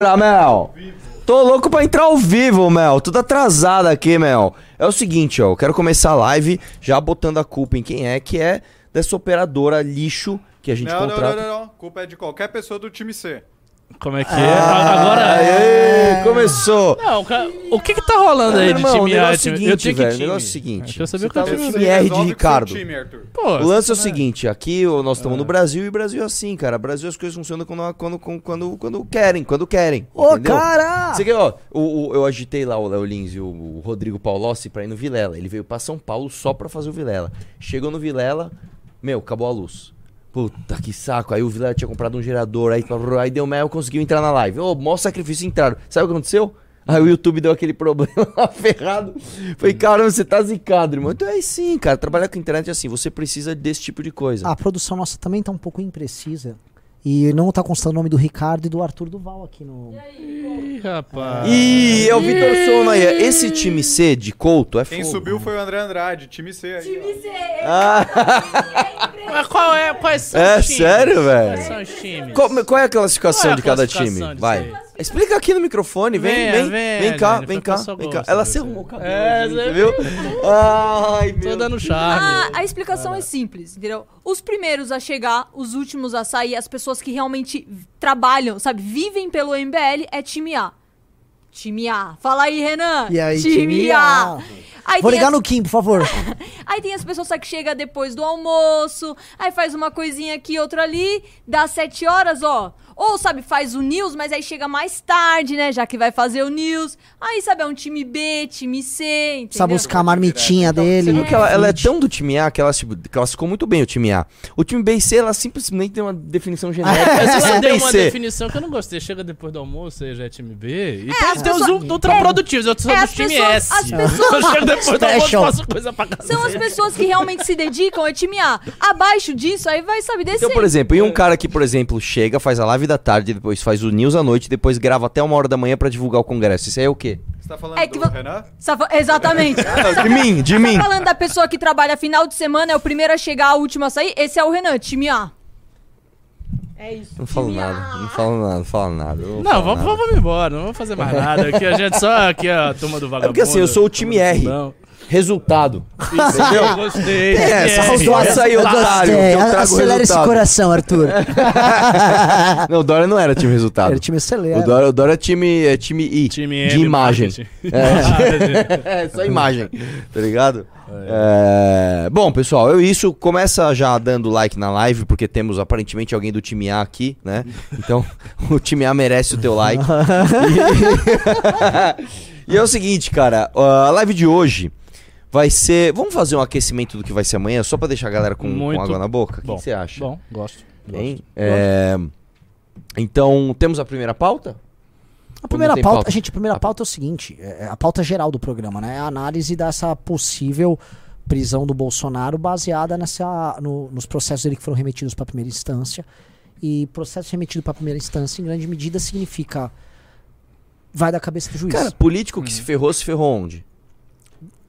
Ah, Mel. Tô louco pra entrar ao vivo, Mel. Tudo atrasado aqui, Mel. É o seguinte, ó. Eu quero começar a live já botando a culpa em quem é, que é dessa operadora lixo que a gente Não, não, contrata. não, não, não. Culpa é de qualquer pessoa do time C. Como é que é? Agora. Aê, começou. Não, cara, o que que tá rolando aí de irmão, o time A? negócio é o time- seguinte, eu tinha que velho, o time. negócio é o seguinte, Eu quero saber você o que eu tá time. no time R de resolve seu Ricardo. time, Arthur. Pô, O lance é o né? seguinte, aqui nós estamos no Brasil e o Brasil é assim, cara. O Brasil as coisas funcionam quando, quando, quando, quando, quando querem, quando querem. Ô, entendeu? cara! Você quer, ó, o, o- eu agitei lá o Léo Lins e o, o Rodrigo Paulossi pra ir no Vilela. Ele veio pra São Paulo só pra fazer o Vilela. Chegou no Vilela, meu, acabou a luz. Puta que saco. Aí o Vilela tinha comprado um gerador, aí, aí deu mel, conseguiu entrar na live. Ô, maior sacrifício entraram. Sabe o que aconteceu? Aí o YouTube deu aquele problema lá ferrado. Falei, caramba, você tá zicado, irmão. Então é assim, cara. Trabalhar com internet é assim. Você precisa desse tipo de coisa. A produção nossa também tá um pouco imprecisa. E não tá constando o nome do Ricardo e do Arthur Duval aqui no. Ih, rapaz. Ih, é o Vitor Sono aí. Esse time C de Couto é Quem fogo. subiu foi o André Andrade, time C aí. ó. Ah, Mas qual é? Quais são É os times? sério, velho? Quais são os times? qual, qual é a classificação Qual é a de cada classificação time? Vai. aí? Explica aqui no microfone. Vem, Venha, vem, venha, vem cá, vem cá, vem cá. Ela se arrumou o cabelo. É, gente, você viu? Ai, Tô meu dando charme. A, a explicação é simples, entendeu? Os primeiros a chegar, os últimos a sair, as pessoas que realmente trabalham, sabe, vivem pelo MBL é time A. Time A. Fala aí, Renan. E aí, time, time A. A. Aí Vou ligar as- no Kim, por favor. Aí tem as pessoas sabe, que chega depois do almoço, aí faz uma coisinha aqui, outra ali, dá sete horas, ó. Ou, sabe, faz o news, mas aí chega mais tarde, né? Já que vai fazer o news. Aí, sabe, é um time B, time C, entendeu? Precisa buscar a marmitinha Você dele. viu que ela, ela é tão do time A que ela tipo, classificou muito bem o time A. O time B e C, ela simplesmente tem uma definição genérica. Mas você deu uma C. definição que eu não gostei. Chega depois do almoço, aí já é time B. E É, tem, tem os pessoas- um não tão é, produtivos, outros são é, do time pessoas- S. as pessoas- Almoço Special. faço coisa pra casa. São as pessoas que realmente se dedicam, é time A. Abaixo disso, aí vai, sabe, descer. Então, por exemplo, e um cara que, por exemplo, chega, faz a live da tarde, depois faz o news à noite, depois grava até uma hora da manhã pra divulgar o congresso. Isso aí é o quê? Você tá falando É que do vo- Renan? Exatamente. De mim, de mim. Tá falando da pessoa que trabalha final de semana, é o primeiro a chegar, a última a sair? Esse é o Renan, time A. É isso. Não falo nada, não falo nada, não falo nada. eu Não, falo vamos, nada. vamos embora, não vamos fazer mais nada. Aqui a gente só aqui a turma do vagabundo. porque assim, eu sou o time R. fundão. Resultado. Isso, eu gostei. É, R. Faça aí, otário, que eu trago o Acelera esse coração, Arthur. Não, o Dória não era time resultado. Era time O acelera. Dória, o Dória é time, é time I, Time de M, imagem. É. É, só imagem, tá ligado? É, Bom, pessoal, eu isso começa já dando like na live, porque temos aparentemente alguém do time A aqui, né? Então, o time A merece o teu like. E, e é o seguinte, cara, a live de hoje vai ser. Vamos fazer um aquecimento do que vai ser amanhã, só pra deixar a galera com, com água na boca? O que você acha? Bom, gosto. Gosto. É, Então, temos a primeira pauta? A primeira pauta, pauta? gente, a primeira pauta é o seguinte, é a pauta geral do programa, né? É a análise dessa possível prisão do Bolsonaro baseada nessa, no- nos processos dele que foram remetidos para a primeira instância. E processo remetido para a primeira instância, em grande medida, significa vai da cabeça do juiz. Cara, político que se ferrou, se ferrou onde?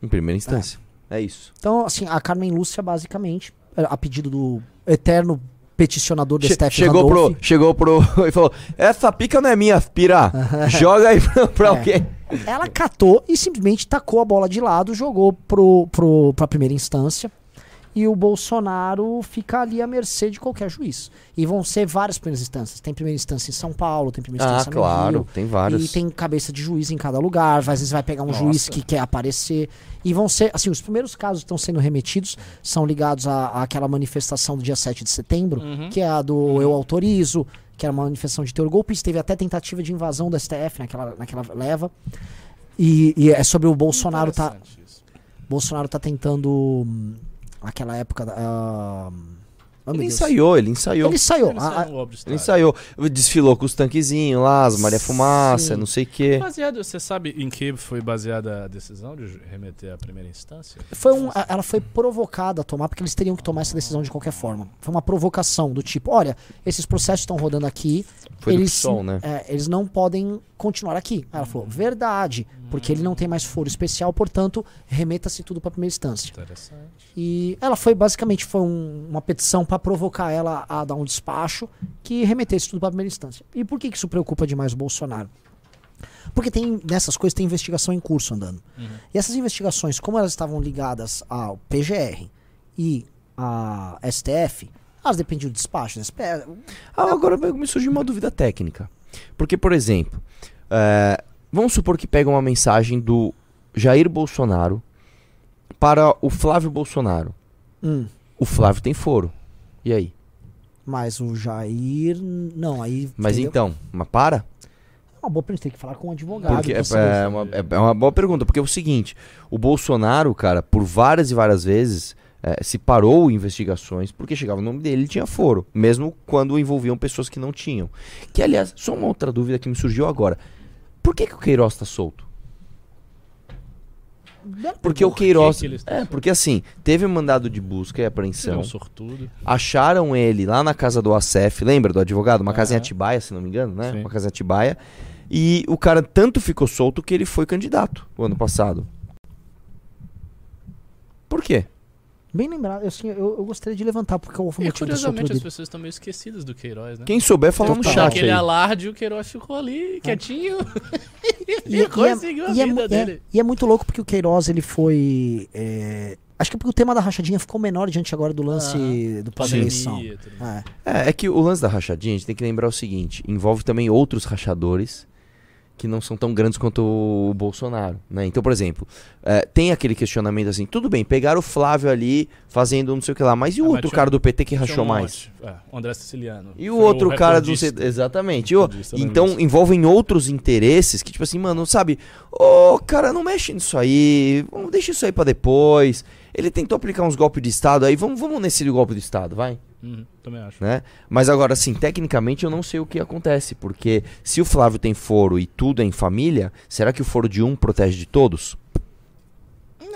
Em primeira instância. É, isso. então, assim, a Carmen Lúcia, basicamente, a pedido do eterno peticionador do Che- STF chegou Randolph, pro, chegou pro e falou: Essa pica não é minha, pira. Joga aí pra, pra É. alguém. Ela catou e simplesmente tacou a bola de lado, jogou pro, pro, pra primeira instância. E o Bolsonaro fica ali à mercê de qualquer juiz. E vão ser várias primeiras instâncias. Tem primeira instância em São Paulo, tem primeira Ah, instância no claro, Rio. tem vários. E tem cabeça de juiz em cada lugar. Às vezes vai pegar um juiz que quer aparecer. E vão ser, assim, os primeiros casos que estão sendo remetidos são ligados à, àquela manifestação do dia 7 de setembro, que é a do Eu Autorizo, que era uma manifestação de teor golpista. Teve até tentativa de invasão do STF naquela, naquela leva. E, e é sobre o Bolsonaro tá. Isso. Bolsonaro tá tentando. Aquela época. da- ah, oh, Ele ensaiou, ele ensaiou. Ele ensaiou. Ele A- saiu a- Street. Ele ensaiou. Desfilou com os tanquezinhos lá, as Maria Fumaça, Sim. não sei o quê. Baseado, você sabe em que foi baseada a decisão de remeter à primeira instância? Foi um, a- ela foi provocada a tomar, porque eles teriam que tomar essa decisão de qualquer forma. Foi uma provocação do tipo, olha, esses processos estão rodando aqui, Foi do eles, PSOL, né? é, eles não podem continuar aqui. Aí ela falou, verdade, porque ele não tem mais foro especial, portanto, remeta-se tudo para primeira instância. Interessante. E ela foi basicamente foi um- uma petição pra provocar ela a dar um despacho que remetesse tudo pra primeira instância. E por que, que isso preocupa demais o Bolsonaro? Porque tem nessas coisas tem investigação em curso andando. E essas investigações, como elas estavam ligadas ao PGR e à STF, elas dependiam do despacho. né? Espera- Ah, agora me surgiu uma dúvida técnica. Porque, por exemplo, é, vamos supor que pega uma mensagem do Jair Bolsonaro para o Flávio Bolsonaro. Hum, O Flávio tem foro. E aí? mas o Jair. Não, aí. Mas entendeu? então, mas para? É uma boa pra gente ter que falar com um advogado. Porque é, é uma, é- é uma boa pergunta, porque é o seguinte, o Bolsonaro, cara, por várias e várias vezes é, se parou investigações porque chegava o nome dele e tinha foro, mesmo quando envolviam pessoas que não tinham. Que, aliás, só uma outra dúvida que me surgiu agora. Por que, que o Queiroz tá solto? Porque o Queiroz... que está é, solto? porque assim, teve mandado de busca e é apreensão. um sortudo. Acharam ele lá na casa do ACF, lembra do advogado? Uma casa em. Atibaia, se não me engano, né? Sim. Uma casa em Atibaia. E o cara tanto ficou solto que ele foi candidato o ano passado. Por quê? Bem lembrado, eu, assim, eu, eu gostaria de levantar porque eu E curiosamente as dele. pessoas estão meio esquecidas do Queiroz, né? Quem souber, fala no Total. chat Aquele aí. alarde, o Queiroz ficou ali, quietinho. E, E, e é, seguiu a e é vida mu- dele. é- e é muito louco porque o Queiroz ele foi. é, acho que porque o tema da rachadinha ficou menor diante agora do lance Aham. do pós-eleição. Pandemia, tudo mais. É. É, é que o lance da rachadinha, a gente tem que lembrar o seguinte: envolve também outros rachadores que não são tão grandes quanto o Bolsonaro, né? Então, por exemplo, é, tem aquele questionamento assim: tudo bem, pegaram o Flávio ali fazendo não sei o que lá, mas e o Ah, outro cara do PT que rachou um mais? É, o André Siciliano. E o outro cara do exatamente. O- da então envolvem outros interesses que tipo assim, mano, sabe? Ô, cara, não mexe nisso aí. Deixa isso aí pra depois. Ele tentou aplicar uns golpes de estado aí, vamos vamos nesse golpe de estado, vai, Uhum, também acho. né? Mas agora assim, tecnicamente eu não sei o que acontece, porque se o Flávio tem foro e tudo é em família, será que o foro de um protege de todos?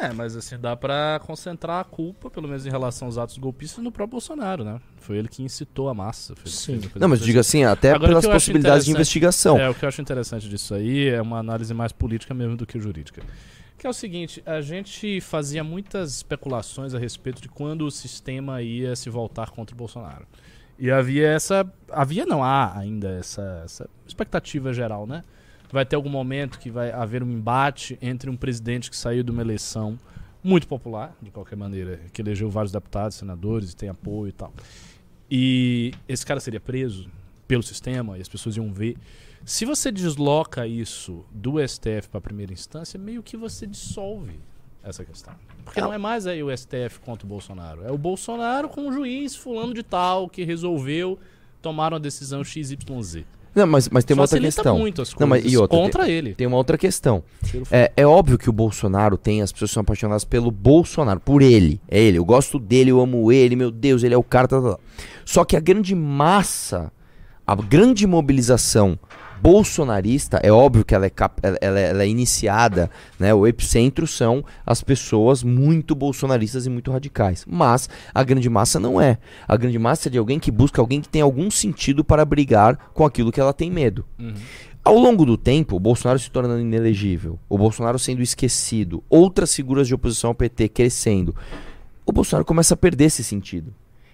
É, mas assim, dá pra concentrar a culpa, pelo menos em relação aos atos golpistas, no próprio Bolsonaro, né? Foi ele que incitou a massa. Foi ele que Sim. fez Não, mas diga assim, até Agora, pelas possibilidades de investigação. É, o que eu acho interessante disso aí é uma análise mais política mesmo do que jurídica. Que é o seguinte, a gente fazia muitas especulações a respeito de quando o sistema ia se voltar contra o Bolsonaro. E havia essa. Havia não, há ainda essa, essa expectativa geral, né? Vai ter algum momento que vai haver um embate entre um presidente que saiu de uma eleição muito popular, de qualquer maneira, que elegeu vários deputados, senadores, e tem apoio e tal. E esse cara seria preso pelo sistema e as pessoas iam ver. Se você desloca isso do STF para a primeira instância, meio que você dissolve essa questão. Porque não é mais aí o STF contra o Bolsonaro. É o Bolsonaro com o juiz fulano de tal que resolveu tomar uma decisão XYZ. Não, mas, mas tem uma outra questão. muito as Não, mas coisas e outra, contra ele. Tem uma outra questão. É, é óbvio que o Bolsonaro tem, as pessoas são apaixonadas pelo Bolsonaro, por ele. É ele, eu gosto dele, eu amo ele, meu Deus, ele é o cara. Tá, tá, tá. Só que a grande massa, a grande mobilização bolsonarista, é óbvio que ela é, cap- ela- ela é- ela é iniciada, né? O epicentro são as pessoas muito bolsonaristas e muito radicais. Mas a grande massa não é. A grande massa é de alguém que busca alguém que tem algum sentido para brigar com aquilo que ela tem medo. Uhum. Ao longo do tempo, o Bolsonaro se tornando inelegível, o Bolsonaro sendo esquecido, outras figuras de oposição ao PT crescendo, o Bolsonaro começa a perder esse sentido.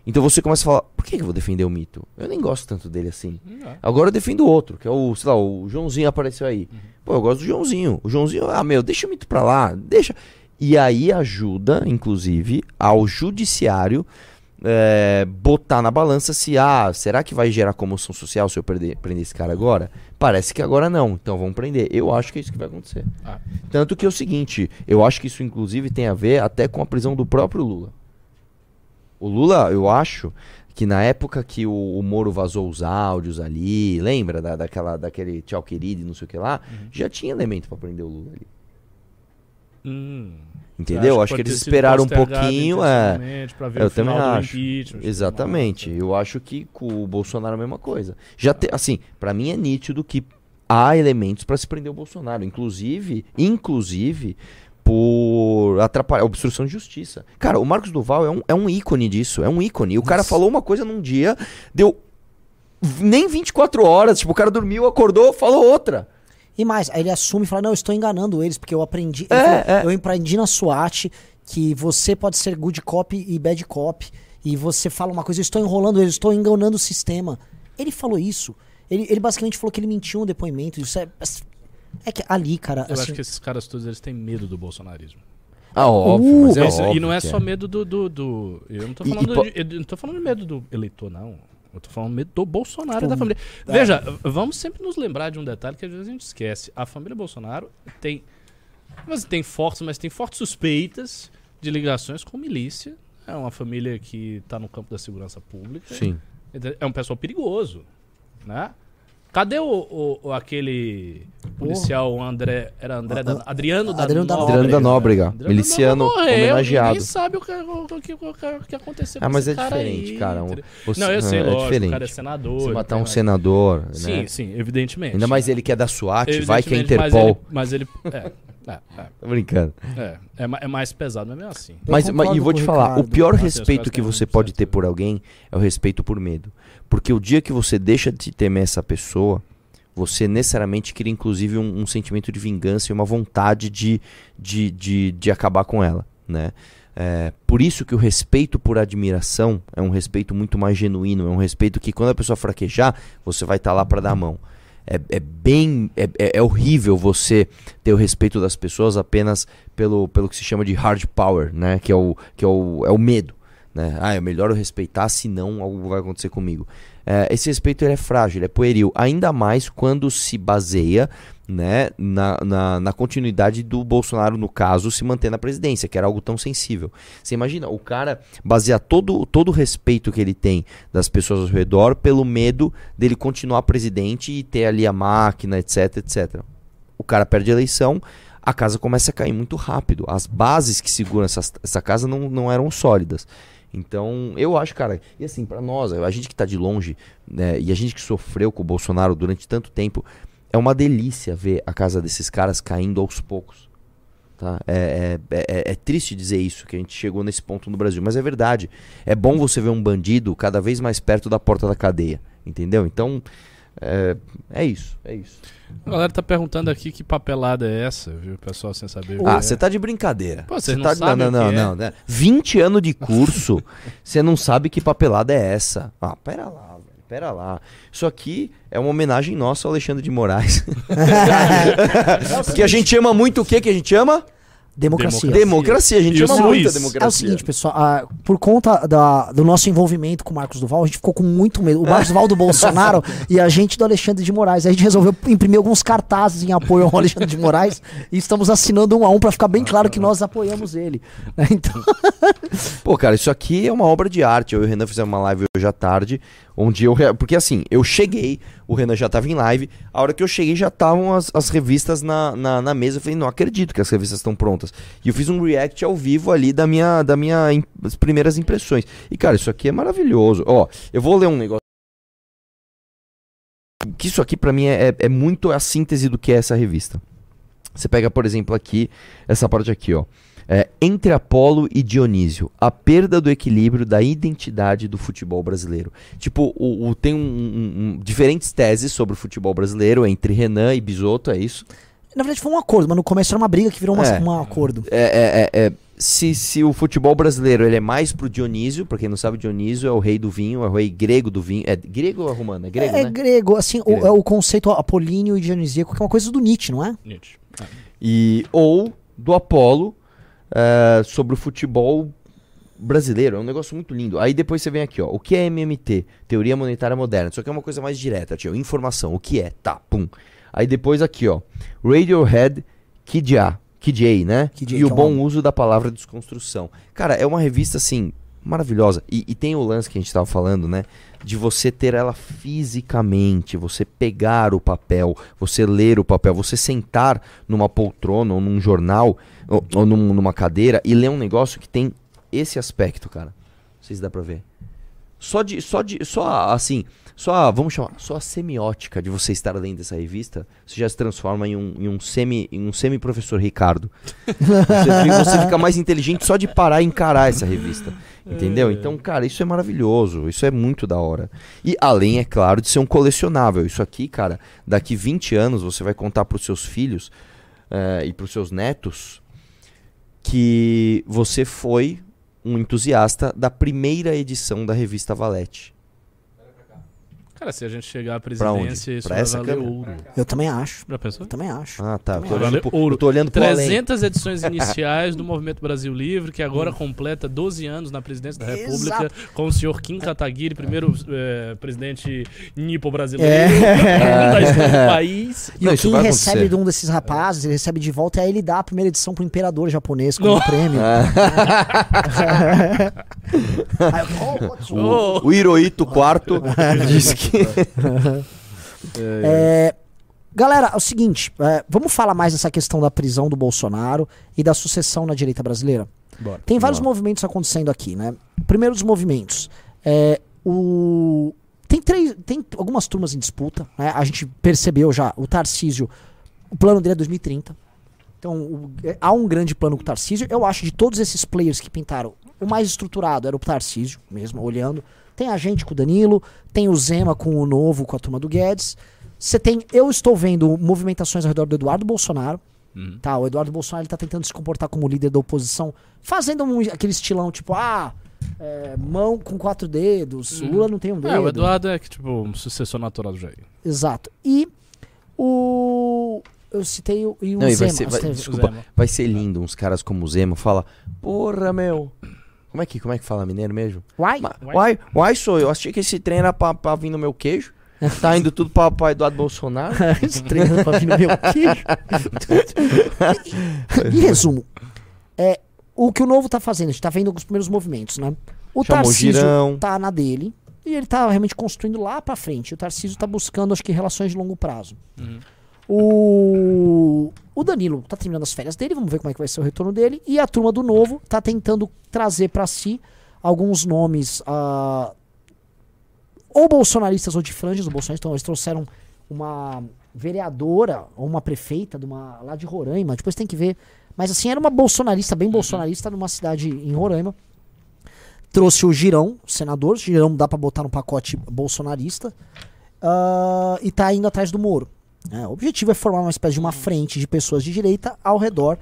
Então você começa a falar, por que eu vou defender o mito? Eu nem gosto tanto dele assim. Não. Agora eu defendo outro, que é o, sei lá, o Joãozinho apareceu aí. Pô, eu gosto do Joãozinho. O Joãozinho, ah, meu, deixa o mito pra lá, deixa. E aí ajuda, inclusive, ao judiciário é, botar na balança se, ah, será que vai gerar comoção social se eu perder, prender esse cara agora? Parece que agora não, então vamos prender. Eu acho que é isso que vai acontecer. Ah. Tanto que é o seguinte, eu acho que isso inclusive tem a ver até com a prisão do próprio Lula. O Lula, eu acho que na época que o, o Moro vazou os áudios ali, lembra da, daquela, daquele tchau querido e não sei o que lá, já tinha elemento pra prender o Lula ali. Hum. Entendeu? Você Acho que pode eles esperaram um pouquinho, é. intencionalmente Pra ver Eu também acho. impeachment, Exatamente. Eu acho que com o Bolsonaro é a mesma coisa. Já te, assim, para mim é nítido que há elementos pra se prender o Bolsonaro, inclusive, inclusive por atrapalhar obstrução de justiça. Cara, o Marcos Duval é um, é um ícone disso, é um ícone. O cara falou uma coisa num dia, deu nem 24 horas, tipo, o cara dormiu, acordou, falou outra. E mais, aí ele assume e fala: Não, eu estou enganando eles, porque eu aprendi. É, falou, é. Eu aprendi na SWAT que você pode ser good cop e bad cop. e você fala uma coisa, eu estou enrolando, eu estou enganando o sistema. Ele falou isso. Ele, ele basicamente falou que ele mentiu no depoimento. Isso é. É que ali, cara. Eu assim, acho que esses caras todos eles têm medo do bolsonarismo. Ah, óbvio, mas é óbvio e não é só medo do, do, do- Eu não tô E- e falando, po- de, eu não tô falando de medo do eleitor, não. Eu tô falando medo do Bolsonaro e Tipo, da família. é. Veja, vamos sempre nos lembrar de um detalhe que às vezes a gente esquece. A família Bolsonaro tem. Mas tem fortes, mas tem fortes suspeitas de ligações com milícia. É uma família que tá no campo da segurança pública. Sim. É um pessoal perigoso, né? Cadê o, o- aquele policial o André, era André da, Adriano da Adriano da Adriano da Nóbrega, Adriano miliciano da Nóbrega morreu, homenageado. Ninguém sabe o que, o, que, o que- aconteceu Ah, com mas é diferente, aí, cara. Você- Não, eu sei, é lógico, diferente. o cara é senador. Você ele matar um mais- senador, Sim, né? sim, evidentemente. Ainda mais ele que é da SWAT, vai que é Interpol. Mas ele... Mas ele é, é, Tô brincando. é, é, ma- é mais pesado, mas mesmo assim. Eu Mas, mas concordo e vou com te o falar, o Ricardo. pior respeito que é você pode ter por alguém é o respeito por medo. Porque o dia que você deixa de temer essa pessoa, você necessariamente cria inclusive um, um sentimento de vingança e uma vontade de, de, de, de acabar com ela, né? É, por isso que o respeito por admiração é um respeito muito mais genuíno, é um respeito que quando a pessoa fraquejar, você vai estar lá para dar a mão. É, é bem. É, é- é horrível você ter o respeito das pessoas apenas pelo, pelo que se chama de hard power, né? Que é o, que é o, é o medo. Né? Ah, é melhor eu respeitar, senão algo vai acontecer comigo. É, esse respeito é frágil, é pueril, ainda mais quando se baseia né, na, na, na continuidade do Bolsonaro, no caso, se manter na presidência, que era algo tão sensível. Você imagina, o cara basear todo, todo o respeito que ele tem das pessoas ao redor pelo medo dele continuar presidente e ter ali a máquina, etc, etc. O cara perde a eleição, a casa começa a cair muito rápido. As bases que seguram essa, essa casa não, não eram sólidas. Então, eu acho, cara, e assim, pra nós, a gente que tá de longe, né, e a gente que sofreu com o Bolsonaro durante tanto tempo, é uma delícia ver a casa desses caras caindo aos poucos. Tá? É, é, é, é triste dizer isso, que a gente chegou nesse ponto no Brasil, mas é verdade. É bom você ver um bandido cada vez mais perto da porta da cadeia, entendeu? Então, é, é isso, é isso. A galera tá perguntando aqui que papelada é essa, viu? O pessoal sem saber. Ah, é. você tá de brincadeira. Pô, vocês Cê não tá sabem Não, o não, que não, né? 20 anos de curso, você não sabe que papelada é essa. Ah, pera lá, velho. Pera lá. Isso aqui é uma homenagem nossa ao Alexandre de Moraes. Porque a gente ama muito o que que a gente ama? Democracia. Democracia. A gente E ama muito a É democracia. É o seguinte, pessoal, ah, por conta da- do nosso envolvimento com o Marcos Duval, a gente ficou com muito medo. O Marcos Duval do Bolsonaro e a gente do Alexandre de Moraes. A gente resolveu imprimir alguns cartazes em apoio ao Alexandre de Moraes e estamos assinando um a um pra ficar bem claro que nós apoiamos ele. Então, Pô, cara, isso aqui é uma obra de arte. Eu e o Renan fizemos uma live hoje à tarde, onde eu. Porque assim, eu cheguei, o Renan já tava em live. A hora que eu cheguei já estavam as, as revistas na, na, na mesa. Eu falei, não acredito que as revistas estão prontas. E eu fiz um react ao vivo ali da minha, da minha das primeiras impressões. E, cara, isso aqui é maravilhoso. Ó, eu vou ler um negócio. Que isso aqui pra mim é, é- é muito a síntese do que é essa revista. Você pega, por exemplo, aqui, essa parte aqui, ó. É, entre Apolo e Dionísio, a perda do equilíbrio da identidade do futebol brasileiro. Tipo, o, o- tem um- um- um- diferentes teses sobre o futebol brasileiro entre Renan e Bisotto, é isso? na verdade foi um acordo, mas no começo era uma briga que virou uma- É. um acordo. É, é- é- é, se, se o futebol brasileiro ele é mais pro Dionísio, pra quem não sabe, Dionísio é o rei do vinho, é o rei grego do vinho. É grego ou é romano? É grego, é, né? grego, assim, Grego. O, é o conceito apolíneo e dionisíaco, que é uma coisa do Nietzsche, não é? Nietzsche. E, ou do Apolo é, sobre o futebol brasileiro. É um negócio muito lindo. Aí depois você vem aqui, ó. O que é MMT? Teoria Monetária Moderna. Só que é uma coisa mais direta, tio. Informação. O que é? Tá, pum. Aí depois aqui, ó. Radiohead Kid A. Kid A, né? E o é bom uso da palavra desconstrução. Cara, é uma revista, assim, maravilhosa. E, e tem o lance que a gente tava falando, né? De você ter ela fisicamente, você pegar o papel, você ler o papel, você sentar numa poltrona ou num jornal ou, ou num- numa cadeira e ler um negócio que tem esse aspecto, cara. Não sei se dá pra ver. Só de, só de, só a- assim, só a, vamos chamar, só a semiótica de você estar lendo essa revista, você já se transforma em um, em um semi, em um semi professor Ricardo. Você, você fica mais inteligente só de parar e encarar essa revista. Entendeu? Então, cara, isso é maravilhoso. Isso é muito da hora. E além, é claro, de ser um colecionável. Isso aqui, cara, daqui 20 anos você vai contar pros seus filhos eh, e pros seus netos que você foi um entusiasta da primeira edição da revista Valete. Cara, se a gente chegar à presidência, isso Pra vai essa valer câmera? ouro. Eu também acho. Já pensou? Eu também acho. Ah, tá. Eu tô olhando, pro, Ouro. eu tô olhando pro além. 300 edições iniciais do Movimento Brasil Livre, que agora completa 12 anos na presidência da República, Exato. com o senhor Kim Kataguiri, primeiro eh, presidente nipo brasileiro É. da história do país. E Não, o Kim recebe acontecer. de um desses rapazes, ele recebe de volta e aí ele dá a primeira edição pro imperador japonês como Nossa. prêmio. Oh. O Hirohito IV disse que. É, galera, é o seguinte, é, vamos falar mais dessa questão da prisão do Bolsonaro e da sucessão na direita brasileira? Bora. Tem vários Bora. movimentos acontecendo aqui, né? Primeiro dos movimentos, é, o tem três, tem algumas turmas em disputa, né? A gente percebeu já o Tarcísio, o plano dele é 2030. Então, o- é, há um grande plano com o Tarcísio. Eu acho de todos esses players que pintaram, o mais estruturado era o Tarcísio, mesmo olhando. Tem a gente com o Danilo, tem o Zema com o Novo, com a turma do Guedes. Você tem, eu estou vendo movimentações ao redor do Eduardo Bolsonaro. Uhum. Tá, o Eduardo Bolsonaro ele tá tentando se comportar como líder da oposição, fazendo um- aquele estilão tipo, ah, é, mão com quatro dedos, o Lula não tem um dedo. É, o Eduardo é que, tipo, um sucessor natural do Jair. Exato. E o. Eu citei o, e o Não, e vai Zema. ser, vai, desculpa, Zema. vai ser lindo uns caras como o Zema fala, porra, meu. Como é que, como é que fala mineiro mesmo? Uai, Ma- Uai, uai, sou eu. Achei que esse trem era pra, pra vir no meu queijo. Tá indo tudo pra, pra Eduardo Bolsonaro. Estranho pra vir no meu queijo. em resumo, é, o que o novo tá fazendo, a gente tá vendo os primeiros movimentos, né? O Chamou Tarcísio Girão. tá na dele e ele tá realmente construindo lá pra frente. O Tarcísio tá buscando, acho que, relações de longo prazo. Uhum. O, o Danilo tá terminando as férias dele, vamos ver como é que vai ser o retorno dele. E a turma do novo tá tentando trazer pra si alguns nomes ah, ou bolsonaristas ou de franjas do Bolsonaro. Então eles trouxeram uma vereadora ou uma prefeita de uma, lá de Roraima, depois tem que ver. Mas assim, era uma bolsonarista, bem bolsonarista, numa cidade em Roraima. Trouxe o Girão, senador. Girão dá pra botar no pacote bolsonarista. Ah, e tá indo atrás do Moro. Né? o objetivo é formar uma espécie de uma frente de pessoas de direita ao redor,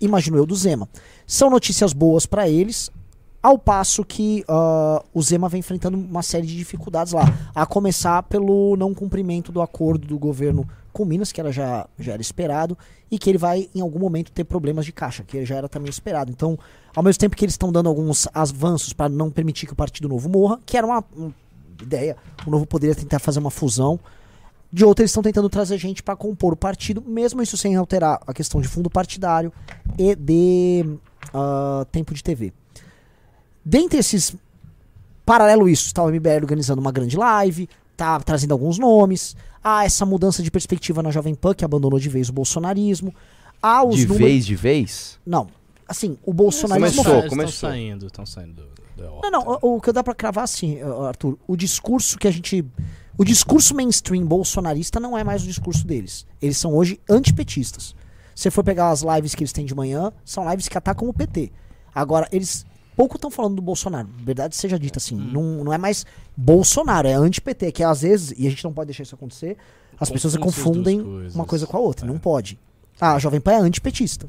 imagino eu, do Zema. São notícias boas pra eles, ao passo que ah, o Zema vem enfrentando uma série de dificuldades lá. A começar pelo não cumprimento do acordo do governo com Minas, que era já, já era esperado, e que ele vai em algum momento ter problemas de caixa, que já era também esperado. Então, ao mesmo tempo que eles estão dando alguns avanços para não permitir que o Partido Novo morra, que era uma, uma ideia, o Novo poderia tentar fazer uma fusão. De outra, eles estão tentando trazer gente para compor o partido, mesmo isso sem alterar a questão de fundo partidário e de ah, tempo de TV. Dentre esses paralelo isso, está o MBL organizando uma grande live, tá trazendo alguns nomes. Há essa mudança de perspectiva na Jovem Pan, que abandonou de vez o bolsonarismo. Há os De números. vez, de vez? Não. Assim, o bolsonarismo. Começou, Estão começou. saindo, estão saindo do, da Não, não, o, o que dá pra cravar assim, Arthur, o discurso que a gente. O discurso mainstream bolsonarista não é mais o discurso deles. Eles são hoje antipetistas. Se você for pegar as lives que eles têm de manhã, são lives que atacam o PT. Agora, eles pouco estão falando do Bolsonaro. Verdade seja dita assim. Não, não é mais Bolsonaro, é anti-PT, que às vezes, e a gente não pode deixar isso acontecer, as pessoas Confunde confundem uma coisa com a outra. É. Não pode. Ah, a Jovem Pan é antipetista.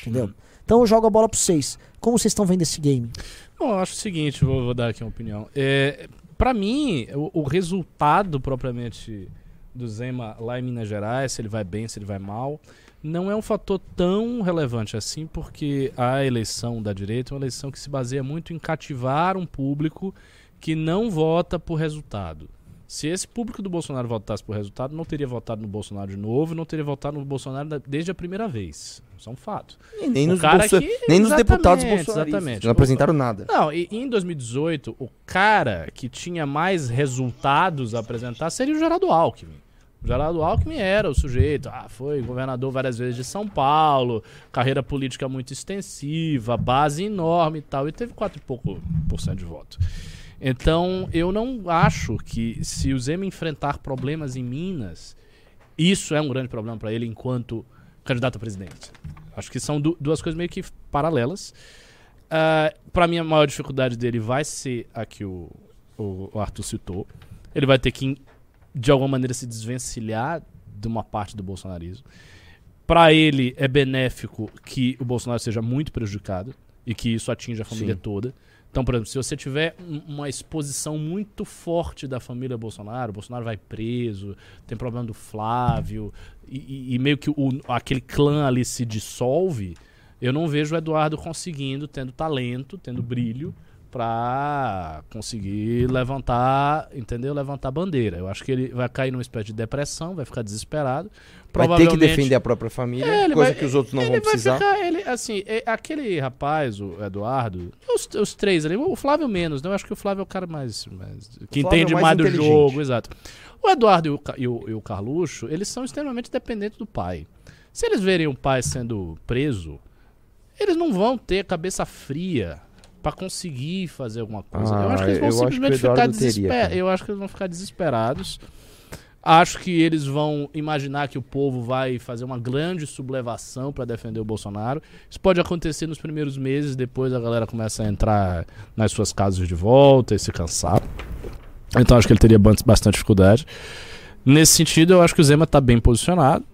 Entendeu? Então eu jogo a bola pra vocês. Como vocês estão vendo esse game? Bom, eu acho o seguinte, vou, vou dar aqui uma opinião. É, para mim, o, o resultado propriamente do Zema lá em Minas Gerais, se ele vai bem, se ele vai mal, não é um fator tão relevante assim, porque a eleição da direita é uma eleição que se baseia muito em cativar um público que não vota por resultado. Se esse público do Bolsonaro votasse por resultado, não teria votado no Bolsonaro de novo, não teria votado no Bolsonaro desde a primeira vez. Isso é um fato. E nem O nos, cara bolso- que- nem nos deputados bolsonaristas. exatamente. Não apresentaram nada. Não, e, e em 2018, o cara que tinha mais resultados a apresentar seria o Geraldo Alckmin. O Geraldo Alckmin era o sujeito, ah, foi governador várias vezes de São Paulo, carreira política muito extensiva, base enorme e tal, e teve 4 e pouco por cento de voto. Então, eu não acho que se o Zema enfrentar problemas em Minas, isso é um grande problema para ele enquanto candidato a presidente. Acho que são du- duas coisas meio que paralelas. Ah, para mim, a maior dificuldade dele vai ser a que o, o, o Arthur citou. Ele vai ter que, de alguma maneira, se desvencilhar de uma parte do bolsonarismo. Para ele, é benéfico que o Bolsonaro seja muito prejudicado. E que isso atinge a família Sim. toda. Então, por exemplo, se você tiver um- uma exposição muito forte da família Bolsonaro, o Bolsonaro vai preso, tem problema do Flávio, e, e- e meio que o- aquele clã ali se dissolve, eu não vejo o Eduardo conseguindo, tendo talento, tendo brilho, pra conseguir levantar, entendeu? Levantar bandeira. Eu acho que ele vai cair numa espécie de depressão, vai ficar desesperado. Vai ter que defender a própria família, É, coisa vai- que os outros não ele vão vai precisar. Ficar, ele, assim, é, aquele rapaz, o Eduardo, os, os três ali, o Flávio menos, né? Eu acho que o Flávio é o cara mais. mais que é entende mais mais do jogo, exato. O Eduardo e o, e, o, e o Carluxo, eles são extremamente dependentes do pai. Se eles verem o pai sendo preso, eles não vão ter cabeça fria pra conseguir fazer alguma coisa. eu Ah, acho que eles vão eu simplesmente ficar desesperados. Eu acho que eles vão ficar desesperados. Acho que eles vão imaginar que o povo vai fazer uma grande sublevação para defender o Bolsonaro. Isso pode acontecer nos primeiros meses, depois a galera começa a entrar nas suas casas de volta e se cansar. Então acho que ele teria bastante dificuldade. Nesse sentido, eu acho que o Zema tá bem posicionado.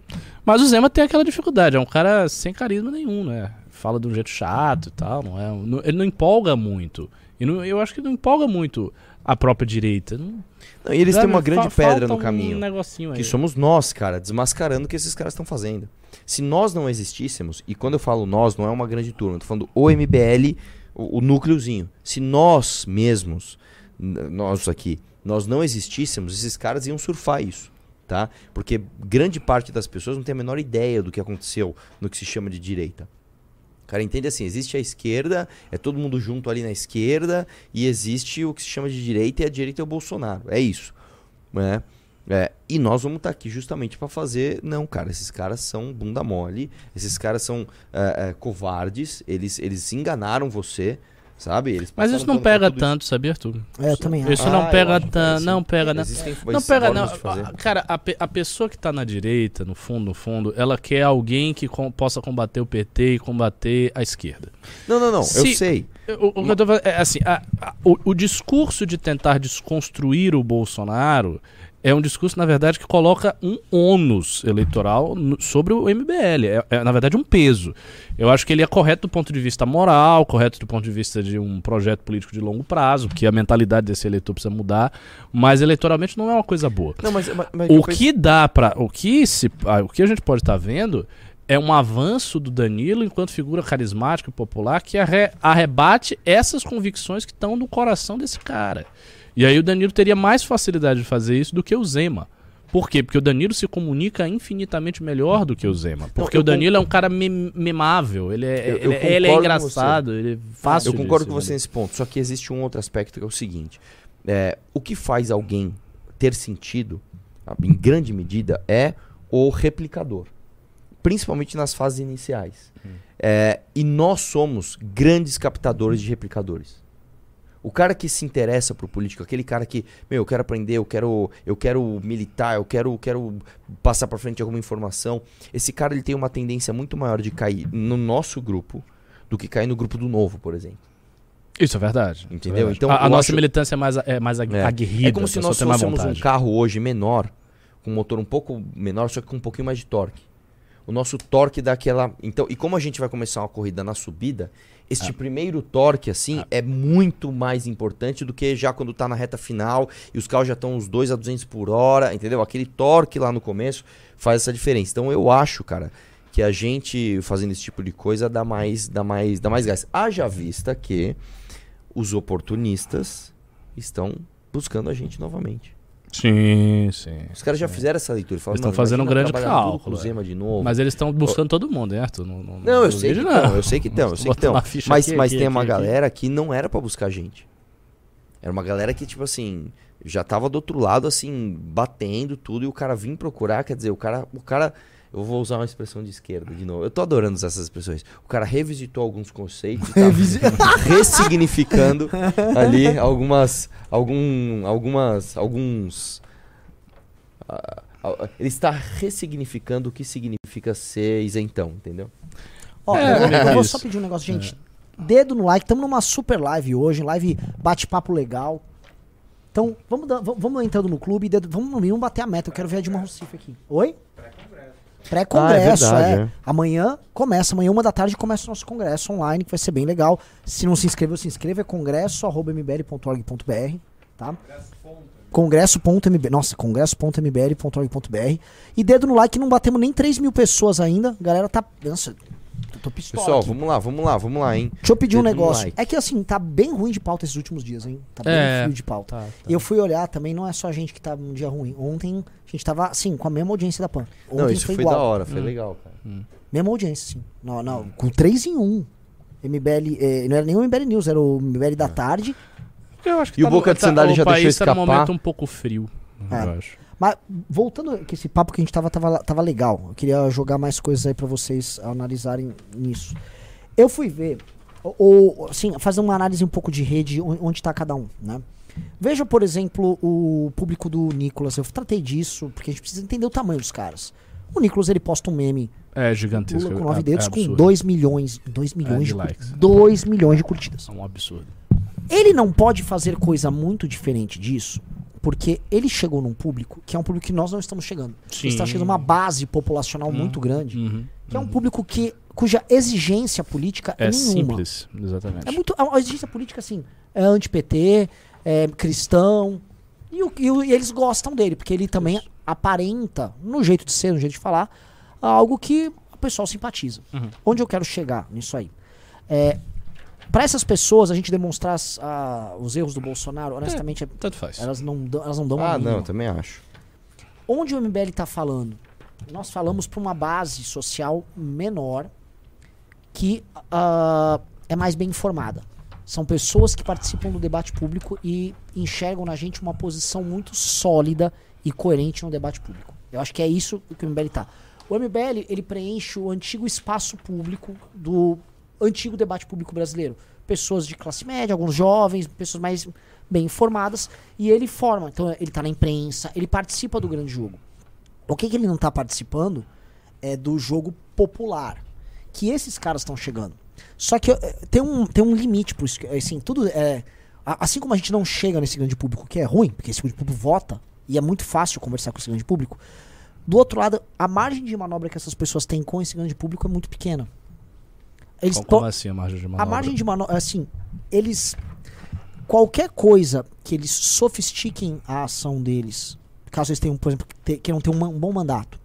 Mas o Zema tem aquela dificuldade, é um cara sem carisma nenhum, né? Fala de um jeito chato e tal, não é? não- ele não empolga muito. E não- eu acho que não empolga muito a própria direita. Não, Não, e eles sabe? têm uma grande pedra no caminho. Um negocinho aí. Que somos nós, cara, desmascarando o que esses caras estão fazendo. Se nós não existíssemos, e quando eu falo nós, não é uma grande turma, eu tô falando o MBL, o, o núcleozinho. Se nós mesmos, nós aqui, nós não existíssemos, esses caras iam surfar isso, tá? Porque grande parte das pessoas não tem a menor ideia do que aconteceu no que se chama de direita. Cara entende assim, existe a esquerda, é todo mundo junto ali na esquerda, e existe o que se chama de direita, e a direita é o Bolsonaro. É isso. Né? É, e nós vamos estar aqui justamente para fazer. Não, cara, esses caras são bunda mole, esses caras são é, é, covardes, eles, eles enganaram você, sabe? Eles Mas isso não pega tanto, sabia, Arthur? É, eu também acho. Isso Ah, não eu pega tanto. Não pega, não. Existem Não pega, não. Cara, a, pe- a pessoa que tá na direita, no fundo, no fundo, ela quer alguém que com- possa combater o PT e combater a esquerda. Não, não, não, eu Se- sei. O, o que eu tô falando é assim, a- a- o, o discurso de tentar desconstruir o Bolsonaro é um discurso, na verdade, que coloca um ônus eleitoral sobre o MBL. É, é, na verdade, um peso. Eu acho que ele é correto do ponto de vista moral, correto do ponto de vista de um projeto político de longo prazo, que a mentalidade desse eleitor precisa mudar, mas eleitoralmente não é uma coisa boa. Não, mas, mas, mas O que dá para o que se ah, o que a gente pode estar vendo é um avanço do Danilo enquanto figura carismática e popular que arre- arrebate essas convicções que estão no coração desse cara. E aí o Danilo teria mais facilidade de fazer isso do que o Zema. Por quê? Porque o Danilo se comunica infinitamente melhor do que o Zema. Porque eu o Danilo é um cara mem- memável, ele é, Eu- eu ele, é- ele é concordo engraçado, ele é fácil Eu concordo com você nesse ponto, só que existe um outro aspecto que é o seguinte: é, o que faz alguém ter sentido, em grande medida, é o replicador, principalmente nas fases iniciais. É, e nós somos grandes captadores de replicadores. O cara que se interessa pro político, aquele cara que, meu, eu quero aprender, eu quero, eu quero militar, eu quero, quero passar para frente alguma informação. Esse cara ele tem uma tendência muito maior de cair no nosso grupo do que cair no grupo do novo, por exemplo. Isso é verdade. Entendeu? É verdade. Então, a, a nossa acho- militância é mais, é mais É. aguerrida. É como a se nós fôssemos um carro hoje menor, com um motor um pouco menor, só que com um pouquinho mais de torque. O nosso torque dá aquela. Então, e como a gente vai começar uma corrida na subida, este primeiro torque, assim, é muito mais importante do que já quando tá na reta final e os carros já estão uns 2 a 200 por hora, entendeu? Aquele torque lá no começo faz essa diferença. Então, eu acho, cara, que a gente fazendo esse tipo de coisa dá mais, dá mais, dá mais gás. Haja vista que os oportunistas estão buscando a gente novamente. Sim, sim. Os caras já fizeram essa leitura. Falaram, Eles tão "Mano, fazendo um grande cálculo, Zema de novo. Mas eles estão buscando todo mundo, hein, Arthur? Não, não, Não, eu sei que duvide, estão, eu sei que estão, eu sei que estão. Mas, aqui, mas aqui, tem aqui, uma galera que não era pra buscar gente. Era uma galera que, tipo assim, já tava do outro lado, assim, batendo tudo, e o cara vinha procurar, quer dizer, o cara. O cara. Eu vou usar uma expressão de esquerda de novo. Eu tô adorando usar essas expressões. O cara revisitou alguns conceitos, tá ressignificando ali algumas. Algum, algumas. Alguns. ah, ele está ressignificando o que significa ser isentão, entendeu? Ó, É, eu, vou, eu vou só pedir um negócio, gente. Dedo no like, estamos numa super live hoje, live bate-papo legal. Então, vamos, vamos, entrando no clube, dedo- vamos no mínimo bater a meta. Eu quero ver a Dilma Rousseff aqui. Oi? Pré-congresso, Ah, é é, verdade, é. Amanhã começa, amanhã uma da tarde começa o nosso congresso online, que vai ser bem legal. Se não se inscreveu, se inscreva, é congresso.mbl.org.br, tá? Congresso.mbl, nossa, congresso.mbl.org.br e dedo no like, não batemos nem 3 mil pessoas ainda, galera tá, nossa, tô pistola Pessoal, aqui. vamos lá, vamos lá, vamos lá, hein? Deixa eu pedir um dedo no negócio, like. é que assim, tá bem ruim de pauta esses últimos dias, hein, tá bem É. frio de pauta. Tá, tá. Eu fui olhar também, não é só a gente que tá num dia ruim. Ontem a gente tava, assim, com a mesma audiência da PAN. Ontem Não, isso foi, igual. da hora, foi legal, cara. Mesma audiência, sim. Não, não, com 3 em 1. MBL, eh, não era nem o MBL News, era o MBL da tarde. Eu acho que E o Boca de Sandália já o país deixou tá num escapar? momento um pouco frio, É. eu acho. Mas voltando que esse papo que a gente tava, tava, tava legal. Eu queria jogar mais coisas aí pra vocês analisarem nisso. Eu fui ver, ou assim, fazer uma análise um pouco de rede, on- onde tá cada um, né? Veja, por exemplo, o público do Nicolas. Eu tratei disso, porque a gente precisa entender o tamanho dos caras. O Nicolas, ele posta um meme É gigantesco. Com nove é- dedos é com absurdo. 2 milhões, 2 milhões de de, cur- likes. 2 milhões de curtidas. É um absurdo. Ele não pode fazer coisa muito diferente disso, porque ele chegou num público que é um público que nós não estamos chegando. Sim. Ele está chegando uma base populacional muito grande, Uhum. que é um público que cuja exigência política é, É nenhuma. simples, exatamente. É muito a exigência política assim, é anti-PT, é cristão, e, o- e o- e eles gostam dele, porque ele também aparenta, no jeito de ser, no jeito de falar, algo que o pessoal simpatiza. Uhum. Onde eu quero chegar nisso aí? É, para essas pessoas, a gente demonstrar as- a- os erros do Bolsonaro, honestamente, é- Tanto faz. elas, não, dão- elas não dão Ah, não, também acho. Onde o MBL está falando? Nós falamos para uma base social menor que ah, é mais bem informada. São pessoas que participam do debate público e enxergam na gente uma posição muito sólida e coerente no debate público. Eu acho que é isso que o MBL tá. O MBL, ele preenche o antigo espaço público do antigo debate público brasileiro. Pessoas de classe média, alguns jovens, pessoas mais bem informadas, e ele forma. Então, ele tá na imprensa, ele participa do grande jogo. O que, que ele não tá participando é do jogo popular. Que esses caras estão chegando. Só que eh, tem um, tem um limite por isso. Assim, tudo é. Assim como a gente não chega nesse grande público, que é ruim, porque esse grande público vota, e é muito fácil conversar com esse grande público. Do outro lado, a margem de manobra que essas pessoas têm com esse grande público é muito pequena. Eles Como, como assim a margem de manobra? a margem de manobra, assim, eles. Qualquer coisa que eles sofistiquem a ação deles, caso eles tenham, por exemplo, te- queiram ter um, um bom mandato,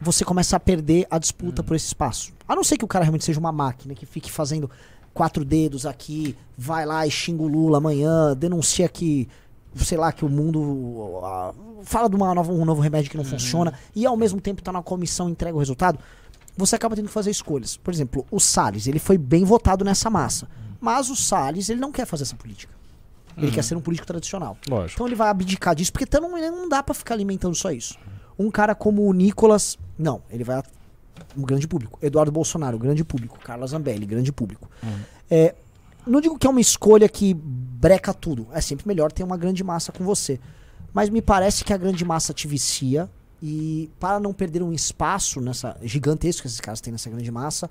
você começa a perder a disputa por esse espaço. A não ser que o cara realmente seja uma máquina que fique fazendo quatro dedos aqui, vai lá e xinga o Lula amanhã, denuncia que, sei lá, que o mundo. fala de uma nova, um novo remédio que não funciona, e ao mesmo tempo tá na comissão e entrega o resultado você acaba tendo que fazer escolhas. Por exemplo, o Salles, ele foi bem votado nessa massa. Mas o Salles, ele não quer fazer essa política. Ele quer ser um político tradicional. Lógico. Então ele vai abdicar disso, porque então não, dá pra ficar alimentando só isso. Um cara como o Nicolas, não, ele vai um grande público. Eduardo Bolsonaro, grande público. Carla Zambelli, grande público. É, não digo que é uma escolha que breca tudo. É sempre melhor ter uma grande massa com você. Mas me parece que a grande massa te vicia. E para não perder um espaço nessa gigantesco que esses caras têm nessa grande massa,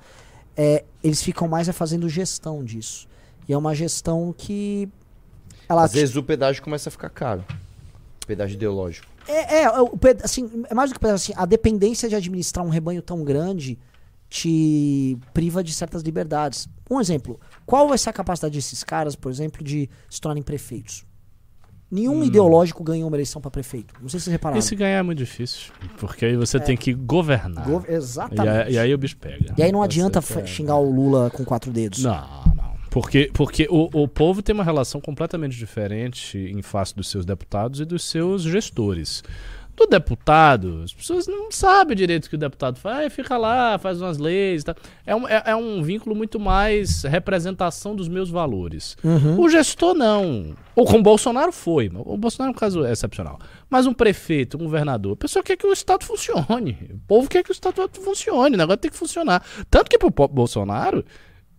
é, eles ficam mais é fazendo gestão disso. E é uma gestão que. Ela Às vezes o pedágio começa a ficar caro. Pedágio ideológico. é, é, o ped- assim, é mais do que pedaço, assim, a dependência de administrar um rebanho tão grande te priva de certas liberdades. Um exemplo, qual vai ser a capacidade desses caras, por exemplo, de se tornarem prefeitos? Nenhum ideológico ganhou uma eleição para prefeito. Não sei se vocês repararam. E se ganhar é muito difícil. Porque aí você tem que governar. Gov- E, Exatamente. aí, e aí o bicho pega. E aí não adianta é- xingar o Lula com quatro dedos. Não, não. Porque, porque o, o povo tem uma relação completamente diferente em face dos seus deputados e dos seus gestores. Do deputado, as pessoas não sabem direito o que o deputado faz, "Ah, fica lá, faz umas leis. tal. É, um, é, é um vínculo muito mais representação dos meus valores. Uhum. O gestor não. Ou com o Bolsonaro foi. O Bolsonaro é um caso excepcional. Mas um prefeito, um governador, a pessoa quer que o Estado funcione. O povo quer que o Estado funcione. O negócio tem que funcionar. Tanto que pro Bolsonaro,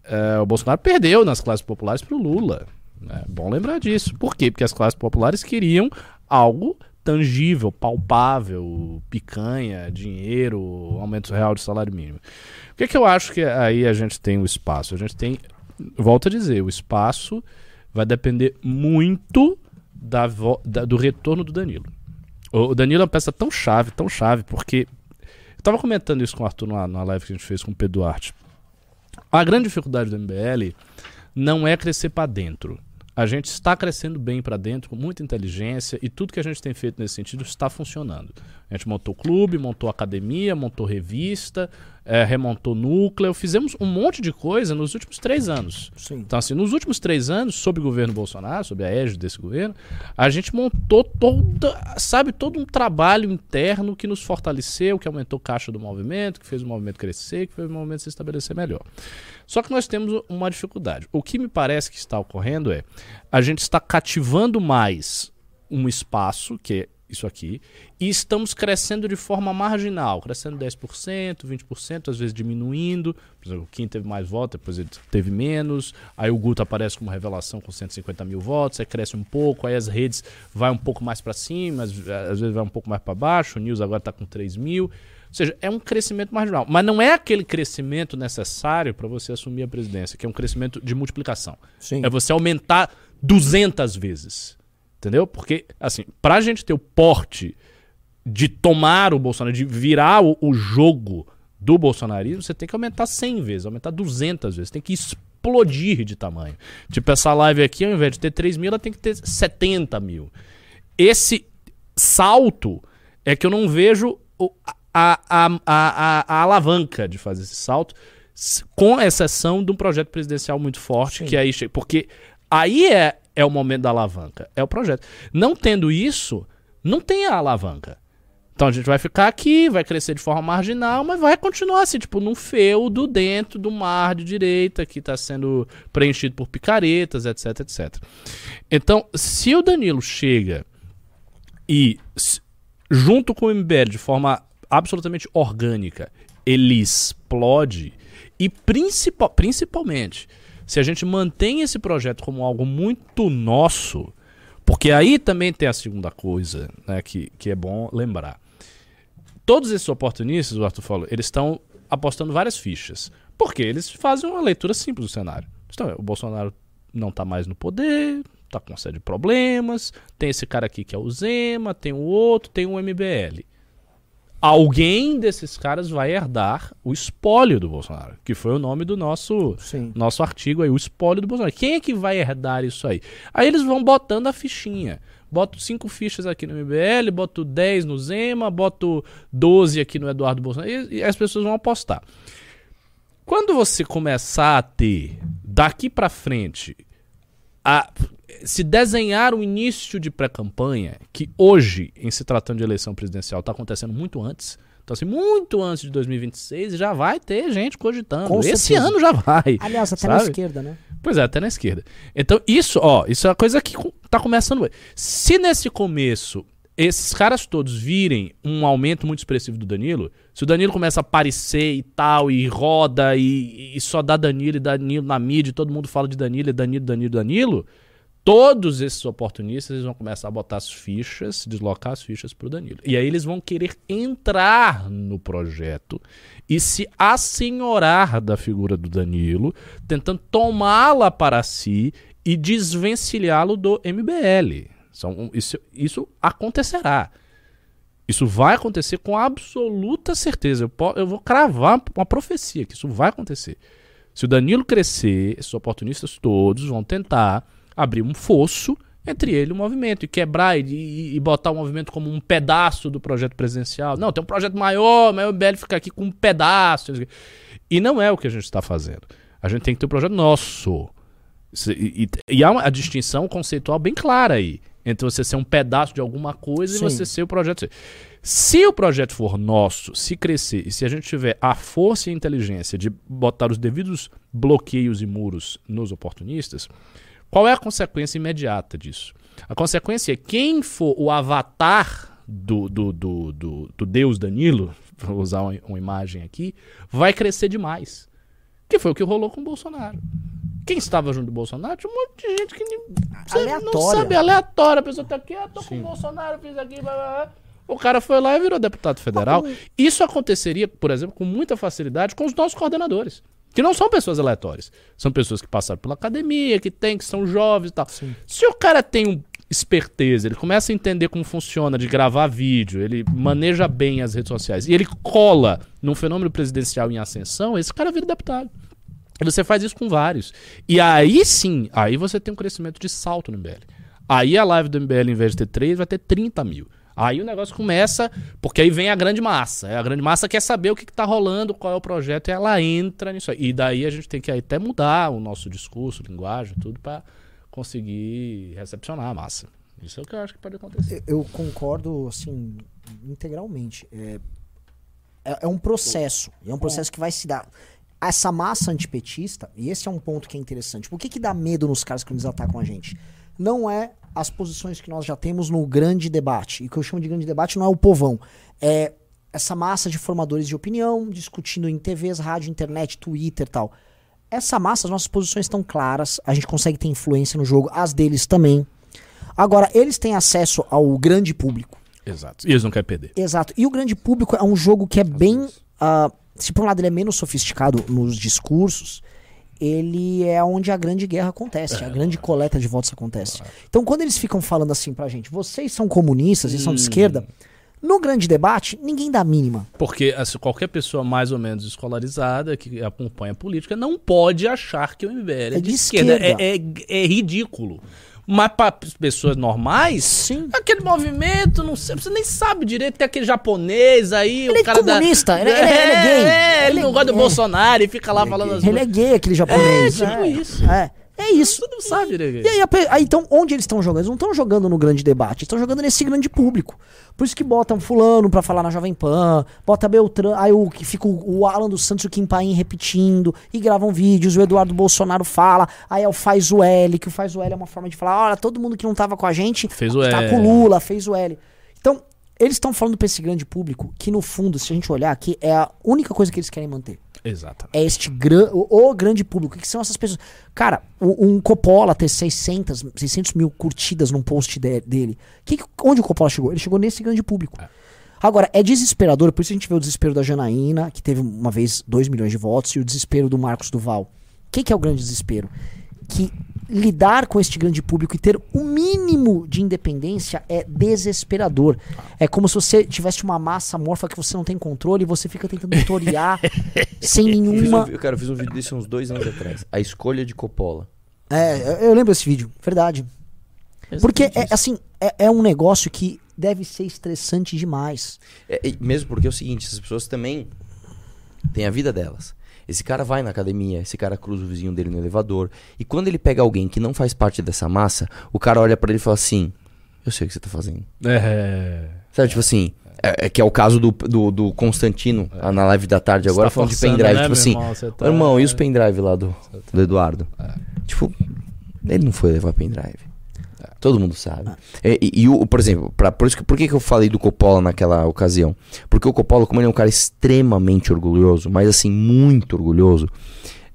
é, o Bolsonaro perdeu nas classes populares pro Lula. É bom lembrar disso. Por quê? Porque as classes populares queriam algo tangível, palpável, picanha, dinheiro, aumento real de salário mínimo. O que, que eu acho que aí a gente tem o espaço? A gente tem, volto a dizer, o espaço vai depender muito da da- do retorno do Danilo. O Danilo é uma peça tão chave, tão chave, porque Eu tava comentando isso com o Arthur na, na live que a gente fez com o Pedro Duarte. A grande dificuldade do MBL não é crescer para dentro. A gente está crescendo bem para dentro, com muita inteligência, e tudo que a gente tem feito nesse sentido está funcionando. A gente montou clube, montou academia, montou revista, é, remontou núcleo, fizemos um monte de coisa nos últimos três anos. Sim. Então, assim, nos últimos três anos, sob o governo Bolsonaro, sob a égide desse governo, a gente montou toda, sabe, todo um trabalho interno que nos fortaleceu, que aumentou a caixa do movimento, que fez o movimento crescer, que fez o movimento se estabelecer melhor. Só que nós temos uma dificuldade. O que me parece que está ocorrendo é a gente está cativando mais um espaço, que é isso aqui, e estamos crescendo de forma marginal, crescendo 10%, 20%, às vezes diminuindo. Por exemplo, o Kim teve mais votos, depois ele teve menos. Aí o Guto aparece como revelação com 150 mil votos, aí cresce um pouco, aí as redes vai um pouco mais para cima, às, às, vezes vai um pouco mais para baixo. O News agora está com 3 mil. Ou seja, é um crescimento marginal. Mas não é aquele crescimento necessário para você assumir a presidência, que é um crescimento de multiplicação. Sim. É você aumentar 200 vezes. Entendeu? Porque, assim, pra gente ter o porte de tomar o Bolsonaro, de virar o, o jogo do bolsonarismo, você tem que aumentar 100 vezes, aumentar 200 vezes, tem que explodir de tamanho. Tipo, essa live aqui, ao invés de ter 3 mil, ela tem que ter 70 mil. Esse salto é que eu não vejo a, a, a, a, alavanca de fazer esse salto, com exceção de um projeto presidencial muito forte, Sim. que aí chega. Porque aí é, é o momento da alavanca, é o projeto. Não tendo isso, não tem a alavanca. Então a gente vai ficar aqui, vai crescer de forma marginal, mas vai continuar assim, tipo, num feudo dentro do mar de direita que está sendo preenchido por picaretas, etc, etc. Então, se o Danilo chega e, junto com o MBL, de forma absolutamente orgânica, ele explode, e principal, principalmente se a gente mantém esse projeto como algo muito nosso, porque aí também tem a segunda coisa né, que, que é bom lembrar. Todos esses oportunistas, o Arthur falou, eles estão apostando várias fichas. Porque eles fazem uma leitura simples do cenário. Então, o Bolsonaro não está mais no poder, está com uma série de problemas, tem esse cara aqui que é o Zema, tem o outro, tem o MBL alguém desses caras vai herdar o espólio do Bolsonaro, que foi o nome do nosso nosso artigo aí, o espólio do Bolsonaro. Quem é que vai herdar isso aí? Aí eles vão botando a fichinha. Boto cinco fichas aqui no MBL, boto 10 no Zema, boto 12 aqui no Eduardo Bolsonaro, e, e as pessoas vão apostar. Quando você começar a ter, daqui para frente, a, se desenhar o início de pré-campanha, que hoje, em se tratando de eleição presidencial, está acontecendo muito antes. Então, assim, muito antes de 2026, já vai ter gente cogitando. Com Esse certeza. ano já vai. Aliás, até sabe? na esquerda, né? Pois é, até na esquerda. Então, isso, ó, isso é uma coisa que tá começando. Se nesse começo esses caras todos virem um aumento muito expressivo do Danilo, se o Danilo começa a aparecer e tal, e roda, e, e só dá Danilo e Danilo na mídia, e todo mundo fala de Danilo, e Danilo, Danilo, Danilo, todos esses oportunistas eles vão começar a botar as fichas, deslocar as fichas para o Danilo. E aí eles vão querer entrar no projeto e se assenhorar da figura do Danilo, tentando tomá-la para si e desvencilhá-lo do MBL. São, isso, isso acontecerá. Isso vai acontecer com absoluta certeza. Eu, eu vou cravar uma profecia que isso vai acontecer. Se o Danilo crescer, esses oportunistas todos vão tentar abrir um fosso entre ele e o movimento, e quebrar e, e, botar o movimento como um pedaço do projeto presidencial. Não, tem um projeto maior, mas o MBL fica aqui com um pedaço. E não é o que a gente está fazendo. A gente tem que ter um projeto nosso. E, e, e há uma, a distinção conceitual bem clara aí entre você ser um pedaço de alguma coisa Sim. e você ser o projeto. Se o projeto for nosso, se crescer e se a gente tiver a força e a inteligência de botar os devidos bloqueios e muros nos oportunistas, qual é a consequência imediata disso? A consequência é quem for o avatar do, do, do, do, do Deus Danilo, vou usar uma, uma imagem aqui, vai crescer demais. Que foi o que rolou com o Bolsonaro. Quem estava junto do Bolsonaro tinha um monte de gente que nem, não sabe, aleatória. A pessoa tá aqui, ah, tô Sim. com o Bolsonaro, fiz aqui, blá, blá, blá. O cara foi lá e virou deputado federal. Isso aconteceria, por exemplo, com muita facilidade com os nossos coordenadores. Que não são pessoas aleatórias. São pessoas que passaram pela academia, que tem, que são jovens e tal. Sim. Se o cara tem um, esperteza, ele começa a entender como funciona de gravar vídeo, ele maneja bem as redes sociais e ele cola num fenômeno presidencial em ascensão, esse cara vira deputado. E você faz isso com vários. E aí sim, aí você tem um crescimento de salto no MBL. Aí a live do MBL, em vez de ter 3, vai ter 30 mil. Aí o negócio começa, porque aí vem a grande massa. A grande massa quer saber o que, está rolando, qual é o projeto, e ela entra nisso aí. E daí a gente tem que até mudar o nosso discurso, linguagem, tudo, para conseguir recepcionar a massa. Isso é o que eu acho que pode acontecer. Eu concordo, assim, integralmente. É, é, é um processo. É um processo que vai se dar. Essa massa antipetista, e esse é um ponto que é interessante. Por que, que dá medo nos caras que eles atacam a gente? Não é as posições que nós já temos no grande debate. E o que eu chamo de grande debate não é o povão. É essa massa de formadores de opinião, discutindo em TVs, rádio, internet, Twitter e tal. Essa massa, as nossas posições estão claras, a gente consegue ter influência no jogo, as deles também. Agora, eles têm acesso ao grande público. Exato. E eles não querem perder. Exato. E o grande público é um jogo que é bem. Uh, se por um lado ele é menos sofisticado nos discursos, ele é onde a grande guerra acontece, é. a grande coleta de votos acontece. Então, quando eles ficam falando assim pra gente, vocês são comunistas e hum. são de hum. esquerda, no grande debate, ninguém dá mínima. Porque assim, qualquer pessoa mais ou menos escolarizada que acompanha a política não pode achar que o MBL é, é de, de esquerda. esquerda. É, é, é ridículo. Mas para pessoas normais, Sim. aquele movimento, não sei, você nem sabe direito, tem aquele japonês aí, ele o cara é comunista, da... ele, é, ele, é, ele é gay. É, ele, ele não gosta do Bolsonaro e fica lá falando as Ele é gay, aquele japonês. É, tipo isso. É. É isso. Todo mundo sabe, né? E aí, aí, então, onde eles estão jogando? Eles não estão jogando no grande debate, estão jogando nesse grande público. Por isso que botam fulano pra falar na Jovem Pan, bota Beltrán, aí o, fica o, o Alan dos Santos e o Kim Paim repetindo, e gravam vídeos, o Eduardo Bolsonaro fala, aí é o faz o L, que o faz o L é uma forma de falar, olha, todo mundo que não tava com a gente, fez o tá L. com o Lula, fez o L. Então, eles estão falando pra esse grande público, que no fundo, se a gente olhar aqui, é a única coisa que eles querem manter. Exatamente. É este gran, o, o, grande público. O que são essas pessoas? Cara, o, um Coppola ter 600, 600 mil curtidas num post de, dele. Que, onde o Coppola chegou? Ele chegou nesse grande público. É. Agora, é desesperador, por isso a gente vê o desespero da Janaína, que teve uma vez 2 milhões de votos, e o desespero do Marcos Duval. O que, que é o grande desespero? Que lidar com este grande público e ter o mínimo de independência é desesperador. É como se você tivesse uma massa morfa que você não tem controle e você fica tentando tutoriar sem nenhuma. Eu, um, cara, eu fiz um vídeo desse uns dois anos atrás. A escolha de Coppola. É, eu lembro desse vídeo, verdade. Porque, é, assim, é, é, um negócio que deve ser estressante demais. É, mesmo porque é o seguinte, as pessoas também têm a vida delas. Esse cara vai na academia, esse cara cruza o vizinho dele no elevador. E quando ele pega alguém que não faz parte dessa massa, o cara olha para ele e fala assim: Eu sei o que você tá fazendo. É. Sabe, tipo assim. É, é que é o caso do, do, do Constantino, é. na live da tarde agora, tá falando forçando, de pendrive. Né, tipo assim, irmão, tá... irmão, e os pendrive lá do, tá... do Eduardo? É. Tipo, ele não foi levar pendrive. Todo mundo sabe. E, e, e, o, por exemplo, pra, por, isso que, por que, que eu falei do Coppola naquela ocasião? Porque o Coppola, como ele é um cara extremamente orgulhoso, mas assim, muito orgulhoso,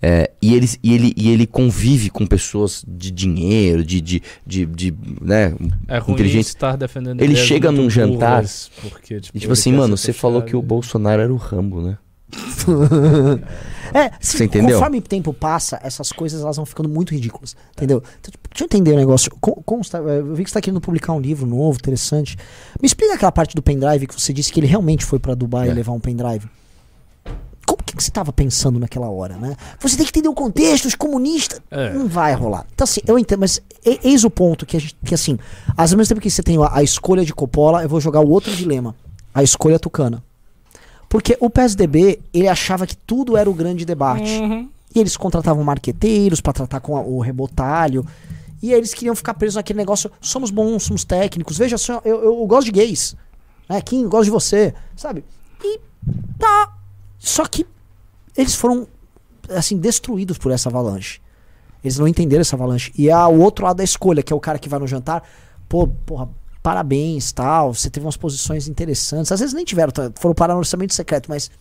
é, e, ele, e, ele, e ele convive com pessoas de dinheiro, de, de, de, de né, é ruim inteligência. estar defendendo Ele chega num jantar porque, tipo, e tipo assim, mano, você falou que o Bolsonaro era o Rambo, né? é, se, Você entendeu? Conforme o tempo passa, essas coisas elas vão ficando muito ridículas. Entendeu? Então, tipo, deixa eu entender o um negócio. Consta, é, eu vi que você está querendo publicar um livro novo, interessante. Me explica aquela parte do pendrive que você disse que ele realmente foi para Dubai é. levar um pendrive. Como que, que você estava pensando naquela hora, né? Você tem que entender o contexto, os comunistas. É. Não vai rolar. Então, assim, eu entendo, mas eis o ponto que, a gente, que assim, ao mesmo tempo que você tem a, a escolha de Coppola, eu vou jogar o outro dilema. A escolha tucana. Porque o PSDB, ele achava que tudo era o grande debate. Uhum. E eles contratavam marqueteiros para tratar com a, o rebotalho. E eles queriam ficar presos naquele negócio. Somos bons, somos técnicos. Veja só, eu, eu, eu gosto de gays. Né? Kim, gosto de você. Sabe? E tá. Só que eles foram, assim, destruídos por essa avalanche. Eles não entenderam essa avalanche. E há o outro lado da escolha, que é o cara que vai no jantar. Pô, porra, parabéns, tal, você teve umas posições interessantes. Às vezes nem tiveram, tá, foram parar no orçamento secreto, mas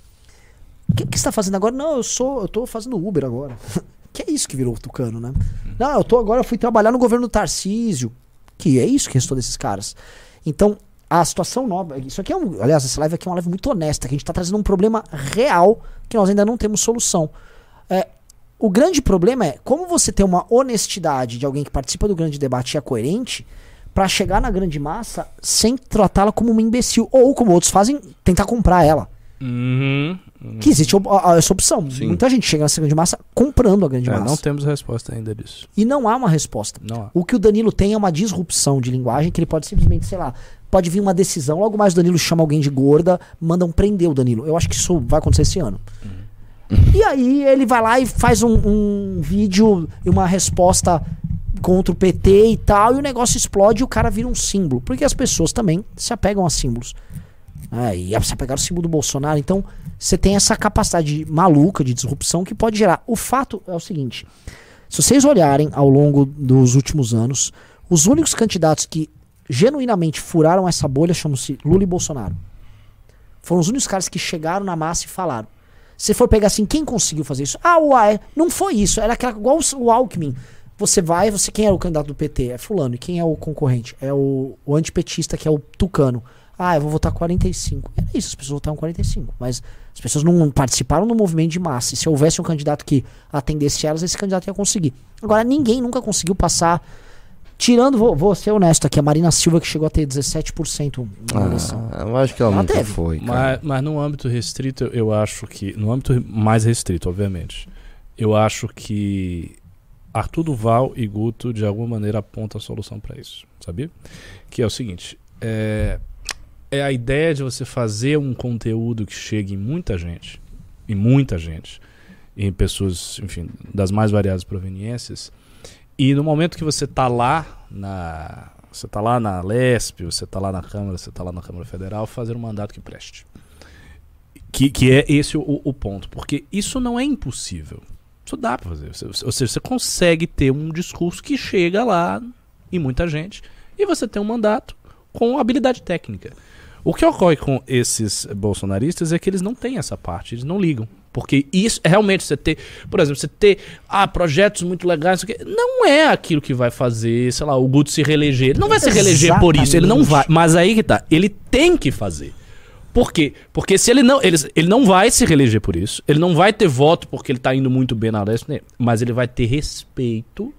o que, que você está fazendo agora? Não, eu sou, eu tô fazendo Uber agora. que é isso que virou Tucano, né? Não, eu tô agora, eu fui trabalhar no governo do Tarcísio. Que é isso que restou desses caras. Então, a situação nova. Isso aqui é um. Aliás, essa live aqui é uma live muito honesta, que a gente está trazendo um problema real que nós ainda não temos solução. É, o grande problema é como você tem uma honestidade de alguém que participa do grande debate e é coerente pra chegar na grande massa sem tratá-la como uma imbecil. Ou, como outros fazem, tentar comprar ela. Uhum. Que existe essa opção. Sim. Muita gente chega nessa grande massa comprando a grande É, massa. não temos resposta ainda disso. E não há uma resposta. Não há. O que o Danilo tem é uma disrupção de linguagem que ele pode simplesmente, sei lá, pode vir uma decisão, logo mais o Danilo chama alguém de gorda, mandam prender o Danilo. Eu acho que isso vai acontecer esse ano. E aí ele vai lá e faz um, um vídeo e uma resposta contra o PT e tal, e o negócio explode e o cara vira um símbolo. Porque as pessoas também se apegam a símbolos. Ah, e se apegaram ao símbolo do Bolsonaro. Então, você tem essa capacidade maluca de disrupção que pode gerar. O fato é o seguinte: se vocês olharem ao longo dos últimos anos, os únicos candidatos que genuinamente furaram essa bolha chamam-se Lula e Bolsonaro. Foram os únicos caras que chegaram na massa e falaram. Se for pegar assim, quem conseguiu fazer isso? Ah, o AE. Não foi isso. Era aquela, igual o Alckmin. Você vai, você quem é o candidato do PT? É fulano. E quem é o concorrente? É o, o antipetista, que é o Tucano. Ah, eu vou votar 45. Era isso, as pessoas votaram 45. Mas as pessoas não participaram do movimento de massa. E se houvesse um candidato que atendesse elas, esse candidato ia conseguir. Agora, ninguém nunca conseguiu passar. Tirando, vou, vou ser honesto aqui, a Marina Silva que chegou a ter 17% na eleição. Ah, eu acho que ela, Ela nunca teve. foi, cara. Mas, mas no âmbito restrito, eu acho que. No âmbito mais restrito, obviamente. Eu acho que Arthur Duval e Guto, de alguma maneira, apontam a solução para isso. Sabia? Que é o seguinte: é, é a ideia de você fazer um conteúdo que chegue em muita gente. Em muita gente. Em pessoas, enfim, das mais variadas proveniências. E no momento que você tá lá na. Você tá lá na Lesp, você tá lá na Câmara, você tá lá na Câmara Federal, fazer um mandato que preste. Que, que é esse o, o ponto. Porque isso não é impossível. Isso dá pra fazer. Você- ou seja, você consegue ter um discurso que chega lá em muita gente e você tem um mandato com habilidade técnica. O que ocorre com esses bolsonaristas é que eles não têm essa parte, eles não ligam. Porque isso é realmente você ter, por exemplo, você ter ah, projetos muito legais, não é aquilo que vai fazer, sei lá, o Guto se reeleger. Ele não vai se reeleger por isso, ele não vai. Exatamente. Mas aí que tá, ele tem que fazer. Por quê? Porque se ele não, ele, ele não vai se reeleger por isso, ele não vai ter voto porque ele tá indo muito bem na leste, mas ele vai ter respeito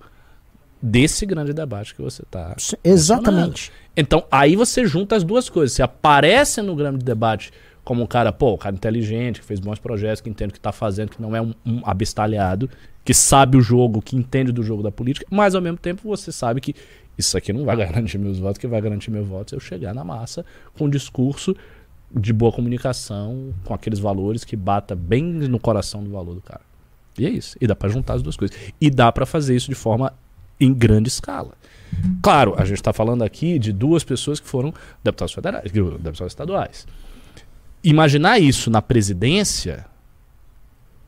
desse grande debate que você tá Exatamente. então, aí você junta as duas coisas. Você aparece no grande debate como um cara, pô, um cara inteligente, que fez bons projetos, que entende o que tá fazendo, que não é um, um abestalhado, que sabe o jogo, que entende do jogo da política, mas ao mesmo tempo você sabe que isso aqui não vai garantir meus votos, que vai garantir meus votos é eu chegar na massa com um discurso de boa comunicação, com aqueles valores que bata bem no coração do valor do cara. E é isso. E dá pra juntar as duas coisas. E dá pra fazer isso de forma em grande escala. Claro, a gente está falando aqui de duas pessoas que foram deputados federais, deputados estaduais. Imaginar isso na presidência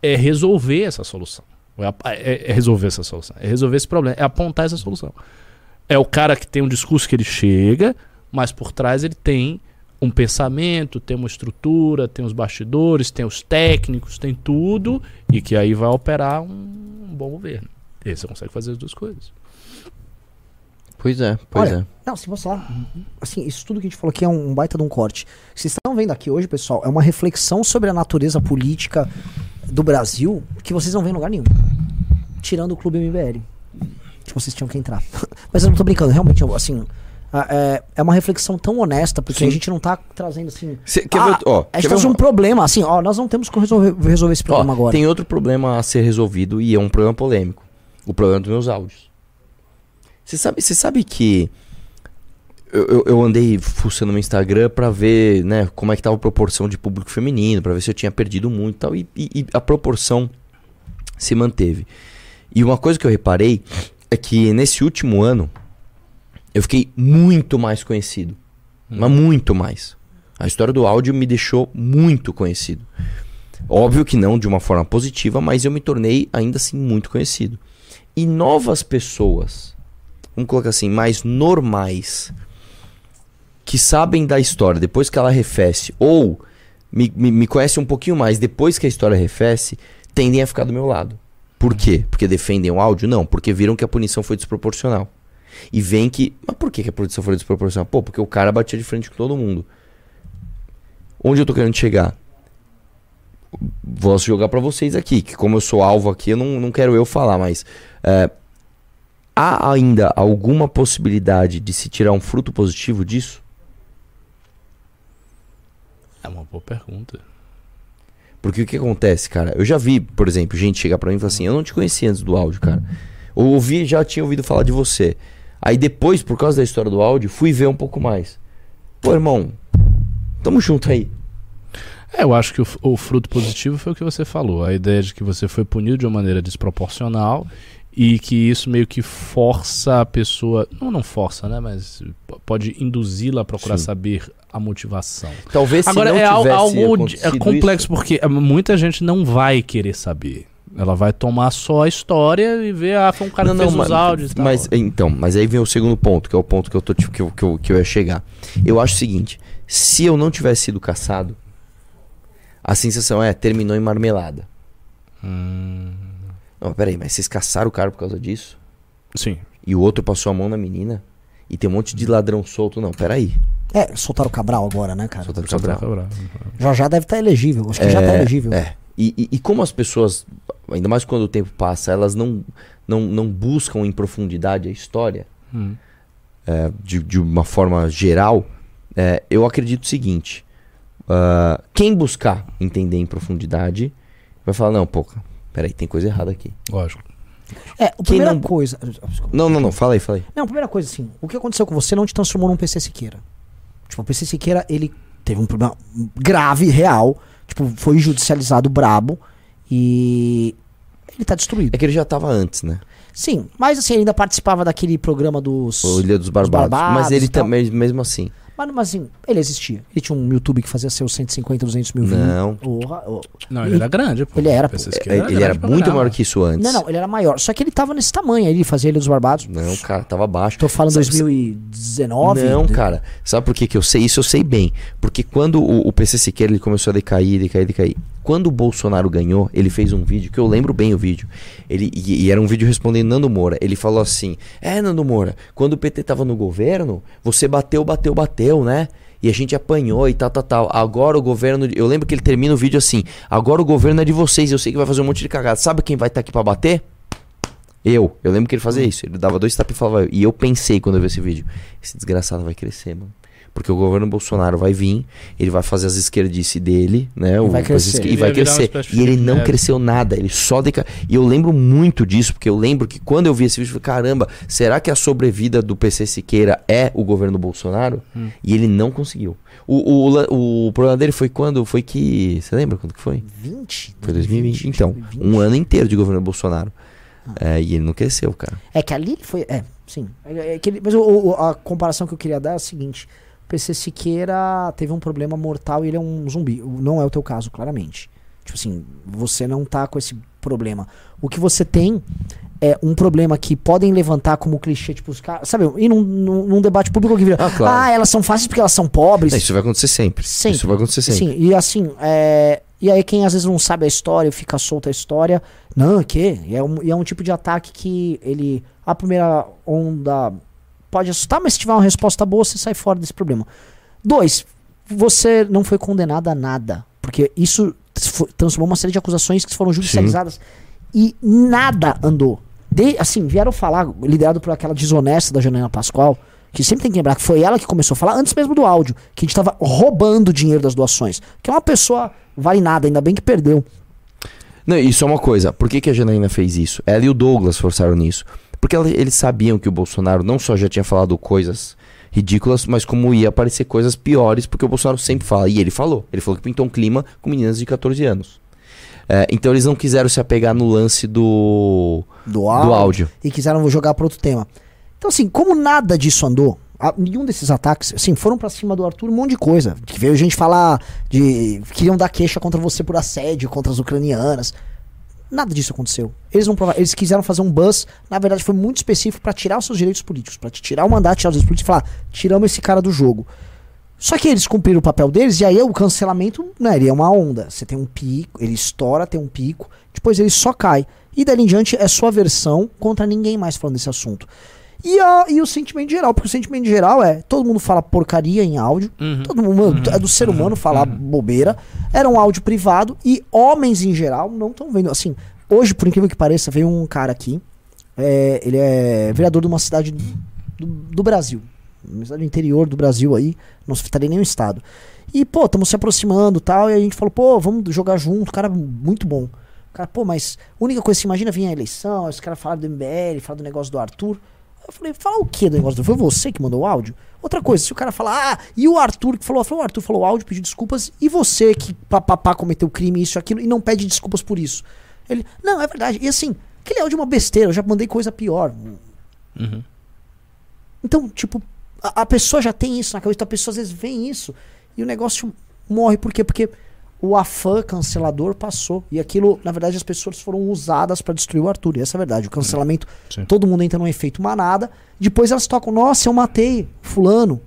é resolver essa solução. É, ap- é- é resolver essa solução. É resolver esse problema. É apontar essa solução. É o cara que tem um discurso que ele chega, mas por trás ele tem um pensamento, tem uma estrutura, tem os bastidores, tem os técnicos, tem tudo, e que aí vai operar um bom governo. E aí você consegue fazer as duas coisas. Pois é, pois Olha, é. Não, se você lá, assim, isso tudo que a gente falou aqui é um, um baita de um corte. Vocês estão vendo aqui hoje, pessoal, é uma reflexão sobre a natureza política do Brasil que vocês não veem em lugar nenhum. Tirando o Clube MBL. Que vocês tinham que entrar. Mas eu não tô brincando, realmente, assim. A- É, é uma reflexão tão honesta, porque Sim. a gente não tá trazendo assim. Cê- quer ah, ver, ó, a gente traz uma- um problema, assim, ó, nós não temos que resolver, resolver esse Ó, problema agora. Tem outro problema a ser resolvido e é um problema polêmico. O problema dos meus áudios. Você sabe, você sabe que eu, eu- andei fuçando no Instagram pra ver, né, como é que tava a proporção de público feminino, pra ver se eu tinha perdido muito e tal, e, e- e a proporção se manteve. E uma coisa que eu reparei é que nesse último ano eu fiquei muito mais conhecido. Mas muito mais. A história do áudio me deixou muito conhecido. Óbvio que não de uma forma positiva, mas eu me tornei ainda assim muito conhecido. E novas pessoas, vamos colocar assim, mais normais, que sabem da história depois que ela arrefece, ou me, me, me conhecem um pouquinho mais depois que a história arrefece, tendem a ficar do meu lado. Por quê? Porque defendem o áudio? Não, porque viram que a punição foi desproporcional. E veem que. Mas por que, a punição foi desproporcional? Pô, porque o cara batia de frente com todo mundo. Onde eu tô querendo chegar? Vou jogar pra vocês aqui, que como eu sou alvo aqui, eu não, não quero eu falar, mas. é, há ainda alguma possibilidade de se tirar um fruto positivo disso? É uma boa pergunta. Porque o que acontece, cara? Eu já vi, por exemplo, gente chegar pra mim e falar assim: Eu não te conhecia antes do áudio, cara. Eu ouvi, já tinha ouvido falar de você. Aí depois, por causa da história do áudio, fui ver um pouco mais. Pô, irmão, tamo junto aí. É, eu acho que o, o fruto positivo foi o que você falou. A ideia de que você foi punido de uma maneira desproporcional e que isso meio que força a pessoa. Não, não força, né? Mas pode induzi-la a procurar Sim. saber a motivação. Talvez se Agora não é algo é complexo isso- porque é, muita gente não vai querer saber. Ela vai tomar só a história e ver, ah, foi um cara que fez mas, os áudios e tal. mas então, mas aí vem o segundo ponto, que é o ponto que eu tô tipo, que eu, que eu, que eu ia chegar. Eu acho o seguinte, se eu não tivesse sido caçado, a sensação é terminou em marmelada. Hum, Não, peraí, mas vocês caçaram o cara por causa disso? sim. E o outro passou a mão na menina? E tem um monte de ladrão solto? Não, peraí. É, soltaram o Cabral agora, né, cara? Soltaram o Só pra Cabral. cobrar. Já já deve estar elegível. Acho que já tá elegível. É. E, e, e como as pessoas, ainda mais quando o tempo passa, elas não, não, não buscam em profundidade a história, Hum. é, de, de uma forma geral, é, eu acredito o seguinte: ah, quem buscar entender em profundidade vai falar, não, pô, peraí, tem coisa errada aqui. Lógico. É, a primeira não- coisa. Desculpa. Não, não, não, fala aí, fala aí. Não, primeira coisa assim, o que aconteceu com você não te transformou num PC Siqueira. Tipo, o PC Siqueira, ele teve um problema grave, real. Tipo, foi judicializado brabo e ele tá destruído. É que ele já tava antes, né? Sim, mas assim, ele ainda participava daquele programa dos. O Ilha dos Barbados. Barbados mas ele também, mesmo assim. Mas, mas assim, ele existia. Ele tinha um YouTube que fazia seus 150, 200 mil views. Não. Não, ele era grande, pô. Ele era, pô. Que É, ele era grande pra muito maior que isso antes. Não, não, ele era maior. Só que ele tava nesse tamanho aí, ele fazia Ilha dos Barbados. Não, cara, tava baixo. Tô falando Sabe- 2019. Não, de- cara. Sabe por que, que eu sei? Isso eu sei bem. Porque quando o, o PC Siqueira ele começou a decair, decair, decair. Quando o Bolsonaro ganhou, ele fez um vídeo, que eu lembro bem o vídeo. Ele, e, e era um vídeo respondendo Nando Moura. Ele falou assim: É, Nando Moura, quando o PT tava no governo, você bateu, bateu, bateu, né? E a gente apanhou e tal, tal, tal. Agora o governo. Eu lembro que ele termina o vídeo assim: Agora o governo é de vocês. Eu sei que vai fazer um monte de cagada. Sabe quem vai estar aqui pra bater? Eu. Eu lembro que ele fazia isso. Ele dava dois tapas e falava. E eu pensei quando eu vi esse vídeo: esse desgraçado vai crescer, mano. Porque o governo Bolsonaro vai vir, ele vai fazer as esquerdices dele, né? o- vai crescer. E Ele vai crescer. E ele não Neves. cresceu nada, ele só deca... E eu lembro muito disso, porque eu lembro que quando eu vi esse vídeo, eu falei, caramba, será que a sobrevida do PC Siqueira é o governo Bolsonaro? Hum. E ele não conseguiu. O, o, o problema dele foi quando? Foi que. Você lembra quando que foi? 20? Foi 2020. Então, 2020. um ano inteiro de governo Bolsonaro. É, e ele não cresceu, cara. É que ali ele foi. É, sim. É, é que ele- mas o- o- a comparação que eu queria dar é a seguinte: PC Siqueira teve um problema mortal e ele é um zumbi. O- Não é o teu caso, claramente. Tipo assim, você não tá com esse problema. O que você tem é um problema que podem levantar como clichê, tipo, os caras. Sabe, e num, num, num debate público que vira. Ah, claro. Ah, elas são fáceis porque elas são pobres. Isso vai acontecer sempre. Sempre. Isso vai acontecer sempre. Sim, e assim, é, e aí quem às vezes não sabe a história, fica solta a história, não, que? E é um, e é um tipo de ataque que ele, a primeira onda pode assustar, mas se tiver uma resposta boa, você sai fora desse problema. Dois, você não foi condenado a nada, porque isso fo- transformou uma série de acusações que foram judicializadas e nada andou. De- assim, vieram falar, liderado por aquela desonesta da Janaina Pascoal, que sempre tem que lembrar que foi ela que começou a falar, antes mesmo do áudio, que a gente tava roubando dinheiro das doações. Que é uma pessoa vale nada, ainda bem que perdeu. Não, isso é uma coisa. Por que, que a Janaína fez isso? Ela e o Douglas forçaram nisso. Porque eles sabiam que o Bolsonaro não só já tinha falado coisas ridículas, mas como ia aparecer coisas piores, porque o Bolsonaro sempre fala. E ele falou. Ele falou que pintou um clima com meninas de 14 anos. É, então eles não quiseram se apegar no lance do, Do do áudio. áudio. E quiseram jogar para outro tema. Então, assim, como nada disso andou, a- nenhum desses ataques, assim, foram pra cima do Arthur um monte de coisa. Que veio gente falar de. Queriam dar queixa contra você por assédio, contra as ucranianas. Nada disso aconteceu. Eles não provaram, eles quiseram fazer um buzz, na verdade foi muito específico pra tirar os seus direitos políticos, te tirar o mandato, tirar os direitos políticos e falar, tiramos esse cara do jogo. Só que eles cumpriram o papel deles e aí o cancelamento, né, ele é uma onda. Você tem um pico, ele estoura, tem um pico, depois ele só cai. E dali em diante é sua versão contra ninguém mais falando desse assunto. E, a, e o sentimento geral, porque o sentimento geral é, todo mundo fala porcaria em áudio, Uhum. todo mundo, é do ser humano falar bobeira. Era um áudio privado e homens em geral não estão vendo. Assim, hoje, por incrível que pareça, veio um cara aqui é, ele é vereador de uma cidade do, do Brasil. Uma cidade do interior do Brasil aí, não citaria nenhum estado. E, pô, estamos se aproximando tal, e a gente falou, pô, vamos jogar junto, cara, muito bom. Cara, pô, mas a única coisa, você imagina vir a eleição, os caras falaram do MBL, falaram do negócio do Arthur. Eu falei, fala o que do negócio Foi você que mandou o áudio? Outra coisa, se o cara falar, ah, e o Arthur que falou, falou, o Arthur falou áudio, pediu desculpas, e você que papapá cometeu crime, isso, aquilo, e não pede desculpas por isso. Ele, não, é verdade. E assim, aquele áudio é uma besteira, eu já mandei coisa pior. Uhum. Então, tipo, a, a pessoa já tem isso na cabeça, então a pessoa às vezes vê isso e o negócio morre. Por quê? Porque o afã cancelador passou. E aquilo, na verdade, as pessoas foram usadas para destruir o Arthur. E essa é a verdade. O cancelamento, Sim. todo mundo entra num efeito manada. Depois elas tocam, nossa, eu matei fulano.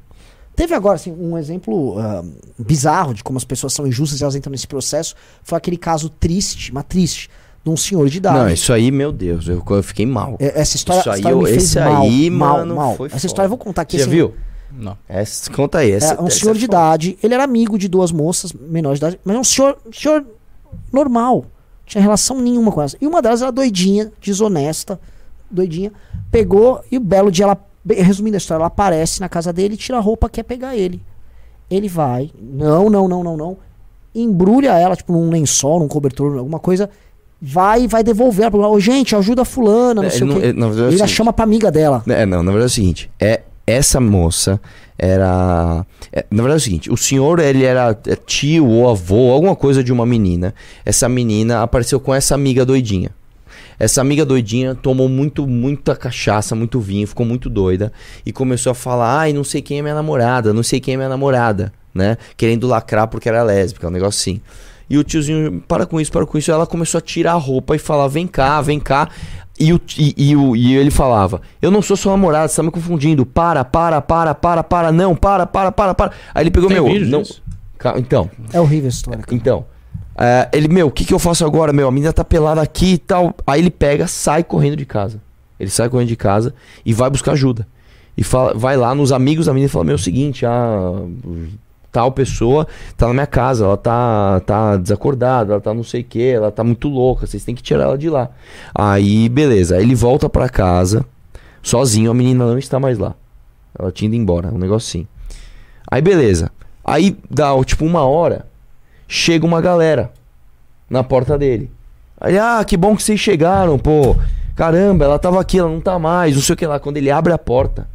Teve agora, assim, um exemplo ah, bizarro de como as pessoas são injustas e elas entram nesse processo. Foi aquele caso triste, mas triste, de um senhor de idade. Não, isso aí, meu Deus, eu, eu fiquei mal. É, Essa história, Isso aí, história eu- me fez esse mal, aí, mal, mano, mal. Essa foda. história eu vou contar aqui. Você assim, viu? Não. Essa, conta aí. Essa, É um essa senhor de foda. idade, ele era amigo de duas moças menores de idade, mas é um senhor, um senhor normal. Tinha relação nenhuma com elas. E uma delas era doidinha, desonesta, doidinha. Pegou e o belo dia ela, resumindo a história, ela aparece na casa dele, tira a roupa, quer pegar ele. Ele vai, não, não, não, não, não. Embrulha ela, tipo, num lençol, num cobertor, alguma coisa. Vai e vai devolver ela. Ô, gente, ajuda a fulana, não É, sei não- o quê. é, verdade é o ele já seguinte. chama pra amiga dela. É, não, na verdade é o seguinte, é essa moça era, é, na verdade é o seguinte, o senhor ele era é, tio ou avô, alguma coisa de uma menina. Essa menina apareceu com essa amiga doidinha. Essa amiga doidinha tomou muito, muita cachaça, muito vinho, ficou muito doida e começou a falar: "Ai, não sei quem é minha namorada, não sei quem é minha namorada", né? Querendo lacrar porque era lésbica, um negócio assim. E o tiozinho, para com isso, para com isso. Ela começou a tirar a roupa e falar: vem cá, vem cá. E, o, e, e o, e ele falava: Eu não sou sua namorada, você tá me confundindo. Para, para, para, para, para, não, para, para, para, para. Aí ele pegou, Tem meu. Não, então, É horrível a história. cara. então. é, ele, meu, o que, que eu faço agora, meu? A menina tá pelada aqui e tal. Aí ele pega, sai correndo de casa. Ele sai correndo de casa e vai buscar ajuda. E fala, vai lá nos amigos da menina e fala: Meu, é o seguinte, a tal pessoa tá na minha casa, ela tá, tá desacordada, ela tá não sei o que, ela tá muito louca, vocês têm que tirar ela de lá. Aí, beleza. Aí ele volta pra casa, sozinho, a menina não está mais lá. Ela tinha ido embora, um assim. Aí, beleza. Aí dá, tipo, uma hora, chega uma galera na porta dele. Aí, ah, que bom que vocês chegaram, pô. Caramba, ela tava aqui, ela não tá mais, não sei o que lá. Quando ele abre a porta,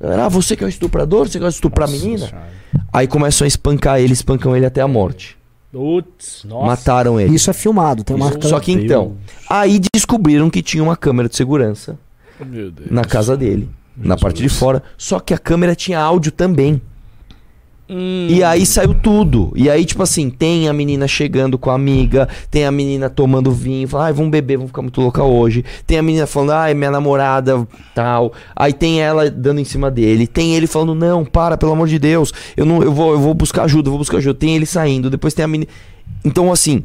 ah, você que é o estuprador? Você gosta de estuprar a Nossa menina? Senhora. Aí começam a espancar ele, espancam ele até a morte. Putz, nossa. Mataram ele. Isso é filmado, tem uma Só que então, Deus. aí descobriram que tinha uma câmera de segurança Meu Deus. na casa dele, na parte de fora. Só que a câmera tinha áudio também. Hum. E aí saiu tudo. E aí, tipo assim, tem a menina chegando com a amiga, tem a menina tomando vinho, fala, ai, vamos beber, vamos ficar muito louca hoje. Tem a menina falando, ai, minha namorada, tal. Aí tem ela dando em cima dele. Tem ele falando, não, para, pelo amor de Deus. Eu não, eu vou, eu vou buscar ajuda, eu vou buscar ajuda. Tem ele saindo, depois tem a menina. Então, assim,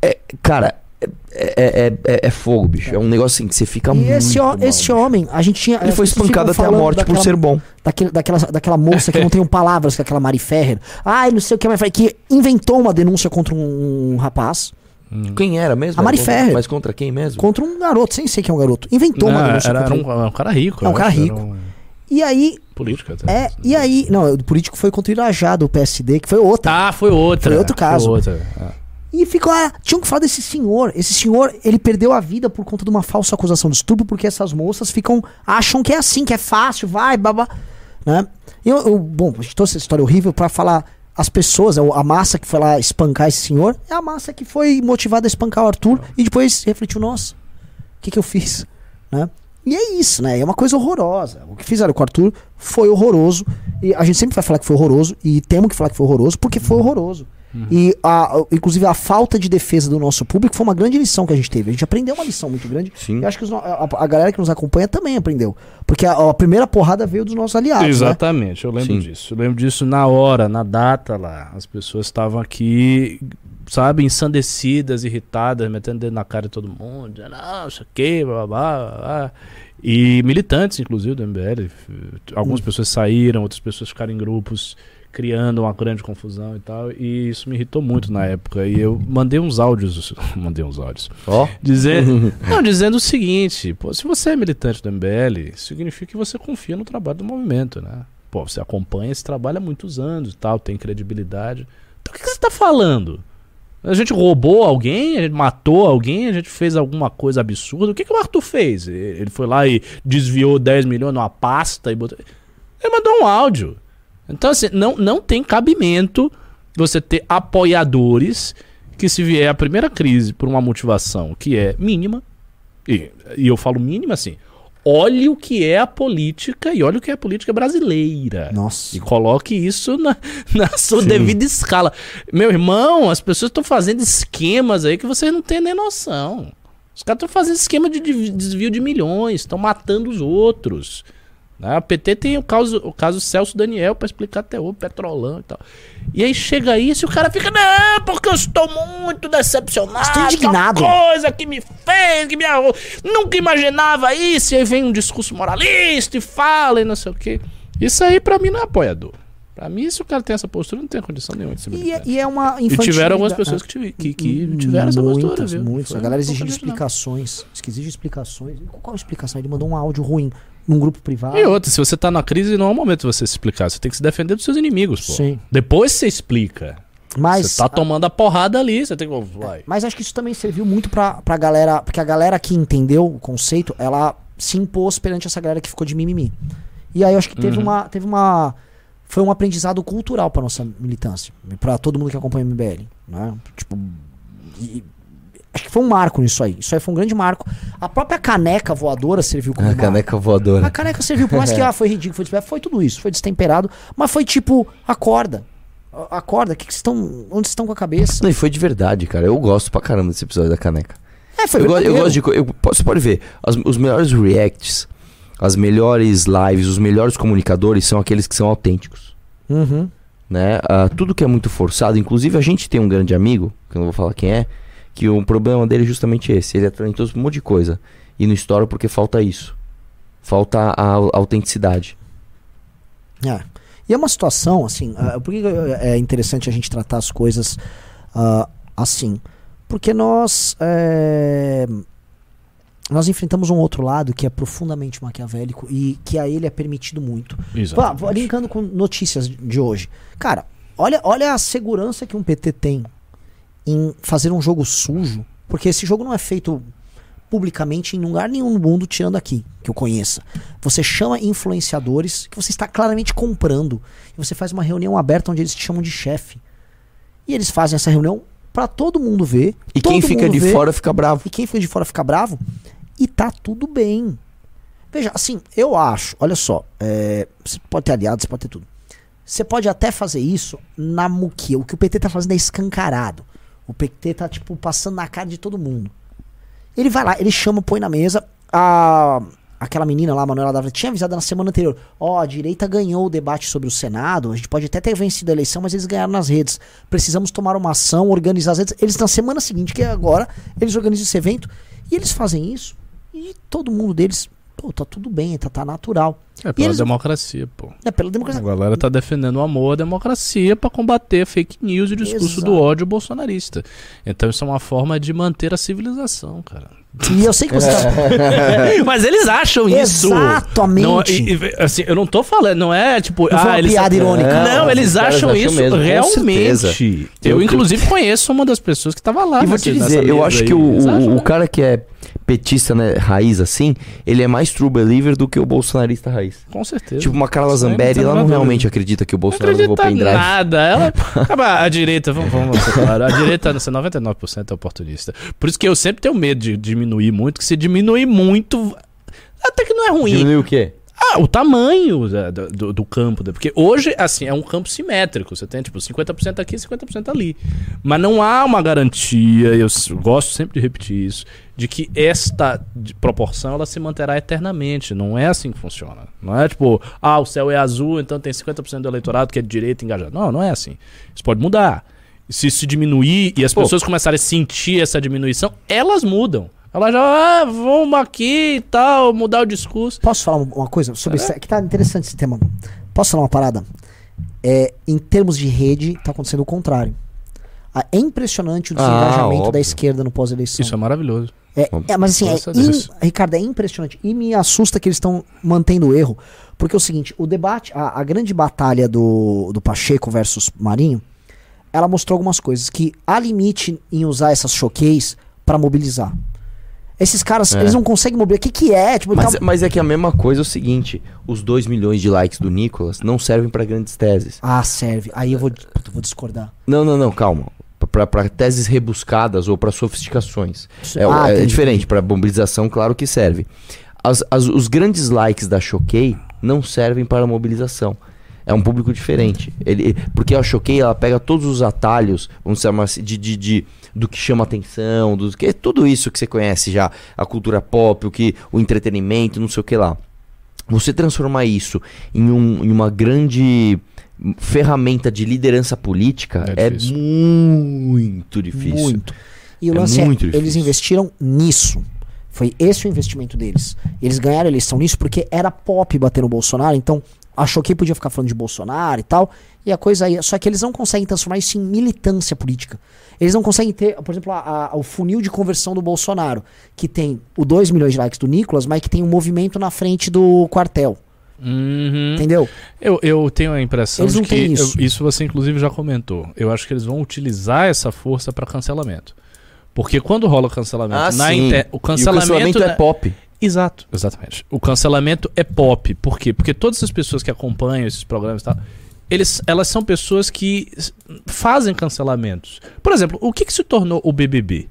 é, cara, é, é, é- é- é fogo, bicho. É um negócio assim que você fica E muito. esse, mal, esse homem, a gente tinha. Ele as foi espancado até a morte por daquela- ser bom. Daquele, daquela, daquela moça que não tem palavras, que é aquela Mari Ferrer. Ai, não sei o que, mas que inventou uma denúncia contra um, um rapaz. Quem era mesmo? A Mari Contra- Ferrer. Mas contra quem mesmo? Contra um garoto, sem ser que é um garoto. Inventou uma Não, denúncia era, um, era um cara rico. É um cara rico. Um E aí, político até. é, e aí. Não, o político foi contra o Irajá do PSD, que foi outra. Tá, foi outra. Foi outro caso. outra. é. E ficou lá, tinham que falar desse senhor. Esse senhor, ele perdeu a vida por conta de uma falsa acusação de estupro, porque essas moças ficam, acham que é assim, que é fácil, vai, babá. Né? Eu, eu, bom, a gente trouxe essa história horrível pra falar as pessoas, a a massa que foi lá espancar esse senhor, é a massa que foi motivada a espancar o Arthur e depois refletiu, nossa, o que que eu fiz? Né? E é isso, né? É uma coisa horrorosa. O que fizeram com o Arthur foi horroroso. E a gente sempre vai falar que foi horroroso. E temos que falar que foi horroroso porque foi horroroso. E, a, inclusive, a falta de defesa do nosso público foi uma grande lição que a gente teve. A gente aprendeu uma lição muito grande. Sim. E acho que os a, a galera que nos acompanha também aprendeu. Porque a, a primeira porrada veio dos nossos aliados. Né? Exatamente, eu lembro Sim. disso. Eu lembro disso na hora, na data lá. As pessoas estavam aqui, sabe, ensandecidas, irritadas, metendo dedo na cara de todo mundo. dizendo, Não, isso aqui, blá, blá, blá, blá. E militantes, inclusive, do MBL. Algumas pessoas saíram, outras pessoas ficaram em grupos criando uma grande confusão e tal. E isso me irritou muito na época. E eu mandei uns áudios. mandei uns áudios. Ó. Dizendo, não, dizendo o seguinte: pô, se você é militante do MBL, significa que você confia no trabalho do movimento, né? Pô, você acompanha esse trabalho há muitos anos e tal, tem credibilidade. Então o que, que você está falando? A gente roubou alguém, a gente matou alguém, a gente fez alguma coisa absurda. O que, que o Arthur fez? Ele foi lá e desviou 10 milhões numa pasta e botou. Ele mandou um áudio. Então, assim, não, não tem cabimento você ter apoiadores que, se vier a primeira crise por uma motivação que é mínima, e, e eu falo mínima assim, olhe o que é a política e olhe o que é a política brasileira. Nossa. E coloque isso na, na sua devida escala. Meu irmão, as pessoas estão fazendo esquemas aí que vocês não têm nem noção. Os caras estão fazendo esquema de desvio de milhões, estão matando os outros. Né? A PT tem o caso, o caso Celso Daniel para explicar até o Petrolão e tal. E aí chega isso e o cara fica, não, porque eu estou muito decepcionado. Estou indignado. Coisa que me fez, que me arrou. Nunca imaginava isso. E aí vem um discurso moralista e fala e não sei o quê. Isso aí pra mim não é apoiador. Pra mim, se o cara tem essa postura, não tem condição nenhuma de se E, é- militar. e é uma E tiveram algumas infantilidade- pessoas que, tive- que, que tiveram essa postura, Muitas, viu? muitas. A galera exigindo explicações. Exige explicações. Qual explicação? Ele mandou um áudio ruim num grupo privado. E outra, se você tá na crise, não é o momento de você se explicar. Você tem que se defender dos seus inimigos, pô. Sim. Depois você explica. Mas, você tá tomando a porrada ali, você tem que. Vai. mas acho que isso também serviu muito pra, pra galera. Porque a galera que entendeu o conceito, ela se impôs perante essa galera que ficou de mimimi. E aí eu acho que teve Uhum. uma. Teve uma. Foi um aprendizado cultural pra nossa militância. Pra todo mundo que acompanha o MBL. Né? Tipo. e- acho que foi um marco nisso aí. Isso aí foi um grande marco. A própria caneca voadora serviu como A marco. caneca voadora. A caneca serviu, por mais que ah, foi ridículo, foi foi tudo isso, foi destemperado, mas foi tipo, acorda. Acorda, que que estão, onde estão com a cabeça? Não, e foi de verdade, cara. Eu gosto pra caramba desse episódio da caneca. É, foi Eu, go- eu gosto de. eu- você pode ver, as- os melhores reacts, as melhores lives, os melhores comunicadores são aqueles que são autênticos. Uhum. né? Ah, tudo que é muito forçado, inclusive a gente tem um grande amigo, que eu não vou falar quem é, que o problema dele é justamente esse. Ele é talentoso por um monte de coisa. E não estoura porque falta isso. Falta a, a autenticidade. É. E é uma situação, assim, ah, por que é interessante a gente tratar as coisas ah, assim? Porque nós. é, nós enfrentamos um outro lado que é profundamente maquiavélico e que a ele é permitido muito. Vá, vá, linkando com notícias de hoje. Cara, olha, olha a segurança que um PT tem em fazer um jogo sujo, porque esse jogo não é feito publicamente em lugar nenhum no mundo, tirando aqui, que eu conheça. Você chama influenciadores que você está claramente comprando. E você faz uma reunião aberta onde eles te chamam de chefe. E eles fazem essa reunião pra todo mundo ver. E quem fica de vê, fora fica bravo. e quem fica de fora fica bravo. E tá tudo bem. Veja, assim, eu acho, olha só, é, você pode ter aliados, você pode ter tudo. Você pode até fazer isso na muquia. O que o PT tá fazendo é escancarado. O PT tá, tipo, passando na cara de todo mundo. Ele vai lá, ele chama, põe na mesa. A, aquela menina lá, a Manuela Dávila, tinha avisado na semana anterior. Ó, a direita ganhou o debate sobre o Senado. A gente pode até ter vencido a eleição, mas eles ganharam nas redes. Precisamos tomar uma ação, organizar as redes. Eles, na semana seguinte, que é agora, eles organizam esse evento. E eles fazem isso. E todo mundo deles, pô, tá tudo bem, tá, tá natural. É pela eles- democracia, pô. É pela A democracia. galera tá defendendo o amor à democracia pra combater fake news e o discurso Exato. do ódio bolsonarista. Então isso é uma forma de manter a civilização, cara. E eu sei que você tá. Mas eles acham isso. Exatamente. Não, e- e- assim, eu não tô falando, não é tipo. Não foi uma eles piada irônica. Não, Não, eles acham acham isso mesmo, realmente. Eu, Eu- inclusive, conheço uma das pessoas que tava lá. E vou te dizer, eu acho aí. que o, o- o né? cara que é petista, né, raiz assim, ele é mais true believer do que o bolsonarista raiz. Com certeza. Tipo uma Carla não Zambelli, ela não realmente acredita que o Não Bolsonaro levou acredita pendrive. nada. Ela, Cara, a direita, vamos, vamos ser claro, a direita, assim, 99% é oportunista. Por isso que eu sempre tenho medo de diminuir muito, que se diminuir muito, até que não é ruim. Diminuiu o quê? Ah, o tamanho da- do, do- campo. né? Porque hoje, assim, é um campo simétrico. Você tem, tipo, 50% aqui e 50% ali. Mas não há uma garantia, eu gosto sempre de repetir isso, de que esta proporção ela se manterá eternamente. Não é assim que funciona. Não é tipo, ah, o céu é azul, então tem 50% do eleitorado que é de direita engajado. Não, não é assim. Isso pode mudar. Se isso diminuir e as Pô. pessoas começarem a sentir essa diminuição, elas mudam. Elas já, ah, vamos aqui e tal, mudar o discurso. Posso falar uma coisa sobre isso? Que tá interessante esse tema. Posso falar uma parada? é, em termos de rede, tá acontecendo o contrário. Ah, É impressionante o Ah, desengajamento óbvio. da esquerda no pós-eleição. Isso é maravilhoso. É, é, mas assim, é im- Ricardo, é impressionante. E me assusta que eles estão mantendo o erro. Porque é o seguinte, o debate, a, a grande batalha do, do Pacheco versus Marinho, ela mostrou algumas coisas. Que há limite em usar essas choqueis pra mobilizar. Esses caras, É. eles não conseguem mobilizar. O que que é? Tipo, Mas, tá- mas é que a mesma coisa é o seguinte: os 2 milhões de likes do Nicolas não servem pra grandes teses. Ah, serve. Aí eu vou, eu vou discordar. Não, não, não, calma. Pra teses rebuscadas ou pra sofisticações. É, Ah, é entendi. diferente, pra mobilização, claro que serve. As- as- os grandes likes da Choquei não servem para mobilização. É um público diferente. Ele, porque a Choquei ela pega todos os atalhos, vamos chamar assim, de, de, de- do que chama atenção, do que tudo isso que você conhece já, a cultura pop, o que o entretenimento, não sei o que lá. Você transformar isso em, um- em uma grande ferramenta de liderança política É é, difícil. muito difícil. Muito. E o É lance é, muito eles difícil. investiram nisso. Foi esse o investimento deles. Eles ganharam a eleição nisso porque era pop bater no Bolsonaro, então achou que podia ficar falando de Bolsonaro e tal. E a coisa aí. Só que eles não conseguem transformar isso em militância política. Eles não conseguem ter, por exemplo, a- a- o funil de conversão do Bolsonaro, que tem o 2 milhões de likes do Nicolas, mas que tem um movimento na frente do quartel. Uhum. Entendeu? Eu, eu tenho a impressão Eles de que têm eu- isso. isso você inclusive já comentou. Eu acho que eles vão utilizar essa força para cancelamento. Porque quando rola o cancelamento Ah, na sim. inter... o E o cancelamento, cancelamento na- é pop. Exato, exatamente. O cancelamento é pop. Por quê? Porque todas as pessoas que acompanham esses programas e tal, eles, elas são pessoas que fazem cancelamentos. Por exemplo, o que, que se tornou o BBB?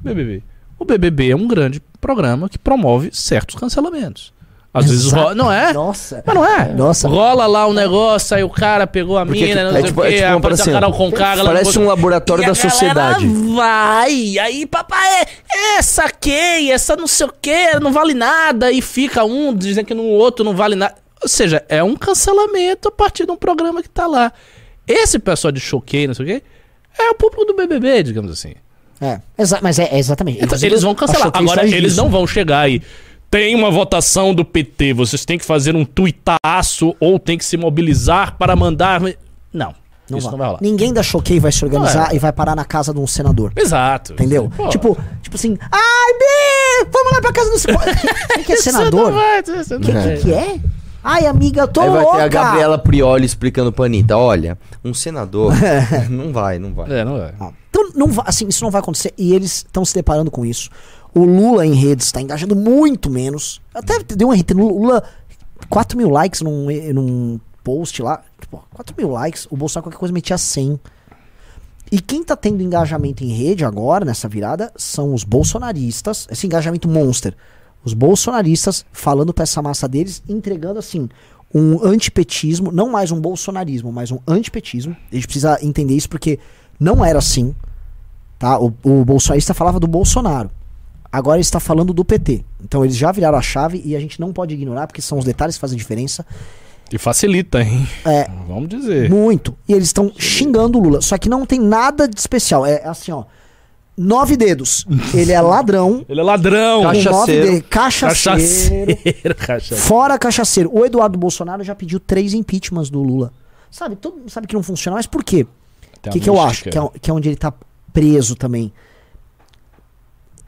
BBB. O BBB é um grande programa que promove certos cancelamentos. Às vezes Exato. rola, não é? Nossa. Mas não é. Nossa. Rola lá um negócio, aí o cara pegou a Porque mina, não é sei tipo- o é quê, tipo aparece a assim, Carol cara. Parece um laboratório da sociedade. Vai, aí papai, é, essa saquei, essa não sei o que, não vale nada, e fica um dizendo que no outro não vale nada. Ou seja, é um cancelamento a partir de um programa que tá lá. Esse pessoal de choquei, não sei o quê, é o público do BBB, digamos assim. É, mas é, é exatamente. Então, eles vão cancelar. Agora, eles disso. não vão chegar aí. Tem uma votação do PT, vocês têm que fazer um tuitaço ou tem que se mobilizar para mandar. Não, Não isso vai. não vai rolar. Ninguém da Choquei vai se organizar é. e vai parar na casa de um senador. Exato. Entendeu? Pô, Tipo, tipo assim, ai, Bi, vamos lá pra casa do senador. Quem que é senador? Quem vai. que, que é? Ai, amiga, eu tô Aí vai louca. ter a Gabriela Prioli explicando pra Anitta, olha, um senador não vai, não vai. É, não vai. Ah, Então, não vai, assim, isso não vai acontecer. E eles estão se deparando com isso. O Lula em redes está engajando muito menos. Até deu um RT no Lula. Lula 4 mil likes num, num post lá. Tipo, 4 mil likes. O Bolsonaro qualquer coisa metia 100. E quem tá tendo engajamento em rede agora, nessa virada, são os bolsonaristas. Esse engajamento monster. Os bolsonaristas falando pra essa massa deles, entregando assim um antipetismo, não mais um bolsonarismo, mas um antipetismo. A gente precisa entender isso porque não era assim. Tá? O, o bolsonarista falava do Bolsonaro. Agora ele está falando do PT. Então eles já viraram a chave e a gente não pode ignorar porque são os detalhes que fazem diferença. E facilita, hein? É, Vamos dizer. muito. E eles estão xingando o Lula. Só que não tem nada de especial. É assim, ó. Nove dedos. Ele é ladrão. Ele é ladrão. com nove Cachaceiro. dedos, cachaceiro. Cachaceiro. Cachaceiro. Fora cachaceiro. O Eduardo Bolsonaro já pediu três impeachments do Lula. Sabe, todo mundo sabe que não funciona, mas por quê? O que, que eu acho? Que é, que é onde ele tá preso também.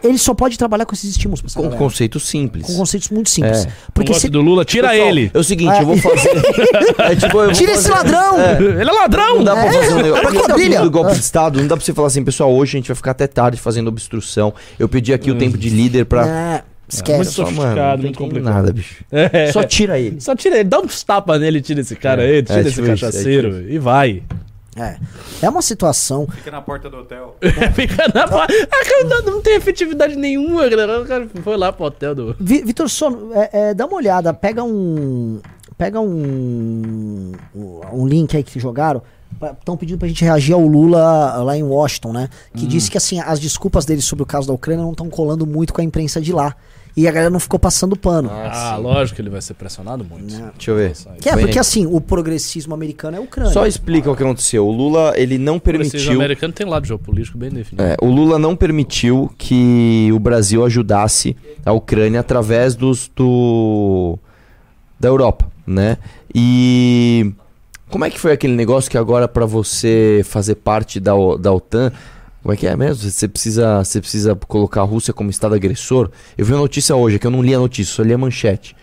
Ele só pode trabalhar com esses estímulos pra Com galera. conceito simples. Com conceitos muito simples. É. Porque se. do Lula, tira Pessoal, ele. É o seguinte, Ah, eu vou fazer. é, tipo, eu vou Tira esse fazer- ladrão! Ele é ladrão. Não dá pra É, fazer um negócio. do golpe de Estado, não dá pra você falar assim, pessoal, hoje a gente vai ficar até tarde fazendo obstrução. Eu pedi aqui o tempo de líder pra. É, esquece. muito Só, sofisticado, mano, não muito tem complicado. nada, bicho. É. Só tira ele. Só tira ele, dá uns tapas nele, tira esse cara aí, tira é esse tipo isso, é cachaceiro e vai. É. É uma situação. Fica na porta do hotel. Fica na pa- Ah, não, não tem efetividade nenhuma, galera. O cara foi lá pro hotel do. Vi- Vitor Sono, é, é, dá uma olhada, pega um. Pega um. Um link aí que jogaram. Estão pedindo pra gente reagir ao Lula lá em Washington, né? Que disse que assim, as desculpas dele sobre o caso da Ucrânia não estão colando muito com a imprensa de lá. E a galera não ficou passando pano. Ah, lógico que ele vai ser pressionado muito. Deixa eu ver. Que é, porque assim, o progressismo americano é a Ucrânia. Só explica o que aconteceu. O Lula, ele não O progressismo permitiu. americano tem lado geopolítico bem definido. É, o Lula não permitiu que o Brasil ajudasse a Ucrânia através dos do da Europa, né? E Como é que foi aquele negócio que agora pra você fazer parte da, O- da OTAN, como é que é mesmo? Você precisa, você precisa colocar a Rússia como estado agressor? Eu vi a notícia hoje, é que eu não li a notícia, só li a manchete.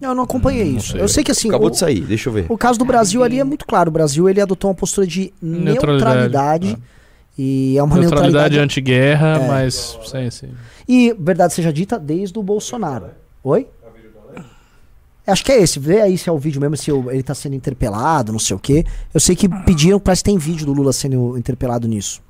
Eu não acompanhei Hum, não isso. Eu sei que assim. Acabou o, de sair, deixa eu ver. o caso do Brasil ali é muito claro. O Brasil ele adotou uma postura de neutralidade. Neutralidade, E é uma Neutralidade neutralidade. anti-guerra, É. mas sem, sem. E, verdade seja dita, desde o Bolsonaro. Oi? Acho que é esse. Vê aí se é o vídeo mesmo, se ele tá sendo interpelado, não sei o quê. Eu sei que pediram, parece que tem vídeo do Lula sendo interpelado nisso.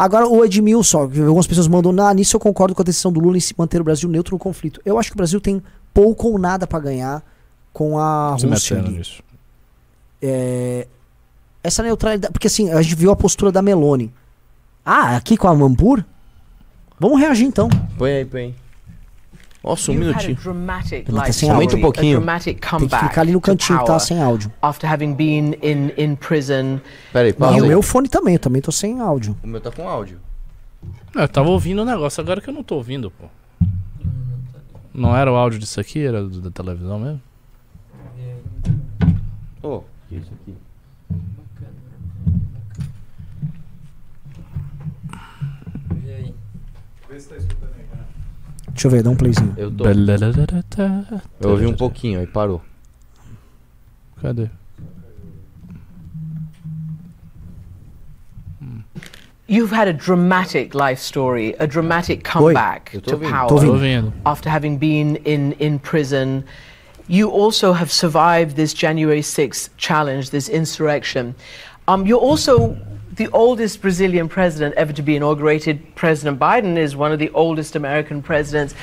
Agora, o Edmilson, que algumas pessoas mandam, nah, nisso eu concordo com a decisão do Lula em se manter o Brasil neutro no conflito. Eu acho que o Brasil tem pouco ou nada pra ganhar com a se Rússia nisso. É, essa neutralidade. Porque assim, a gente viu a postura da Meloni. Ah, aqui com a Mampur? Vamos reagir então. Põe aí, põe aí. Nossa, um minutinho. tá sem Aumenta um pouquinho. Tem que clicar ali no cantinho que tá sem áudio. after having been in, in prison. Pera aí, E pausa o meu fone também, eu também tô sem áudio. O meu tá com áudio. Eu tava ouvindo o negócio, agora que eu não tô ouvindo, pô. Não era o áudio disso aqui, era do- da televisão mesmo? Ô, que isso aqui? Deixa eu ver, dá um playzinho. Eu tô. Eu ouvi um pouquinho, aí parou. Cadê? You've had a dramatic life story, a dramatic comeback tô to power after having been in, in prison. You also have survived this January 6th challenge, this insurrection. Um, you're also the oldest Brazilian president ever to be inaugurated. President Biden is one of the oldest American presidents.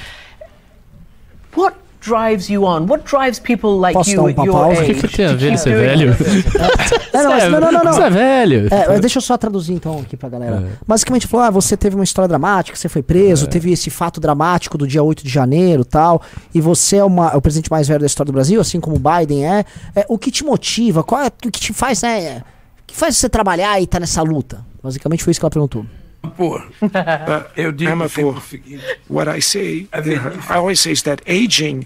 What drives you on? What drives people like Posso you um at your pausa? age? O que que tem a ver ser doing velho? É, não, mas- não, não, não, não. Você é velho. É, deixa eu só traduzir então aqui pra galera. Basicamente falou: ah, você teve uma história dramática, você foi preso, teve esse fato dramático do dia 8 de janeiro tal, e você é, uma- é o presidente mais velho da história do Brasil, assim como o Biden é. É, o que te motiva? Qual é o que te faz, né? O que faz você trabalhar e estar nessa luta? Basicamente foi isso que ela perguntou. Pô, Eu digo pô, o seguinte: what I say, A I always say is that aging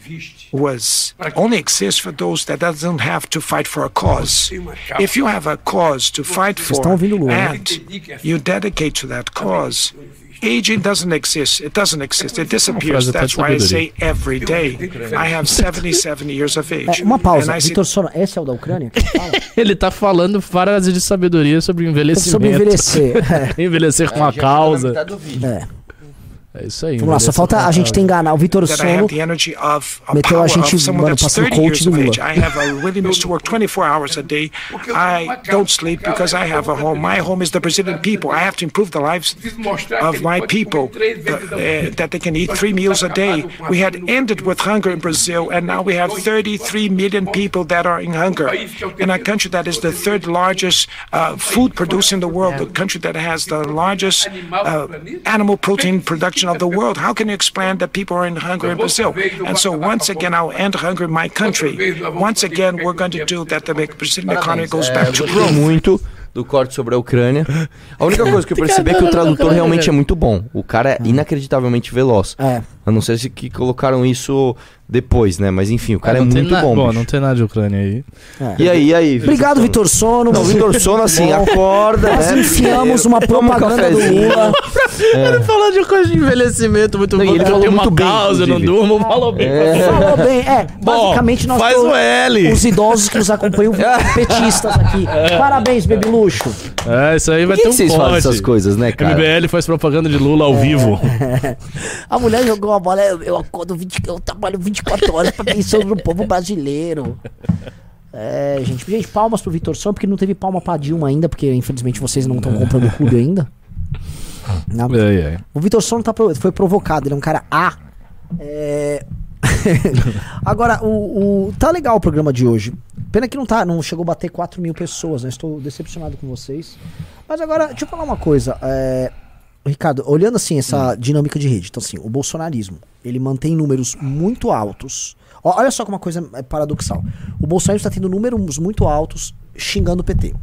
was only exists for those that doesn't have to fight for a cause. If you have a cause to fight for Lula, né? and you dedicate to that cause, aging doesn't exist. It doesn't exist. It disappears. That's why I say every day. I have 77 years of age. É, uma pausa. And I say Vitor Sono, esse é o da Ucrânia? que fala? Ele tá falando frases de sabedoria sobre envelhecimento. Sobre envelhecer. É, envelhecer com uma causa. é. É isso aí. Vamos lá, só falta a gente causa. ter enganar. O Vitor that Sono have the energy of a meteu a gente, of someone mano, that's passando coach do of Lula. I have a willingness to work 24 hours a day. I don't sleep because I have a home. My home is the Brazilian people. I have to improve the lives of my people, the- uh, that they can eat three meals a day. We had ended with hunger in Brazil, and now we have 33 million people that are in hunger. In a country that is the third largest uh, food producer in the world, the country that has the largest uh, animal protein production of the world. How can you explain that people are in hunger in Brazil? And so once again, I'll end hunger in my country. Once again, we're going to do that. The Brazilian economy goes É, back eu to growth. muito do corte sobre a Ucrânia. A única coisa que eu percebi é que o tradutor realmente é muito bom. O cara é inacreditavelmente veloz. É. A não ser se que colocaram isso depois, né? Mas enfim, o cara é Não tem muito na- bom. bicho. não tem nada de Ucrânia aí. E aí, e aí? Obrigado, Vitor Sono. Não, o Vitor Sono, assim, Bom, acorda, Nós né? enfiamos uma Toma um propaganda do. Lula. Ele falou de coisa de envelhecimento muito Não, bom. ele Eu falou tenho uma muito bem, causa, eu não durmo, falou bem. Falou bem, é. Bom, Basicamente, nós faz o L. Os idosos que nos acompanham petistas aqui. Parabéns, Baby Luxo. É, isso aí vai ter um vocês fazem essas coisas, né, cara? MBL faz propaganda de Lula É. ao vivo. A mulher jogou a bola, eu, eu acordo 20, eu trabalho 24 horas pra pensar no povo brasileiro. É, gente, gente, palmas pro Vitor Sono, porque não teve palma pra Dilma ainda, porque infelizmente vocês não estão comprando o clube ainda. Não. Ai, ai. O Vitor Sono tá, foi provocado, ele é um cara A. É... Agora, o, o- tá legal o programa de hoje. Pena que não, tá, não chegou a bater 4 mil pessoas, né? Estou decepcionado com vocês. Mas agora, deixa eu falar uma coisa. é, Ricardo, olhando assim essa dinâmica de rede, então assim, o bolsonarismo, ele mantém números muito altos. Olha só como uma coisa é paradoxal. O Bolsonaro está tendo números muito altos xingando o PT.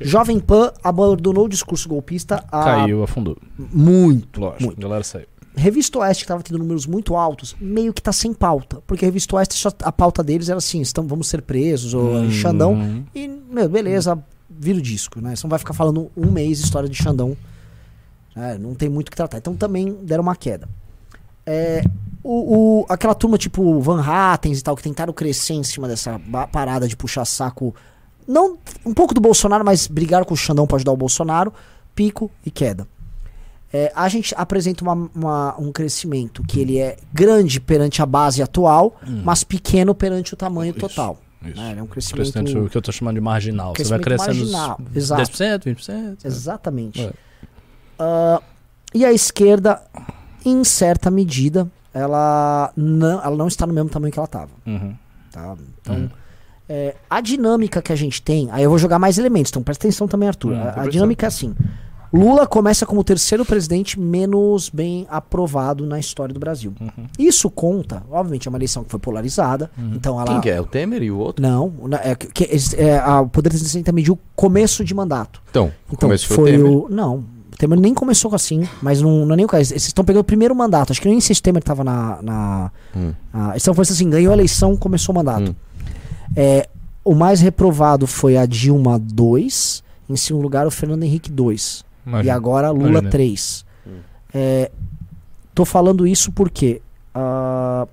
Jovem Pan abandonou o discurso golpista há Caiu, afundou. muito, Lógico, muito. a galera saiu. Revista Oeste, que tava tendo números muito altos, meio que tá sem pauta. Porque a Revista Oeste, só, a pauta deles era assim: estão, vamos ser presos, ou Hum. Xandão. E, meu, beleza, vira o disco, né? Você não vai ficar falando um mês história de Xandão. Né? não tem muito o que tratar. Então também deram uma queda. É, o, o- aquela turma tipo Van Hattens e tal, que tentaram crescer em cima dessa parada de puxar saco. Não um pouco do Bolsonaro, mas brigaram com o Xandão pra ajudar o Bolsonaro. Pico e queda. É, a gente apresenta uma- uma- um crescimento que ele é grande perante a base atual, mas pequeno perante o tamanho Isso, total. Isso. né? É um crescimento. O que eu tô chamando de marginal. Você vai crescendo marginal, os exato. 10%, 20%. Exatamente. É. Ah, e a esquerda, em certa medida, ela não, ela não está no mesmo tamanho que ela estava. Uhum. Tá? Então, é, a dinâmica que a gente tem. Aí eu vou jogar mais elementos, então presta atenção também, Arthur. Hum, tô a, a dinâmica é assim: Lula começa como o terceiro presidente menos bem aprovado na história do Brasil. Uhum. Isso conta, obviamente, é uma eleição que foi polarizada. Então ela. Quem que é? O Temer e o outro? Não, é, que, que- é, a- o Poder Legislativo mediu o começo de mandato. Então, Então, começo foi, foi o Temer. o. Não, o Temer nem começou assim, mas não, não é nem o caso. Vocês estão pegando o primeiro mandato. Acho que nem sei se o Temer estava na. na Hum. a- então foi assim: ganhou a eleição, começou o mandato. Hum. É, o mais reprovado foi a Dilma 2. Em segundo lugar, o Fernando Henrique 2. E agora Lula Imagina. 3. Hum. É, tô falando isso porque ah,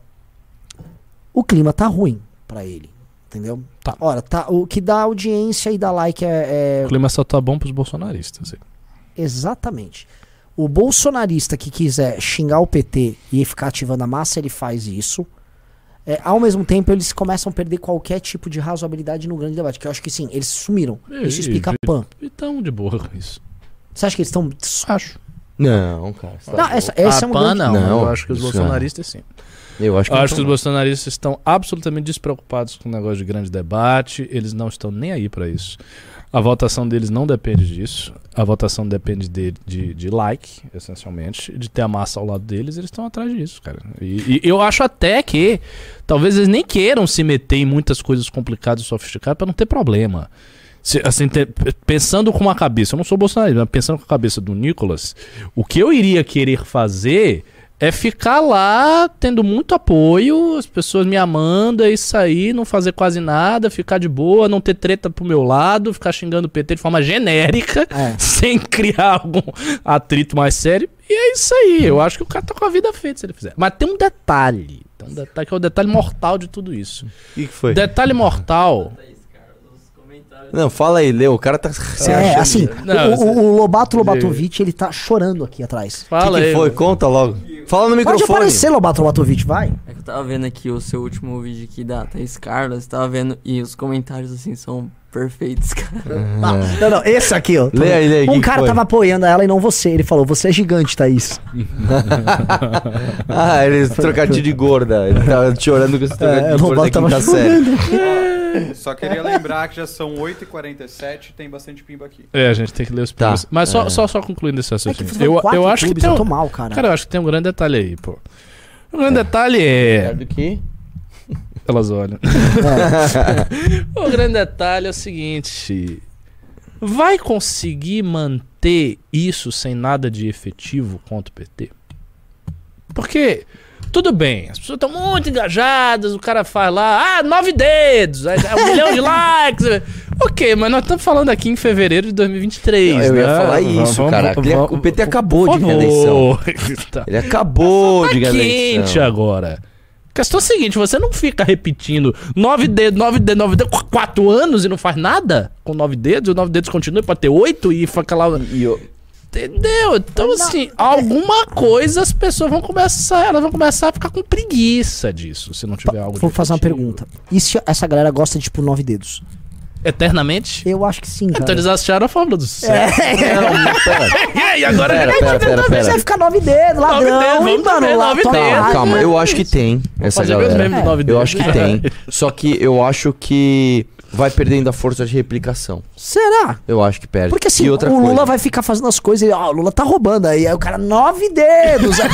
o clima tá ruim pra ele. Entendeu? Tá. Ora, tá, o que dá audiência e dá like é- é O clima só tá bom pros bolsonaristas. assim. Exatamente. O bolsonarista que quiser xingar o PT e ficar ativando a massa, ele faz isso. É, ao mesmo tempo, eles começam a perder qualquer tipo de razoabilidade no grande debate. Que eu acho que sim, eles sumiram. E- Isso explica e- pan. E tão de boa com isso. Você acha que eles estão. Acho. Não, cara. tá Não, louco. essa, esse é a um PAN grande... não, Não, Eu acho que os bolsonaristas sim. Eu acho que Eu acho que os bolsonaristas estão absolutamente despreocupados com o negócio de grande debate. Eles não estão nem aí pra isso. A votação deles não depende disso. A votação depende de, de, de like, essencialmente. De ter a massa ao lado deles, eles estão atrás disso, cara. E, e eu acho até que talvez eles nem queiram se meter em muitas coisas complicadas e sofisticadas pra não ter problema. Se- assim, te- pensando com a cabeça, eu não sou bolsonarista, mas pensando com a cabeça do Nicolas, o que eu iria querer fazer é ficar lá tendo muito apoio, as pessoas me amando, é isso aí, não fazer quase nada, ficar de boa, não ter treta pro meu lado, ficar xingando o PT de forma genérica, É. sem criar algum atrito mais sério. E é isso aí, eu acho que o cara tá com a vida feita se ele fizer. Mas tem um detalhe, tem um detalhe que é o detalhe mortal de tudo isso. O que, que foi? Detalhe mortal. Não, fala aí, Leo. O cara tá se É, achando. assim, Não, o, o, o Lobato Lobatovic, ele tá chorando aqui atrás. Fala que, que aí. foi? mano. Conta logo. Fala no Pode microfone. aparecer, Lobato Lobatovic, vai. É que eu tava vendo aqui o seu último vídeo aqui da Thaís Carlos, tava vendo, e os comentários assim são perfeitos, cara. Ah, não, não, esse aqui, ó. Lê aí, lê aí, Um que cara foi? tava apoiando ela e não você. Ele falou, você é gigante, Thaís. ah, ele trocadilho de gorda. Ele tava chorando com esse trocadilho É, de gorda tava quinta série. Só queria lembrar que já são 8h47 e tem bastante pimba aqui. É, a gente tem que ler os Tá, primeiros. Mas só, é. só, só concluindo esse É que raciocínio. foram eu, eu acho que clubes, tem eu um, tô mal, cara. Cara, eu acho que tem um grande detalhe aí, pô. O grande detalhe é. do que? Elas olham. o grande detalhe é o seguinte: vai conseguir manter isso sem nada de efetivo contra o PT? Porque, tudo bem, as pessoas estão muito engajadas, o cara faz lá, ah, nove dedos, dá um milhão de likes. Ok, mas nós estamos falando aqui em fevereiro de 2023. Eu ia né? falar isso, cara. Ele- o PT acabou de ganhar eleição. Ele acabou de Tá ganhar a quente eleição. agora. A questão é a seguinte, você não fica repetindo nove dedos, nove dedos, nove dedos, qu- quatro anos e não faz nada com nove dedos, e nove dedos continua pra ter oito e fica lá... E eu- Entendeu? Então, assim, alguma coisa as pessoas vão começar, elas vão começar a ficar com preguiça disso, se não tiver algo Vou fazer uma pergunta. E se essa galera gosta de, tipo, nove dedos? Eternamente? Eu acho que sim, cara. Então eles acharam a fórmula do sucesso. Não, não, pera. E aí, agora Pera, pera, pera, Você pera. vai ficar nove dedos, ladrão, dedos, vamos mano? Lá, nove dedos. Calma, calma. Eu acho que tem essa galera. nove Eu acho que tem. Só que eu acho que vai perdendo a força de replicação. Será? Eu acho que perde. Porque assim, o outra Lula coisa. vai ficar fazendo as coisas e, ó, o Lula tá roubando aí. Aí o cara, nove dedos.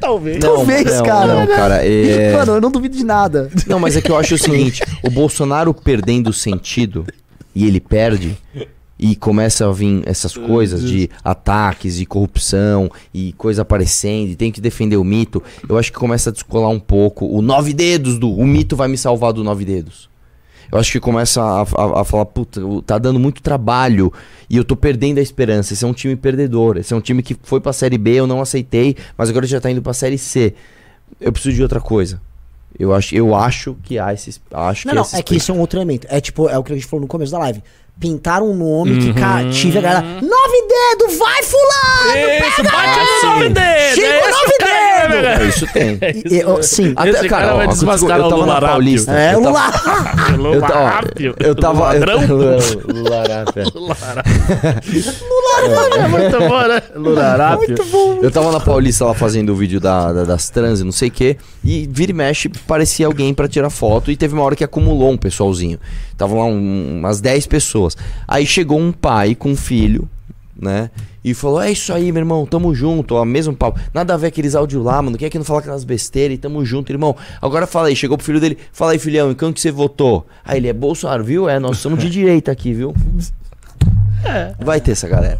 Talvez. Não, Talvez, não, cara. Não, cara. é- Mano, eu não duvido de nada. Não, mas é que eu acho o seguinte: o Bolsonaro perdendo o sentido e ele perde, e começa a vir essas coisas de ataques, de corrupção e coisa aparecendo, e tem que defender o mito, eu acho que começa a descolar um pouco o nove dedos do o mito vai me salvar do nove dedos. Eu acho que começa a, a- a falar, puta, tá dando muito trabalho e eu tô perdendo a esperança. Esse é um time perdedor. Esse é um time que foi pra Série B, eu não aceitei, mas agora já tá indo pra Série C. Eu preciso de outra coisa. Eu acho, eu acho que há esses. Acho Não, que não, esses é que isso é um outro elemento. É tipo, é o que a gente falou no começo da live. Pintaram um nome que cativa a galera. Nove dedos, vai fulano! Isso, pega bate ele! no nove dedos! Chico, é nove o cara, dedos! Né, É, isso tem. E- eu- sim. Até, Esse cara vai ó, desmascarar eu o tava Lula na. Paulista. É, eu o tava, Lula. eu, tava, eu tava. Eu tava Lularapia. É muito bom, né? Lularápio. Eu tava na Paulista lá fazendo o vídeo da, da- das trans e não sei o que. E vira e mexe, parecia alguém pra tirar foto. E teve uma hora que acumulou um pessoalzinho. Estavam lá um- umas 10 pessoas. Aí chegou um pai com um filho, né? E falou: É isso aí, meu irmão, tamo junto, ó, mesmo papo. Nada a ver aqueles áudios lá, mano. Quem é que não fala aquelas besteiras e tamo junto, irmão? Agora fala aí, chegou pro filho dele, fala aí, filhão, em quem que você votou? Aí ele é Bolsonaro, viu? É, nós somos de direita aqui, viu? Vai ter essa galera.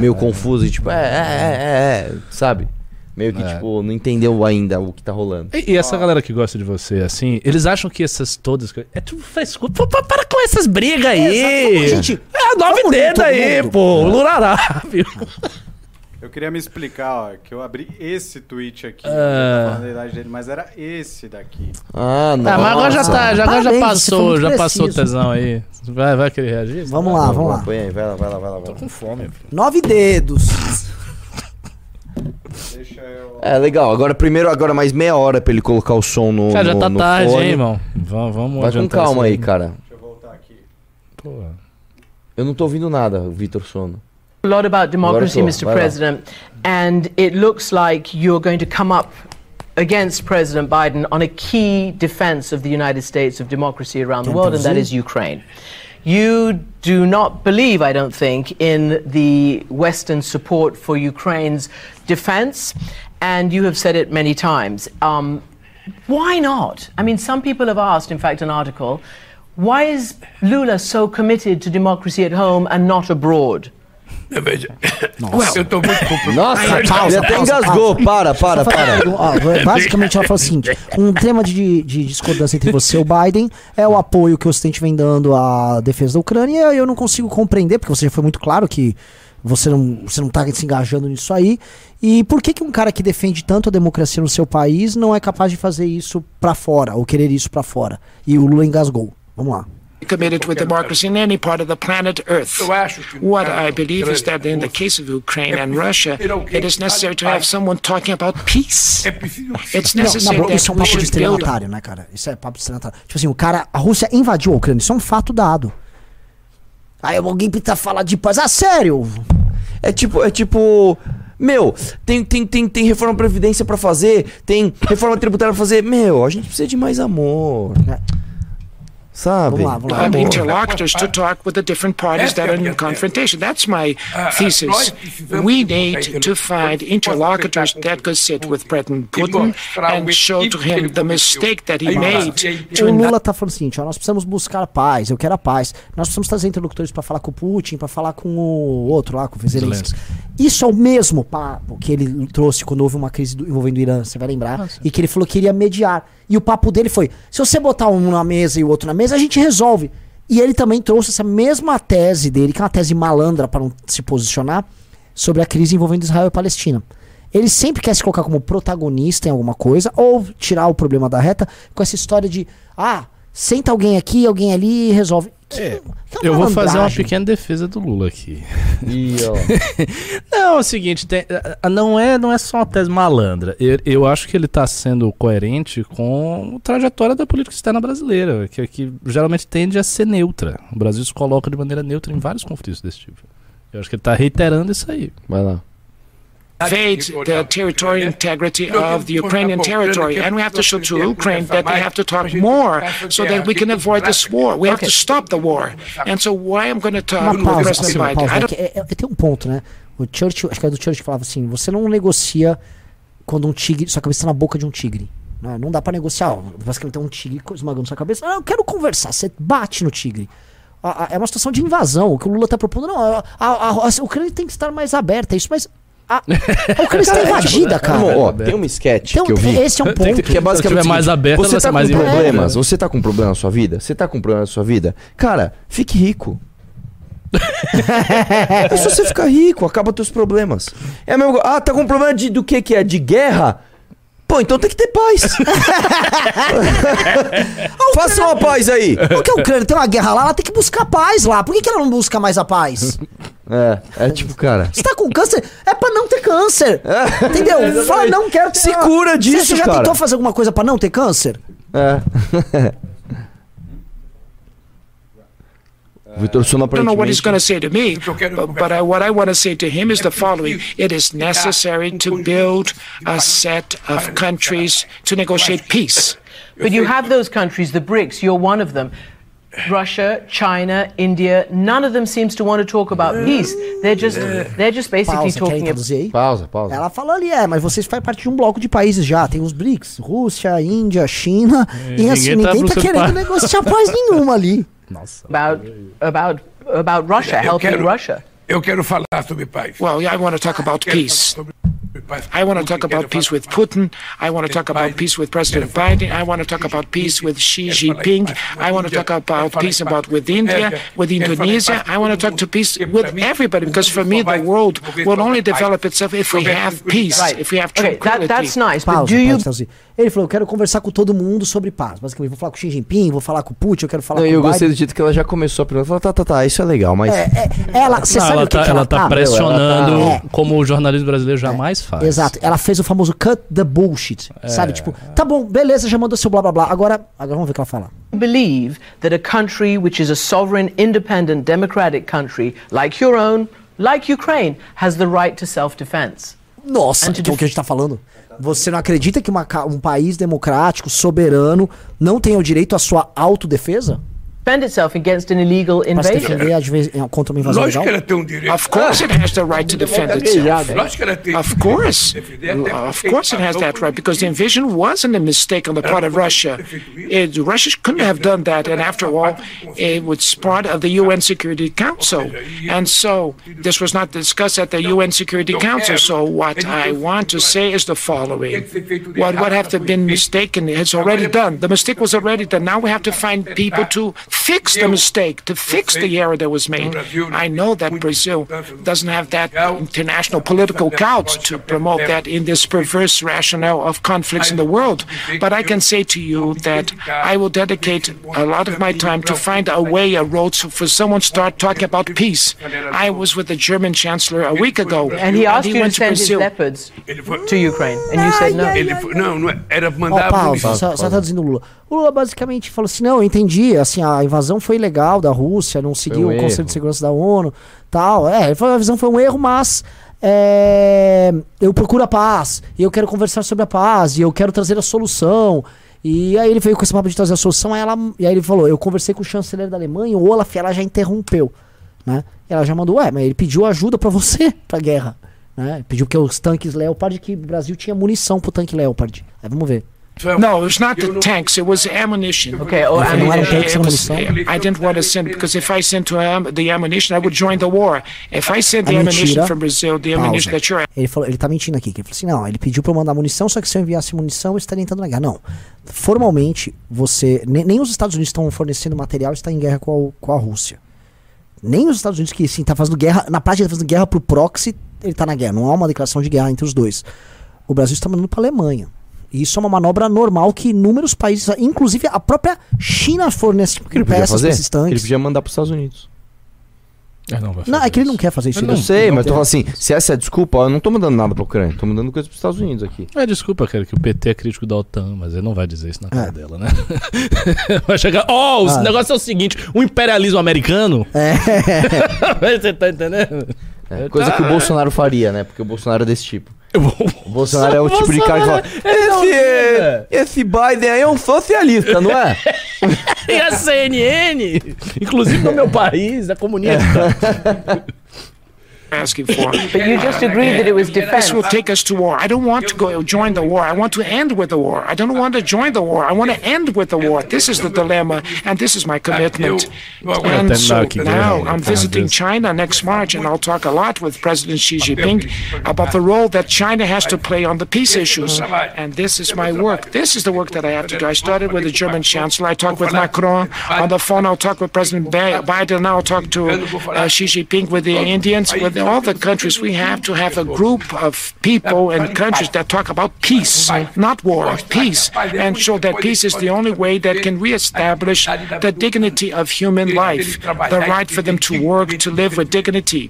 Meio confuso e tipo, é, é, é, é, é, sabe? Meio que, É. tipo, não entendeu ainda o que tá rolando. E, e essa galera que gosta de você, assim, eles acham que essas todas. É tudo frescura. Para com essas brigas aí! Exato, gente, é, nove dedos aí, mundo. pô! Lularápio. Eu queria me explicar, ó, que eu abri esse tweet aqui, Ah. da idade dele, mas era esse daqui. Ah, não. Ah, mas agora já tá, já, agora já passou, já passou o tesão aí. Vai, vai querer reagir? Vamos lá, vamos lá. Põe aí, vai lá, vai lá, vai lá. Vai Tô lá. com fome. Nove dedos. Deixa eu... É, legal. Agora, primeiro, agora mais meia hora pra ele colocar o som no. Cara, já no- tá no tarde, fone. hein, irmão? Vamos, vamos Vai com calma aí, cara. Deixa eu voltar aqui. Pô. Eu não tô ouvindo nada, Vitor Sono. a lot about democracy, Mr. tô, vai lá. President, and it looks like you're going to come up against President Biden on a key defense of the United States of democracy around the world, and that is Ukraine. You do not believe, I don't think, in the Western support for Ukraine's defense, and you have said it many times. Um, why not? I mean, some people have asked, in fact, an article, why is Lula so committed to democracy at home and not abroad? Well, Eu tô muito. Nossa, pausa, ele até engasgou. Para, para, para. Basicamente, ela fala o seguinte: um tema de, de discordância entre você e o Biden é o apoio que o Ocidente vem dando à defesa da Ucrânia. E eu não consigo compreender, porque você já foi muito claro que você não, você não tá se engajando nisso aí. E por que, que um cara que defende tanto a democracia no seu país não é capaz de fazer isso pra fora, ou querer isso pra fora? E o Lula engasgou. Vamos lá. committed with democracy in any part of the planet Earth. What I believe is that in the case of Ukraine and Russia, it is necessary to have someone talking about peace. é It's Não, necessary boa, isso é um papo de estelionatário, né, cara? Isso é papo de estelionatário. Tipo assim, o cara, a Rússia invadiu a Ucrânia, isso é um fato dado. Aí alguém precisa falar de paz. Ah, sério? É tipo, é tipo. Meu, tem, tem, tem, tem reforma da Previdência pra fazer, tem reforma tributária pra fazer. Meu, a gente precisa de mais amor. Sabe? Vamos lá, vamos lá. Amor. interlocutors to talk with the different parties that are in confrontation. That's my thesis. We need to find interlocutors that could sit with President Putin and show to him the mistake that he made to O. Lula tá falando o seguinte, ó, nós precisamos buscar a paz, eu quero a paz. Nós precisamos trazer interlocutores pra falar com o Putin, pra falar com o outro lá, com o Zelensky. Isso é o mesmo papo que ele trouxe quando houve uma crise do- envolvendo o Irã, você vai lembrar, e que ele falou que iria mediar. E o papo dele foi: se você botar um na mesa e o outro na mesa, a gente resolve. E ele também trouxe essa mesma tese dele, que é uma tese malandra para não se posicionar, sobre a crise envolvendo Israel e Palestina. Ele sempre quer se colocar como protagonista em alguma coisa, ou tirar o problema da reta com essa história de, ah, senta alguém aqui, alguém ali e resolve. Que- É, que Eu vou fazer uma pequena defesa do Lula aqui. E, ó, Não, é o seguinte, tem- a- não, é, não é só uma tese malandra. Eu, eu acho que ele está sendo coerente com a trajetória da política externa brasileira, que, que geralmente tende a ser neutra. O Brasil se coloca de maneira neutra em vários conflitos desse tipo. Eu acho que ele está reiterando isso aí. vai lá. Invade the territorial integrity of the Ukrainian territory. And we have to show to Ukraine that they have to talk more so that we can avoid this war. We have to stop the war. And so why I'm going to talk Uma pausa, assim, uma pausa. É é- é- tem um ponto, né? O Churchill, acho que era do Churchill falava assim: você não negocia quando um tigre, sua cabeça tá na boca de um tigre. Né? Não dá pra negociar. Basicamente tem um tigre esmagando sua cabeça. Ah, eu quero conversar. Você bate no tigre. é uma situação de invasão. O que o Lula tá propondo, não. A, a, a- a Ucrânia tem que estar mais aberta, é isso, mas. A, a Ucrânia está invadida, cara. Irmão, ó, tem uma sketch Então, que eu vi. esse é um Tem ponto. que- Que é basicamente. Se tiver o mais ela você tá mais com problemas, você tá com problema na sua vida? Você tá com problema na sua vida? Cara, fique rico. é só você ficar rico, acaba teus problemas. É coisa. Ah, tá com problema de, do que que é? De guerra? Pô, então tem que ter paz. Faça uma paz aí. Por que a Ucrânia tem uma guerra lá? Ela tem que buscar paz lá. Por que, que ela não busca mais a paz? É, é tipo, cara. Você tá com câncer? É pra não ter câncer. Entendeu? Fala, não quero ter. Se cura Você- disso, Você já cara. tentou fazer alguma coisa pra não ter câncer? É. Vitor Sono I don't know what he's going to say to me, but, but I, what I want to say to him is the following. It is necessary to build a set of countries to negotiate peace. But you have those countries, the BRICS, you're one of them. Russia, China, India, none of them seems to want to talk about peace. They're just they're just basically Pausa, quer talking about aí? Pausa, pausa. Ela falou ali, é, mas vocês fazem parte de um bloco de países já. Tem os BRICS, Rússia, Índia, China. e assim, ninguém tá ninguém tá querendo negociar paz nenhuma ali. Nossa. about about about Russia, Eu helping quero- Russia. Eu quero falar sobre paz. Well, yeah, I want to talk about peace. sobre. I want to talk about peace with Putin. I want to talk about peace with President Biden. I want to talk about peace with Xi Jinping. I want to talk about peace about with India, with Indonesia. I want to talk to peace with everybody because for me the world will only develop itself if we have peace, if we have Okay, that, that's nice, but do you pausa, traduzir. Ele falou, eu quero conversar com todo mundo sobre paz. Basicamente, vou falar com o Xi Jinping, vou falar com o Putin, eu quero falar Não, com eu o gostei do jeito que ela já começou a pergunta. Ela falou, tá, tá, tá, isso é legal, mas. É, é, ela, você sabe ela o que, tá, que ela tá tá? pressionando É. como o jornalismo brasileiro jamais faz. Exato. Ela fez o famoso cut the bullshit. Sabe? Tipo, tá bom, beleza, já mandou seu blá blá blá. Agora, agora vamos ver o que ela fala. believe that a country which is a sovereign, independent, democratic country like your own, like Ukraine, has the right to self-defense? Nossa, Antes então de- o que a gente tá falando? Você não acredita que uma um país democrático, soberano, não tem o direito à sua autodefesa? Defend itself against an illegal Pra se invasion. defender vezes, eh, contra uma invasão Lógico que ela tem um direito. Of course it has the right to defend itself. Lógico que ela tem Of course. Of course it has that right because the invasion wasn't a mistake on the part of Russia. It, Russia couldn't have done that, and after all, it was part of the UN Security Council. And so this was not discussed at the UN Security Council. So what I want to say is the following. What would have to been mistaken is already done. The mistake was already done. Now we have to find people to fix the mistake, to fix the error that was made. I know that Brazil doesn't have that international political clout to promote that in this perverse rationale of conflicts in the world. But I can say to you that I will dedicate a lot of my time to find a way, a road to, for someone to start talking about peace. I was with the German chancellor a week ago, And he asked you to went to send his Brazil. leopards to Ukraine, and you said no. Ele foi- não, não é- era Ó, mandar pausa, só, só traduzindo o Lula. O Lula basicamente falou assim: não, eu entendi, assim, a invasão foi legal da Rússia, não seguiu um o Conselho de Segurança da ONU, tal. É, ele falou, a visão foi um erro, mas é, eu procuro a paz, e eu quero conversar sobre a paz, e eu quero trazer a solução. E aí ele veio com esse papo de trazer a solução, aí ela, e aí ele falou: eu conversei com o chanceler da Alemanha, o Olaf, ela já interrompeu, né? Ela já mandou, ué, mas ele pediu ajuda pra você pra guerra. Né? Pediu que os tanques Leopard, que o Brasil tinha munição pro tanque Leopard. Aí vamos ver. No, it was not the tanks. It was ammunition. Okay, Não era ammunition. tanque, It era was- munição. I didn't want to send because if I sent to am- the ammunition, I would join the war. If I sent the ammunition from Brazil, the ammunition that you're Ele falou, ele tá mentindo aqui. Que ele falou assim: não, ele pediu pra eu mandar munição, só que se eu enviasse munição, eu estaria entrando na guerra. Não. Formalmente, você. Ne, nem os Estados Unidos estão fornecendo material está em guerra com a, com a Rússia. Nem os Estados Unidos, que sim, tá fazendo guerra. Na prática, tá fazendo guerra pro proxy, ele tá na guerra. Não há uma declaração de guerra entre os dois. O Brasil está mandando pra Alemanha. Isso é uma manobra normal que inúmeros países, inclusive a própria China fornece O que peças fazer? esses tanques. Ele podia mandar pros Estados Unidos. É, não, vai Não, é que ele não quer fazer isso. Eu ele sei, mas eu tô falando assim, se essa é a desculpa, eu não tô mandando nada pra Ucrânia, tô mandando coisa pros Estados Unidos aqui. É, desculpa, cara, que o PT é crítico da OTAN, mas ele não vai dizer isso na cara É. dela, né? vai chegar. Ó, o Ah. negócio é o seguinte: o imperialismo americano. É. Você tá entendendo? É, coisa que o Bolsonaro faria, né? Porque o Bolsonaro é desse tipo. Eu vou- O Bolsonaro é o tipo de cara que fala: esse, esse Biden aí é um socialista, não é? E a CNN, inclusive no meu país, é comunista. asking for. But you just agreed that it was defense. This will take us to war. I don't want to go join the war. I want to end with the war. I don't want to join the war. I want to end with the war. This is the dilemma, and this is my commitment. And so now I'm visiting China next March, and I'll talk a lot with President Xi Jinping about the role that China has to play on the peace issues. And this is my work. This is the work that I have to do. I started with the German Chancellor. I talked with Macron on the phone. I'll talk with President Biden. Now I'll talk to uh, Xi Jinping with the Indians, with all the countries. We have to have a group of people and countries that talk about peace, not war, peace, and show that peace is the only way that can reestablish the dignity of human life, the right for them to work, to live with dignity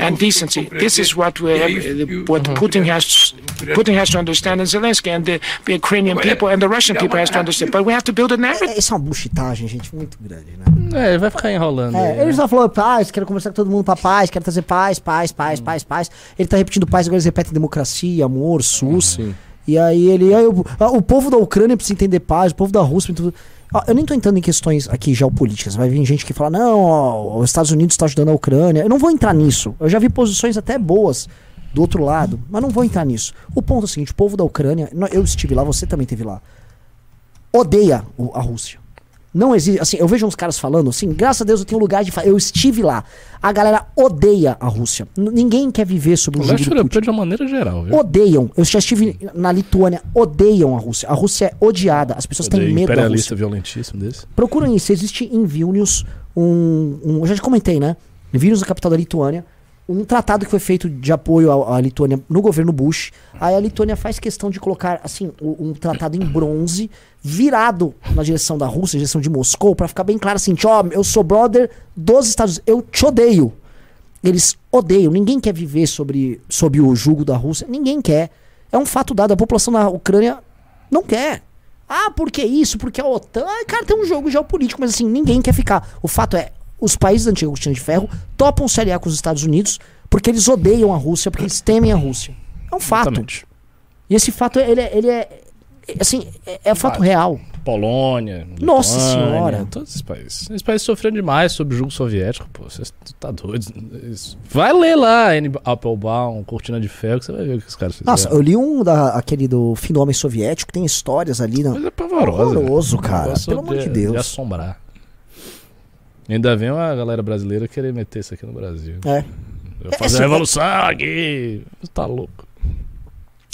and decency. This is what we have, what Putin has Putin has to understand, and Zelensky and the Ukrainian people and the Russian people has to understand. But we have to build a narrative. É, Isso é uma buchitagem, gente, muito grande, né? É, vai ficar enrolando. aí, É, né? só falou paz, quero conversar com todo mundo pra paz, quero trazer paz, paz, paz, Hum. paz, paz. Ele tá repetindo paz, agora eles repetem democracia, amor, SUS. Uhum. E aí ele. aí o, ah, o povo da Ucrânia precisa entender paz, o povo da Rússia. precisa- Ó, eu nem tô entrando em questões aqui geopolíticas. Vai vir gente que fala, não, ó, os Estados Unidos estão ajudando a Ucrânia. Eu não vou entrar nisso. Eu já vi posições até boas do outro lado, mas não vou entrar nisso. O ponto é o seguinte: o povo da Ucrânia, eu estive lá, você também esteve lá, odeia a Rússia. Não existe, assim, eu vejo uns caras falando assim, graças a Deus eu tenho lugar de falar, eu estive lá. A galera odeia a Rússia. N- ninguém quer viver sob o O leste europeu de uma maneira geral, viu? Odeiam. Eu já estive na Lituânia, odeiam a Rússia. A Rússia é odiada, as pessoas têm Odeio medo da Rússia. imperialista violentíssimo desse. Procurem isso. Existe em Vilnius um, um- Eu já te comentei, né? Em Vilnius, a capital da Lituânia, um tratado que foi feito de apoio à, Lituânia no governo Bush. Aí a Lituânia faz questão de colocar, assim, um tratado em bronze, virado na direção da Rússia, direção de Moscou, pra ficar bem claro assim: ó, eu sou brother dos Estados Unidos, eu te odeio. Eles odeiam. Ninguém quer viver sobre, sob o jugo da Rússia. Ninguém quer. É um fato dado. A população da Ucrânia não quer. Ah, por que isso? Porque a OTAN. Cara, tem um jogo geopolítico, mas assim, ninguém quer ficar. O fato é, os países da antiga cortina de ferro topam se aliar com os Estados Unidos porque eles odeiam a Rússia, porque eles temem a Rússia. É um fato. Exatamente. E esse fato, ele é, ele é é, assim, é, é fato real. Polônia. Nossa Lituânia, Senhora. Todos esses países. Esses países sofreram demais sob o jugo soviético, pô. Você tá doido. Vai ler lá, Applebaum, Cortina de Ferro, que você vai ver o que os caras fizeram. Nossa, eu li um da, aquele do fim do homem soviético, tem histórias ali. Não. Coisa pavorosa. Horroroso, velho. cara. Negócio Pelo amor de De Deus. assombrar. Ainda vem uma galera brasileira querer meter isso aqui no Brasil. É. Eu É, fazer a revolução aqui. Você tá louco.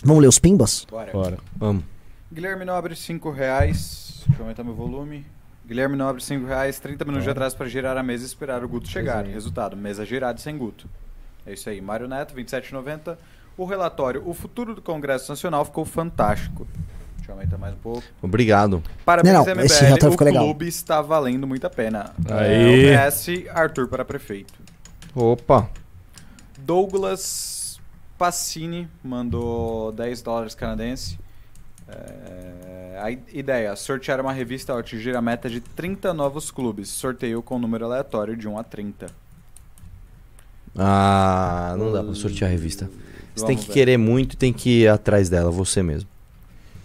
Vamos ler os pimbas? Bora. Bora. Vamos. Guilherme Nobre, 5 reais. Deixa eu aumentar meu volume. Guilherme Nobre, 5 reais. 30 minutos de atraso para girar a mesa e esperar o Guto chegar. Resultado, mesa girada sem Guto. É isso aí. Mário Neto, 27,90. O relatório O Futuro do Congresso Nacional ficou fantástico. Aumentar mais um pouco. Obrigado. Parabéns, Não, não, MBL. esse relatório o legal. clube está valendo muito a pena. Aí. É, OBS Arthur para prefeito. Opa. Douglas Passini mandou 10 dólares canadense. É, a ideia: sortear uma revista ao atingir a meta de 30 novos clubes. Sorteio com número aleatório de 1 a 30. Ah, não dá pra sortear a revista. Você tem Vamos que ver. querer muito e tem que ir atrás dela, você mesmo.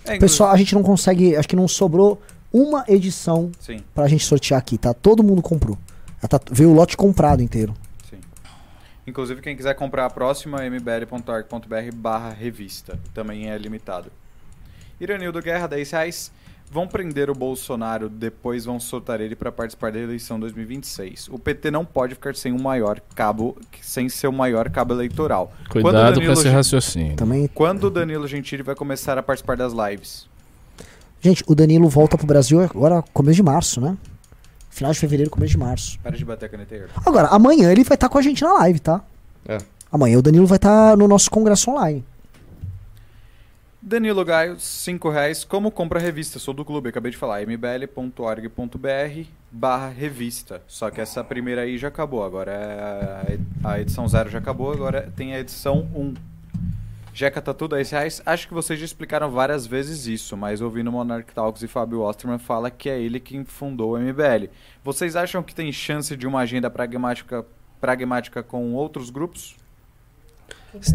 É, Pessoal, a gente não consegue. Acho que não sobrou uma edição Sim, pra gente sortear aqui, tá? Todo mundo comprou. Tá, veio o lote comprado inteiro. sim. Inclusive, quem quiser comprar a próxima, mbl.org.br barra revista. Também é limitado. Iranildo Guerra, 10 reais. Vão prender o Bolsonaro, depois vão soltar ele para participar da eleição 2026. O PT não pode ficar sem o maior cabo, sem seu maior cabo eleitoral. Quando o Cuidado com Danilo esse raciocínio. Também. Quando o Danilo Gentili vai começar a participar das lives? Gente, o Danilo volta pro Brasil agora, começo de março, né? Final de fevereiro, começo de março. Para de bater a caneteira. Agora, amanhã ele vai estar com a gente na live, tá? É. Amanhã o Danilo vai estar no nosso congresso online. Danilo Gaio, 5 reais. Como compra revista? Sou do clube, acabei de falar. mbl.org.br barra revista. Só que essa primeira aí já acabou. Agora é a edição 0 já acabou, agora tem a edição 1. Jeca Tatu, 10 reais. Acho que vocês já explicaram várias vezes isso, mas ouvindo Monarch Talks e Fábio Osterman fala que é ele quem fundou o MBL. Vocês acham que tem chance de uma agenda pragmática, pragmática com outros grupos?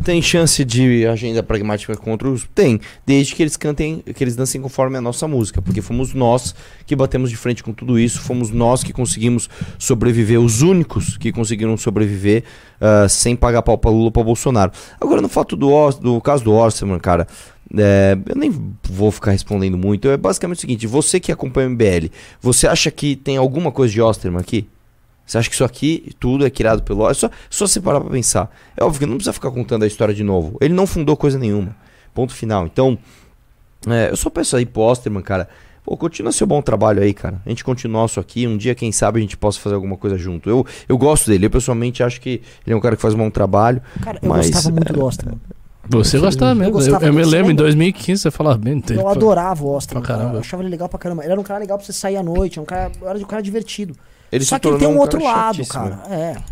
Tem chance de agenda pragmática contra os? Tem. Desde que eles cantem, que eles dancem conforme a nossa música. Porque fomos nós que batemos de frente com tudo isso. Fomos nós que conseguimos sobreviver. Os únicos que conseguiram sobreviver ah, sem pagar pau pra Lula pra Bolsonaro. Agora, no fato do, do caso do Orson, cara. é, eu nem vou ficar respondendo muito. É basicamente o seguinte: você que acompanha o MBL, você acha que tem alguma coisa de Osterman aqui? Você acha que isso aqui tudo é criado pelo É só, só você parar pra pensar. É óbvio que não precisa ficar contando a história de novo. Ele não fundou coisa nenhuma. Ponto final. Então, é, eu só peço aí pro Osterman, cara. Pô, continua seu bom trabalho aí, cara. A gente continua isso aqui. Um dia, quem sabe, a gente possa fazer alguma coisa junto. Eu, eu gosto dele. Eu, pessoalmente, acho que ele é um cara que faz um bom trabalho. Cara, eu Mas, gostava muito do Osterman. Você gostava eu mesmo. Eu, gostava eu me desse lembro, em lembra? 2015 você falava bem dele. Eu adorava o Osterman. Pra cara. caramba. Eu achava ele legal pra caramba. Ele era um cara legal pra você sair à noite. É um cara, era um cara divertido. Ele Só se que ele tem um um outro lado, cara. É.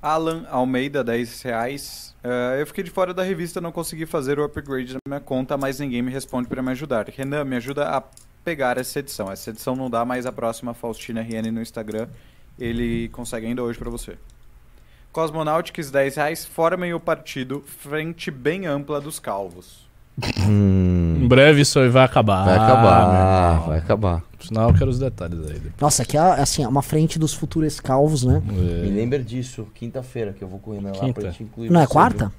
Alan Almeida, 10 reais. Eh, eu fiquei de fora da revista, não consegui fazer o upgrade da minha conta, mas ninguém me responde para me ajudar. Renan, me ajuda a pegar essa edição. Essa edição não dá, mas a próxima Faustina RN no Instagram, ele consegue ainda hoje para você. Cosmonautics, 10 reais. Formem o partido Frente Bem Ampla dos Calvos. Hum, Em breve isso aí vai acabar. vai acabar, irmão. vai acabar. Sinal, eu quero os detalhes aí. Nossa, aqui é assim, é uma frente dos futuros calvos, né? Me É. lembra disso, quinta-feira, que eu vou correndo lá Quinta. pra gente incluir Não é quarta? viu?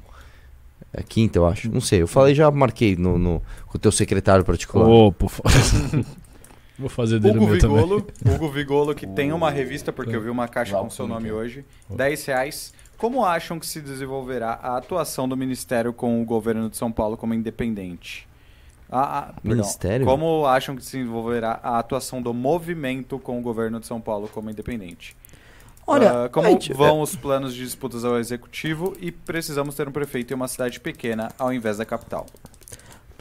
É quinta, eu acho. Não sei. Eu falei, já marquei no, no, com o teu secretário particular. Ô, por favor. Vou fazer dele o Hugo meu também. Vigolo, Hugo Vigolo, que tem uma revista, porque eu vi uma caixa com seu nome hoje. 10 reais. Como acham que se desenvolverá a atuação do Ministério com o governo de São Paulo como independente? Ah, perdão. Ministério? Como acham que se desenvolverá a atuação do movimento com o governo de São Paulo como independente? Olha, Ah, como gente, vão os planos de disputas ao executivo e precisamos ter um prefeito em uma cidade pequena ao invés da capital?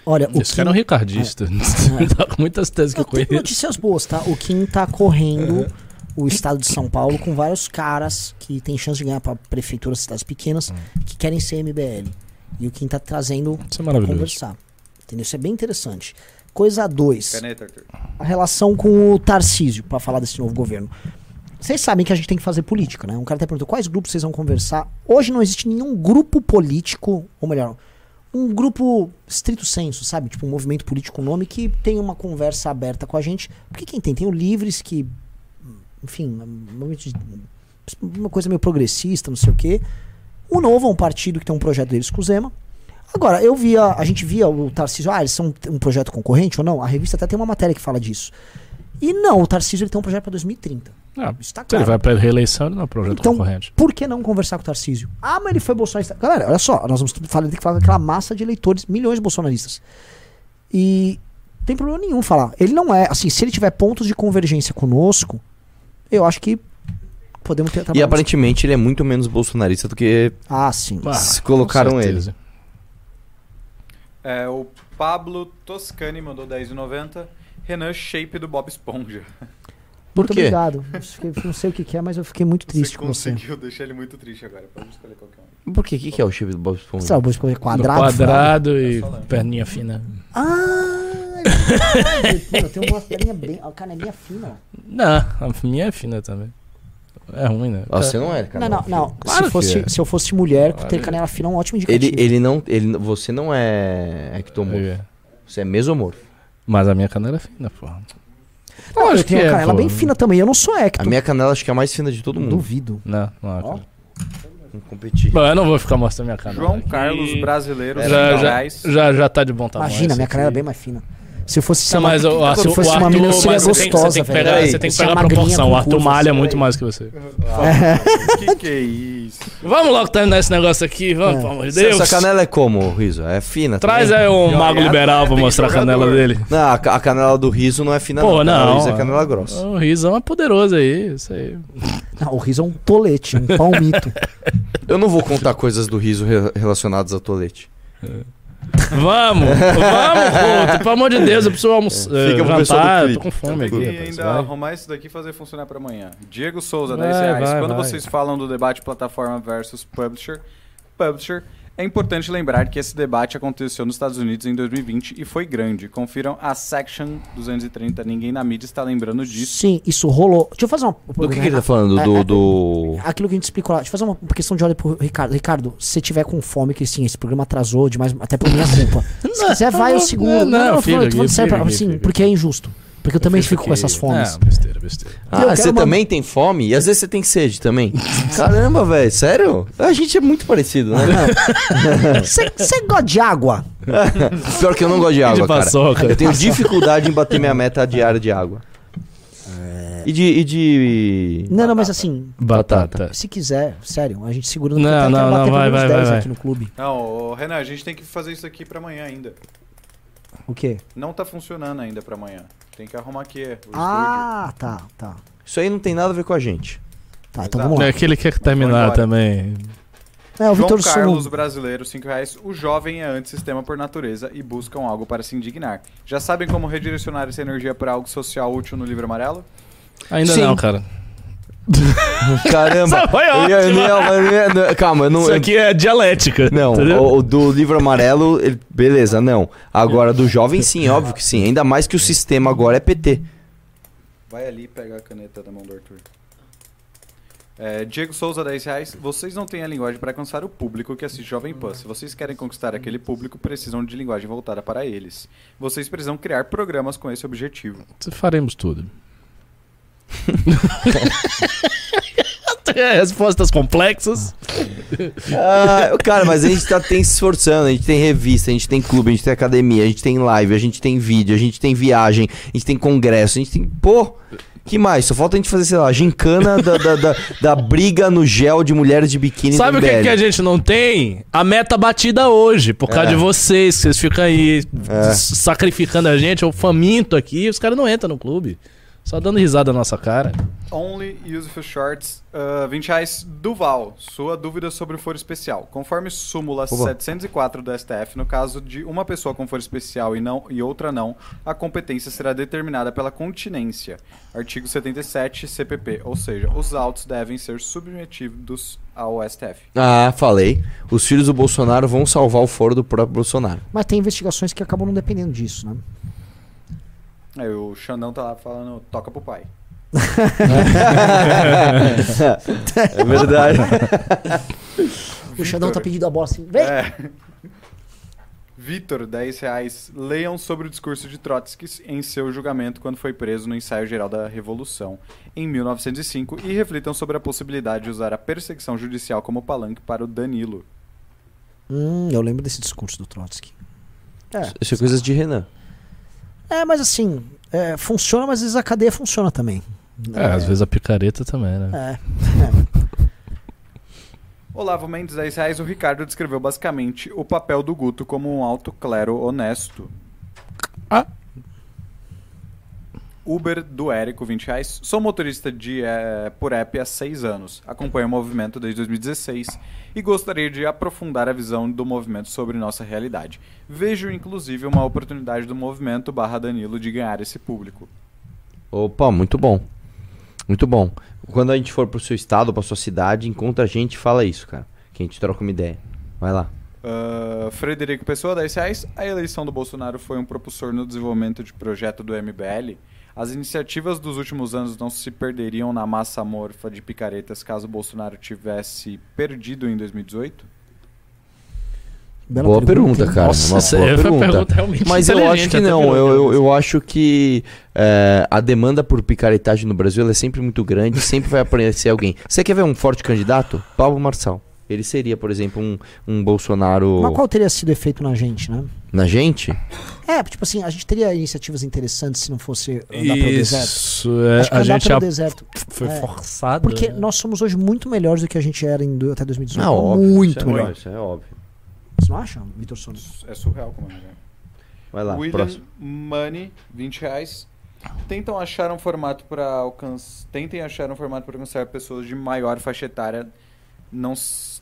olha, o Esse cara é um Kim, ricardista. Tá com muitas teses que Eu eu conheço. notícias boas, tá? O Kim tá correndo o estado de São Paulo com vários caras que tem chance de ganhar pra prefeituras, cidades pequenas, que querem ser MBL. E o Kim tá trazendo Isso é maravilhoso. conversar. Entendeu? Isso é bem interessante. Coisa 2. Caneta, Arthur. a relação com o Tarcísio, pra falar desse novo governo. Vocês sabem que a gente tem que fazer política, né? Um cara até perguntou quais grupos vocês vão conversar. Hoje não existe nenhum grupo político, ou melhor, um grupo estrito senso, sabe? Tipo um movimento político com nome que tem uma conversa aberta com a gente. Porque quem tem? Tem o Livres que, enfim, um uma coisa meio progressista, não sei o quê. O Novo é um partido que tem um projeto deles com o Zema. Agora, eu via, a gente via o Tarcísio, ah, eles são um projeto concorrente ou não? A revista até tem uma matéria que fala disso. E não, o Tarcísio ele tem um projeto para 2030. Ah, Isso tá se ele claro. vai pra reeleição, ele não é um projeto Então, concorrente. por que não conversar com o Tarcísio? Ah, mas ele foi bolsonarista. Galera, olha só, nós vamos falar, tem que falar com aquela massa de eleitores, milhões de bolsonaristas. E tem problema nenhum falar. Ele não é, assim, se ele tiver pontos de convergência conosco, eu acho que podemos ter E aparentemente ele é muito menos bolsonarista do que Ah, sim. Ah, se colocaram ele. É, o Pablo Toscani mandou 10,90. Renan Shape do Bob Esponja. Por muito quê? obrigado. Fiquei- não sei o que, que é, mas eu fiquei muito triste com você. conseguiu deixar ele muito triste agora. Pode escolher qualquer um. Por quê? O que, que é o chip do Bob Esponja? Sabe, vou No quadrado? quadrado e Tá perninha fina. Ah, é. Mano, eu tenho uma perninha bem. A canelinha fina. ó. Não, a minha é fina também. É ruim, né? Ah, você não é, cara. Não, não, não. Claro se, fosse, é. se eu fosse mulher, Claro ter é. canela fina é um ótimo indicativo. Ele, ele não. Ele, você não é ectomorfo. É. Você é mesomorfo. Mas a minha canela é fina, porra. Não, eu Lógico tenho que uma é, canela pô. bem fina também. Eu não sou A minha canela acho que é a mais fina de todo mundo. Duvido. Não, não cara. Vamos competir. Bom, eu não vou ficar mostrando minha canela. João aqui. Carlos Brasileiro, Já, 5 já, já, já tá de bom tamanho. Imagina, minha canela é bem mais fina. Se fosse Não, ser mas o, a, se o, fosse o uma Arthur, mina, seria mas você tem, gostosa, você tem que pegar, você tem que é pegar a proporção. O Arthur malha muito mais que você. que que é isso? Vamos logo terminar esse negócio aqui, vamos, É. pelo amor de Deus. Essa canela é como, Riso? É fina Traz também? aí um mago é liberal pra mostrar a canela dele. Não, a, ca- a canela do riso não é fina, Pô, não. Não. riso é canela grossa. O risão é poderoso aí, isso aí. Não, o riso é um tolete, um palmito. Eu não vou contar coisas do riso re- relacionadas a tolete. Vamos, vamos, Couto. Pelo amor de Deus, eu preciso almoçar. Fica do jantar, clipe. tô com fome aqui. rapaz, ainda vai. arrumar isso daqui e fazer funcionar pra amanhã. Diego Souza, Vai, 10 reais. vai, Quando vai. vocês falam do debate plataforma versus publisher, publisher, É importante lembrar que esse debate aconteceu nos Estados Unidos em 2020 e foi grande. Confiram a Section 230. Ninguém na mídia está lembrando disso. Sim, isso rolou. Deixa eu fazer uma. Do que, que ele tá falando? É, Do. é, do... Aquilo que a gente explicou lá. Deixa eu fazer uma questão de ordem pro Ricardo. Ricardo, se você tiver com fome, que sim, esse programa atrasou demais, até por minha culpa. Se quiser, vai, eu seguro. não, falando aqui, sério, fica pra- aqui, assim, porque é injusto. Porque eu também fico com essas fomes. É, besteira, besteira. Ah, Eu você uma- também tem fome? E às vezes você tem sede também? Caramba, velho, sério? A gente é muito parecido, né? Você gosta de água? Pior que eu não gosto de água, cara. paçoca. Eu tenho dificuldade em bater minha meta diária de água. E de. E de... Não, não, mas assim, Batata. se quiser, sério, a gente segura no Não, eu quero não, bater não, vai, vai, 10 vai, vai. aqui no clube. Não, Renan, a gente tem que fazer isso aqui pra amanhã ainda. O quê? Não tá funcionando ainda pra amanhã. Tem que arrumar aqui o Ah, tá, tá. Isso aí não tem nada a ver com a gente. Tá, então Exato. vamos lá. É que ele quer terminar também. É, o João Vitor Carlos, Sul. brasileiro, 5 reais. O jovem é antissistema por natureza e buscam algo para se indignar. Já sabem como redirecionar essa energia para algo social útil no livro amarelo? Ainda Sim. não, cara. Caramba! Foi eu ia- eu ia- eu ia- não, calma, eu não. Isso eu- aqui é dialética. Não, o, o do livro amarelo, ele- beleza, não. Agora, do jovem, sim, óbvio que sim. Ainda mais que o sistema agora é PT. Vai ali e pega a caneta da mão do Arthur. É, Diego Souza, 10 reais. Vocês não têm a linguagem para alcançar o público que assiste Jovem Pan. Se vocês querem conquistar aquele público, precisam de linguagem voltada para eles. Vocês precisam criar programas com esse objetivo. Faremos tudo. É, Respostas complexas. Ah, cara, mas a gente tá tem se esforçando, a gente tem revista, a gente tem clube, a gente tem academia, a gente tem live, a gente tem vídeo, a gente tem viagem, a gente tem congresso, a gente tem. Pô! Que mais? Só falta a gente fazer, sei lá, gincana da, da, da, da briga no gel de mulheres de biquíni Sabe o que, que a gente não tem? A meta batida hoje, por causa É. de vocês, que vocês ficam aí É. sacrificando a gente, eu faminto aqui, os caras não entram no clube. Só dando risada na nossa cara. Only Useful Shorts, uh, 20 reais. Duval, sua dúvida sobre o foro especial. Conforme súmula Opa. 704 do STF, no caso de uma pessoa com foro especial e, não, e outra não, a competência será determinada pela continência. Artigo 77 CPP, ou seja, os autos devem ser submetidos ao STF. Ah, falei. Os filhos do Bolsonaro vão salvar o foro do próprio Bolsonaro. Mas tem investigações que acabam não dependendo disso, né? Aí o Xandão tá lá falando, toca pro pai. é verdade. O Xandão tá pedindo a bola assim. Vem! É. Vitor, 10 reais. Leiam sobre o discurso de Trotsky em seu julgamento quando foi preso no ensaio geral da Revolução em 1905 e reflitam sobre a possibilidade de usar a perseguição judicial como palanque para o Danilo. Hum, eu lembro desse discurso do Trotsky. É, Isso é coisas de Renan. É mas assim, é, funciona, mas às vezes a cadeia funciona também. É, às vezes a picareta também, né? É. Olavo Mendes, 10 reais. O Ricardo descreveu basicamente o papel do Guto como um alto clero honesto. Ah. Uber do Érico, 20 reais. Sou motorista de, eh, por app há 6 anos. Acompanho o movimento desde 2016 e gostaria de aprofundar a visão do movimento sobre nossa realidade. Vejo, inclusive, uma oportunidade do movimento barra Danilo de ganhar esse público. Opa, muito bom. Muito bom. Quando a gente for pro seu estado, pra sua cidade, encontra a gente e fala isso, cara. Que a gente troca uma ideia. Vai lá. Ah, Frederico Pessoa, 10 reais. A eleição do Bolsonaro foi um propulsor no desenvolvimento de projeto do MBL. As iniciativas dos últimos anos não se perderiam na massa amorfa de picaretas caso Bolsonaro tivesse perdido em 2018? Bela boa pergunta, hein? cara. Nossa, uma essa boa pergunta. pergunta realmente Mas eu acho que não. Eu, eu, eu acho que é, a demanda por picaretagem no Brasil é sempre muito grande. sempre vai aparecer alguém. Você quer ver um forte candidato? Pablo Marçal. Ele seria, por exemplo, um, um Bolsonaro Mas qual teria sido o efeito na gente, né? na gente? É, tipo assim, a gente teria iniciativas interessantes se não fosse andar pelo deserto. Isso, é, Acho que a andar gente pelo a- deserto. foi É. forçado. Porque né? nós somos hoje muito melhores do que a gente era em, até 2018. Ah, óbvio. muito isso é, melhor. Isso é óbvio. Você não acha, Vitor Sono? É surreal como é. Vai lá, William próximo. Money, 20 reais. Tentam achar um formato para alcançar. Tentem achar um formato para alcançar pessoas de maior faixa etária. Não,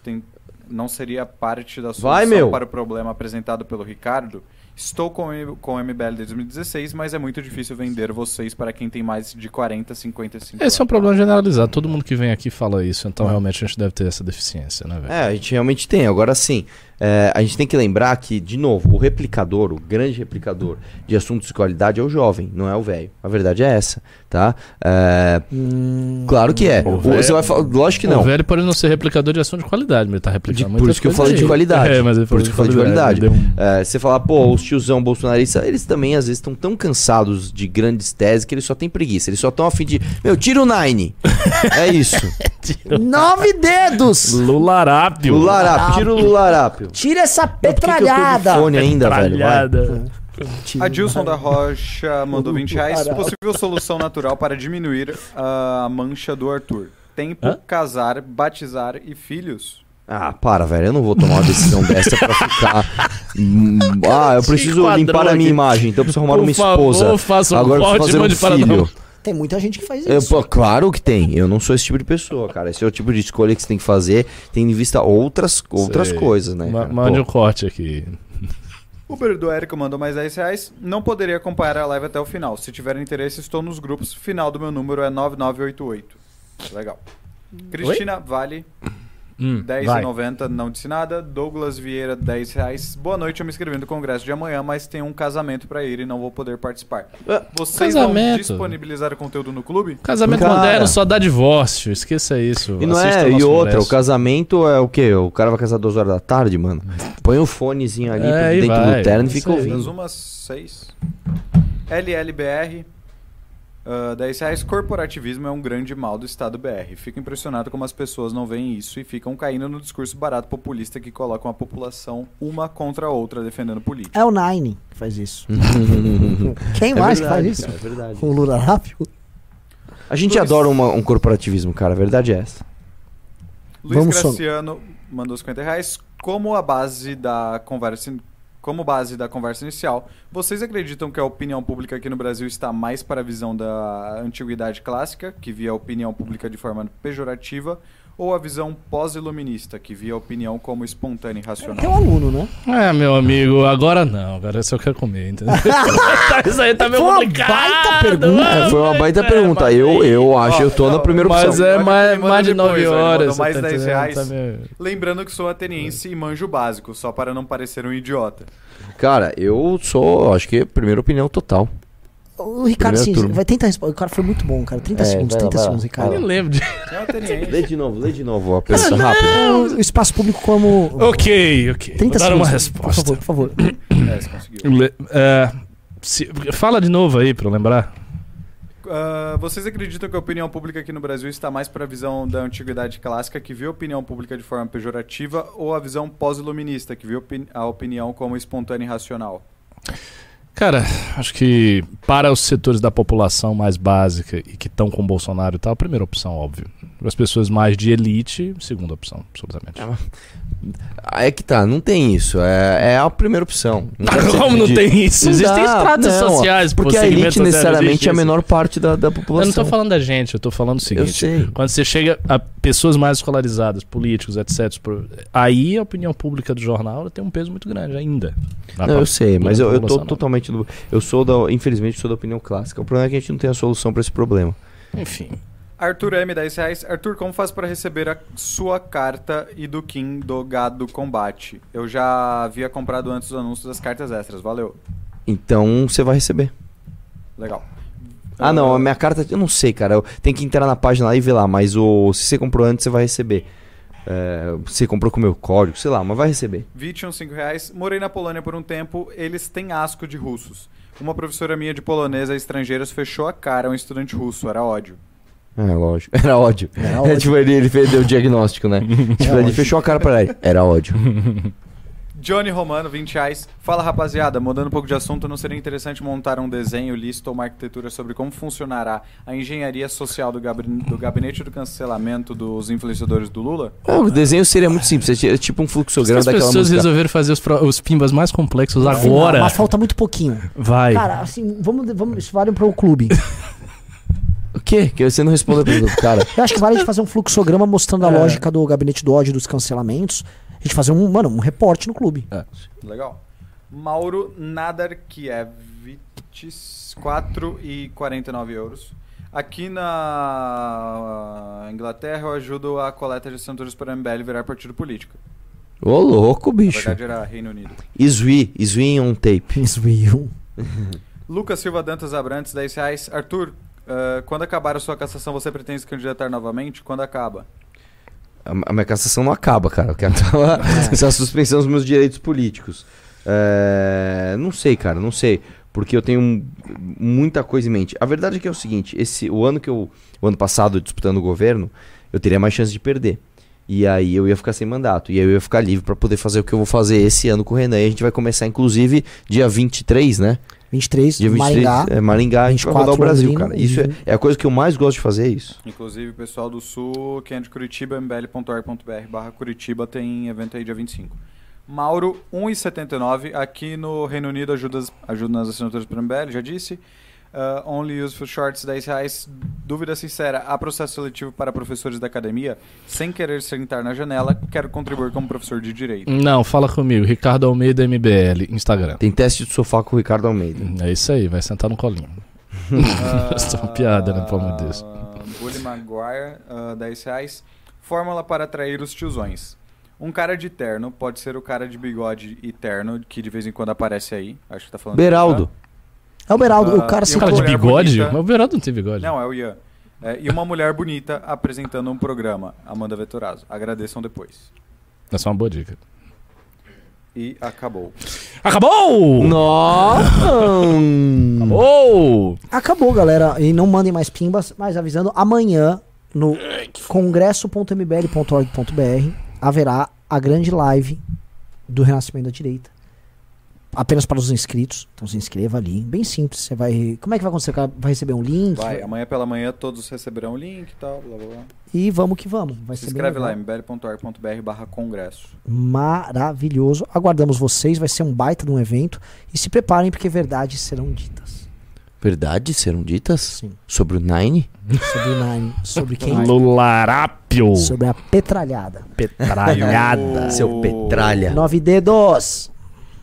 tem, não seria parte da solução Vai, meu. para o problema apresentado pelo Ricardo. Estou com, o- com o MBL desde 2016, mas é muito difícil vender vocês para quem tem mais de 40, 55 Esse é um problema generalizado. Todo mundo que vem aqui fala isso, então realmente a gente deve ter essa deficiência, né, velho? É, a gente realmente tem. Agora sim, é, a gente tem que lembrar que, de novo, o replicador, o grande replicador de assuntos de qualidade é o jovem, não é o velho. A verdade é essa, tá? É, claro que é. O- velho- você vai falar, lógico que não. O velho pode não ser replicador de assunto de qualidade, mas ele tá replicando De- muita por isso que eu falei de qualidade. É, mas por isso que eu falei de qualidade. Um- É, você falar, pô, os tiozão bolsonaristas, eles também às vezes estão tão cansados de grandes teses que eles só têm preguiça. Eles só estão a fim de. Meu, tira o Nine. é isso. Nove dedos! Lularápio. Lularápio, tira o Lularápio. Tira essa Não, petralhada! fone ainda, velho? Vai. Tralhada. Adilson da Rocha mandou 20 reais. Possível solução natural para diminuir a mancha do Arthur. Tempo, Hã? casar, batizar e filhos. Ah, para, velho. Eu não vou tomar uma decisão dessa pra ficar. Ah, eu preciso limpar a minha imagem, então eu preciso arrumar Por uma favor, esposa. faça um Agora eu preciso fazer um para filho. Tem muita gente que faz Eu, isso. pô, claro que tem. Eu não sou esse tipo de pessoa, cara. Esse é o tipo de escolha que você tem que fazer, tendo em vista outras, outras Sei. coisas, né? Ma- cara? Mande Pô. um corte aqui. Uber do Érico mandou mais 10 reais. Não poderia acompanhar a live até o final. Se tiver interesse, estou nos grupos. Final do meu número é 9988. Legal. Cristina Vale, Hum, vai. 10,90, não disse nada. Douglas Vieira, 10 reais. Boa noite, eu me inscrevi no congresso de amanhã, mas tenho um casamento pra ir e não vou poder participar. Ah, Vocês vão casamento? disponibilizar o conteúdo no clube? Casamento Cara. moderno só dá divórcio. Esqueça isso. E não é, e outra, congresso. o casamento é o quê? O cara vai casar duas horas da tarde, mano. Põe um fonezinho ali É, dentro vai. do terno e fica ouvindo. Umas 6. LLBR, ah, 10 reais. Corporativismo é um grande mal do Estado BR. Fico impressionado como as pessoas não veem isso e ficam caindo no discurso barato populista que colocam a população uma contra a outra defendendo política. É o Nine que faz isso. Quem É mais que verdade, faz isso? cara, é verdade. O Lula rápido? A gente Luiz- adora uma- um corporativismo, cara. A verdade é essa. Luiz Vamos só- Graciano mandou 50 reais. Como a base da conversa. Como base da conversa inicial, vocês acreditam que a opinião pública aqui no Brasil está mais para a visão da antiguidade clássica, que via a opinião pública de forma pejorativa, ou a visão pós-iluminista, que via a opinião como espontânea e racional? um aluno, né? É, meu amigo, agora não. Agora isso eu quero comer, entendeu? Isso aí tá meio Foi uma baita pergunta. É, foi uma baita É, pergunta. mas Eu, aí- eu acho, eu tô Ó, na primeira opção. Mas é Olha que mais, mais de depois, 9 ó, ele horas. você mais tá 10 entendendo? reais. Tá meio- Lembrando que sou ateniense e manjo básico, só para não parecer um idiota. Cara, eu sou, acho que, primeira opinião total. O Ricardo, Primeira sim, vai tentar responder. O cara foi muito bom, cara. 30 É, segundos, vai lá, 30 vai lá, segundos, Ricardo. Eu nem lembro de. É. Lê de novo, lê de novo a pergunta rápida. O espaço público como. Ok, ok. 30 Vou dar segundos. uma Por resposta. favor, por favor. É, você conseguiu. Le- é, se- fala de novo aí pra eu lembrar. Ah, vocês acreditam que a opinião pública aqui no Brasil está mais para a visão da antiguidade clássica, que vê a opinião pública de forma pejorativa, ou a visão pós-iluminista, que vê a opinião como espontânea e racional? Cara, acho que para os setores da população mais básica e que estão com Bolsonaro e tal, a primeira opção, óbvio. Para as pessoas mais de elite, segunda opção, absolutamente. É que tá, não tem isso. É, é a primeira opção. Não Como não tem isso? Não Existem dá, estratos não, sociais, Porque a elite necessariamente é a menor parte da, da Eu população. não tô falando da gente, eu tô falando o Eu seguinte. sei. Quando você chega a pessoas mais escolarizadas, políticos, etc., aí a opinião pública do jornal ela tem um peso muito grande ainda. Não, eu sei, mas eu, eu tô não. totalmente. no- Eu sou da. Infelizmente, sou da opinião clássica. O problema é que a gente não tem a solução pra esse problema. Enfim. Arthur M, 10 reais. Arthur, como faz para receber a sua carta e do Kim do Gado Combate? Eu já havia comprado antes os anúncios das cartas extras, valeu. Então você vai receber. Legal. Ah, não, a minha carta. Eu não sei, cara. Tenho que entrar na página lá e ver lá. Mas o, se você comprou antes, você vai receber. É, você comprou com o meu código, sei lá, mas vai receber. Vitium, 5 reais. Morei na Polônia por um tempo, eles têm asco de russos. Uma professora minha de polonesa a estrangeiros fechou a cara a um estudante russo, era ódio. É, lógico. Era ódio. Era É, ódio. tipo, ele, ele fez, deu o diagnóstico, né? tipo, ele ódio. fechou a cara pra ele. Era ódio. Johnny Romano, 20 reais. Fala rapaziada, mudando um pouco de assunto, não seria interessante montar um desenho, lista ou uma arquitetura sobre como funcionará a engenharia social do, gabi- do gabinete do cancelamento dos influenciadores do Lula? É, o desenho seria muito simples. É tipo um fluxograma as daquela pessoas música. resolveram fazer os, pro- os pimbas mais complexos agora, Mas falta muito pouquinho. vai. Cara, assim, vamos, vamos isso vale para o clube. O quê? Que você não respondeu a pergunta do cara. Eu acho que vale a gente fazer um fluxograma mostrando a É. lógica do gabinete do ódio dos cancelamentos. A gente fazer um, mano, um reporte no clube. Legal. Mauro Nadarkiewicz, 4 e 49 euros. Aqui na Inglaterra eu ajudo a coleta de assinaturas para a MBL virar partido político. Ô, louco, Na bicho. verdade era Reino Unido. Isui, Isui on tape. Isso, Will. Lucas Silva Dantas Abrantes, 10 reais. Arthur, ah, quando acabar a sua cassação, você pretende se candidatar novamente? Quando acaba? A, a minha cassação não acaba, cara. Eu quero tava, essa suspensão dos meus direitos políticos. É, não sei, cara, não sei. Porque eu tenho muita coisa em mente. A verdade é que é o seguinte: esse, o ano que eu. O ano passado, disputando o governo, eu teria mais chance de perder. E aí eu ia ficar sem mandato. E aí eu ia ficar livre pra poder fazer o que eu vou fazer esse ano com o Renan. E a gente vai começar, inclusive, dia 23, né? 23, Dia 23, Maringá. é, Maringá, a gente vai 24 rodar o Brasil, Londrina, cara. Isso é, e- é a coisa que eu mais gosto de fazer, é isso. Inclusive, o pessoal do Sul, quem é de Curitiba, mbl.org.br barra Curitiba, tem evento aí dia 25. Mauro, 1,79. Aqui no Reino Unido, ajuda, ajuda nas assinaturas para MBL, já disse. Uh, only Useful Shorts, 10 reais. Dúvida sincera, há processo seletivo para professores da academia? Sem querer sentar na janela, quero contribuir como professor de Direito. Não, fala comigo. Ricardo Almeida MBL, Instagram. Tem teste de sofá com o Ricardo Almeida. É isso aí, vai sentar no colinho. Essa é uma piada, né? Pelo amor de Deus. Ah, Bully Maguire, ah, 10 reais. Fórmula para atrair os tiozões. Um cara de terno, pode ser o cara de bigode e terno, que de vez em quando aparece aí. Acho que tá falando. Beraldo. É o Beraldo, Ah, o cara e se o Cara de bigode? bonita. Mas o Beraldo não tem bigode. Não, é o Ian. É, e uma mulher bonita apresentando um programa, Amanda Vetorazzo. Agradeçam depois. Essa é uma boa dica. E acabou. Acabou! Nossa! Acabou! Acabou, galera. E não mandem mais pimbas, mas avisando, amanhã no congresso.mbl.org.br haverá a grande live do Renascimento da Direita. Apenas para os inscritos. Então se inscreva ali. Bem simples. Você vai. Como é que vai acontecer? Vai receber um link? Vai, amanhã pela manhã todos receberão o link e tal, blá blá blá. E vamos que vamos. Vai Se inscreve lá, mbl.org.br barra congresso. Maravilhoso. Aguardamos vocês. Vai ser um baita de um evento. E se preparem, porque verdades serão ditas. Verdades serão ditas? Sim. Sobre o Nine? Sobre o Nine. Sobre quem? Lularápio! Sobre a petralhada. Petralhada! Seu Petralha. Nove dedos.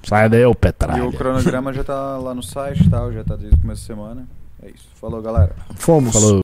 Sai daí, ô E o Petralha. cronograma já tá lá no site tal, já tá desde o começo da semana. É isso. Falou, galera. Fomos. Falou.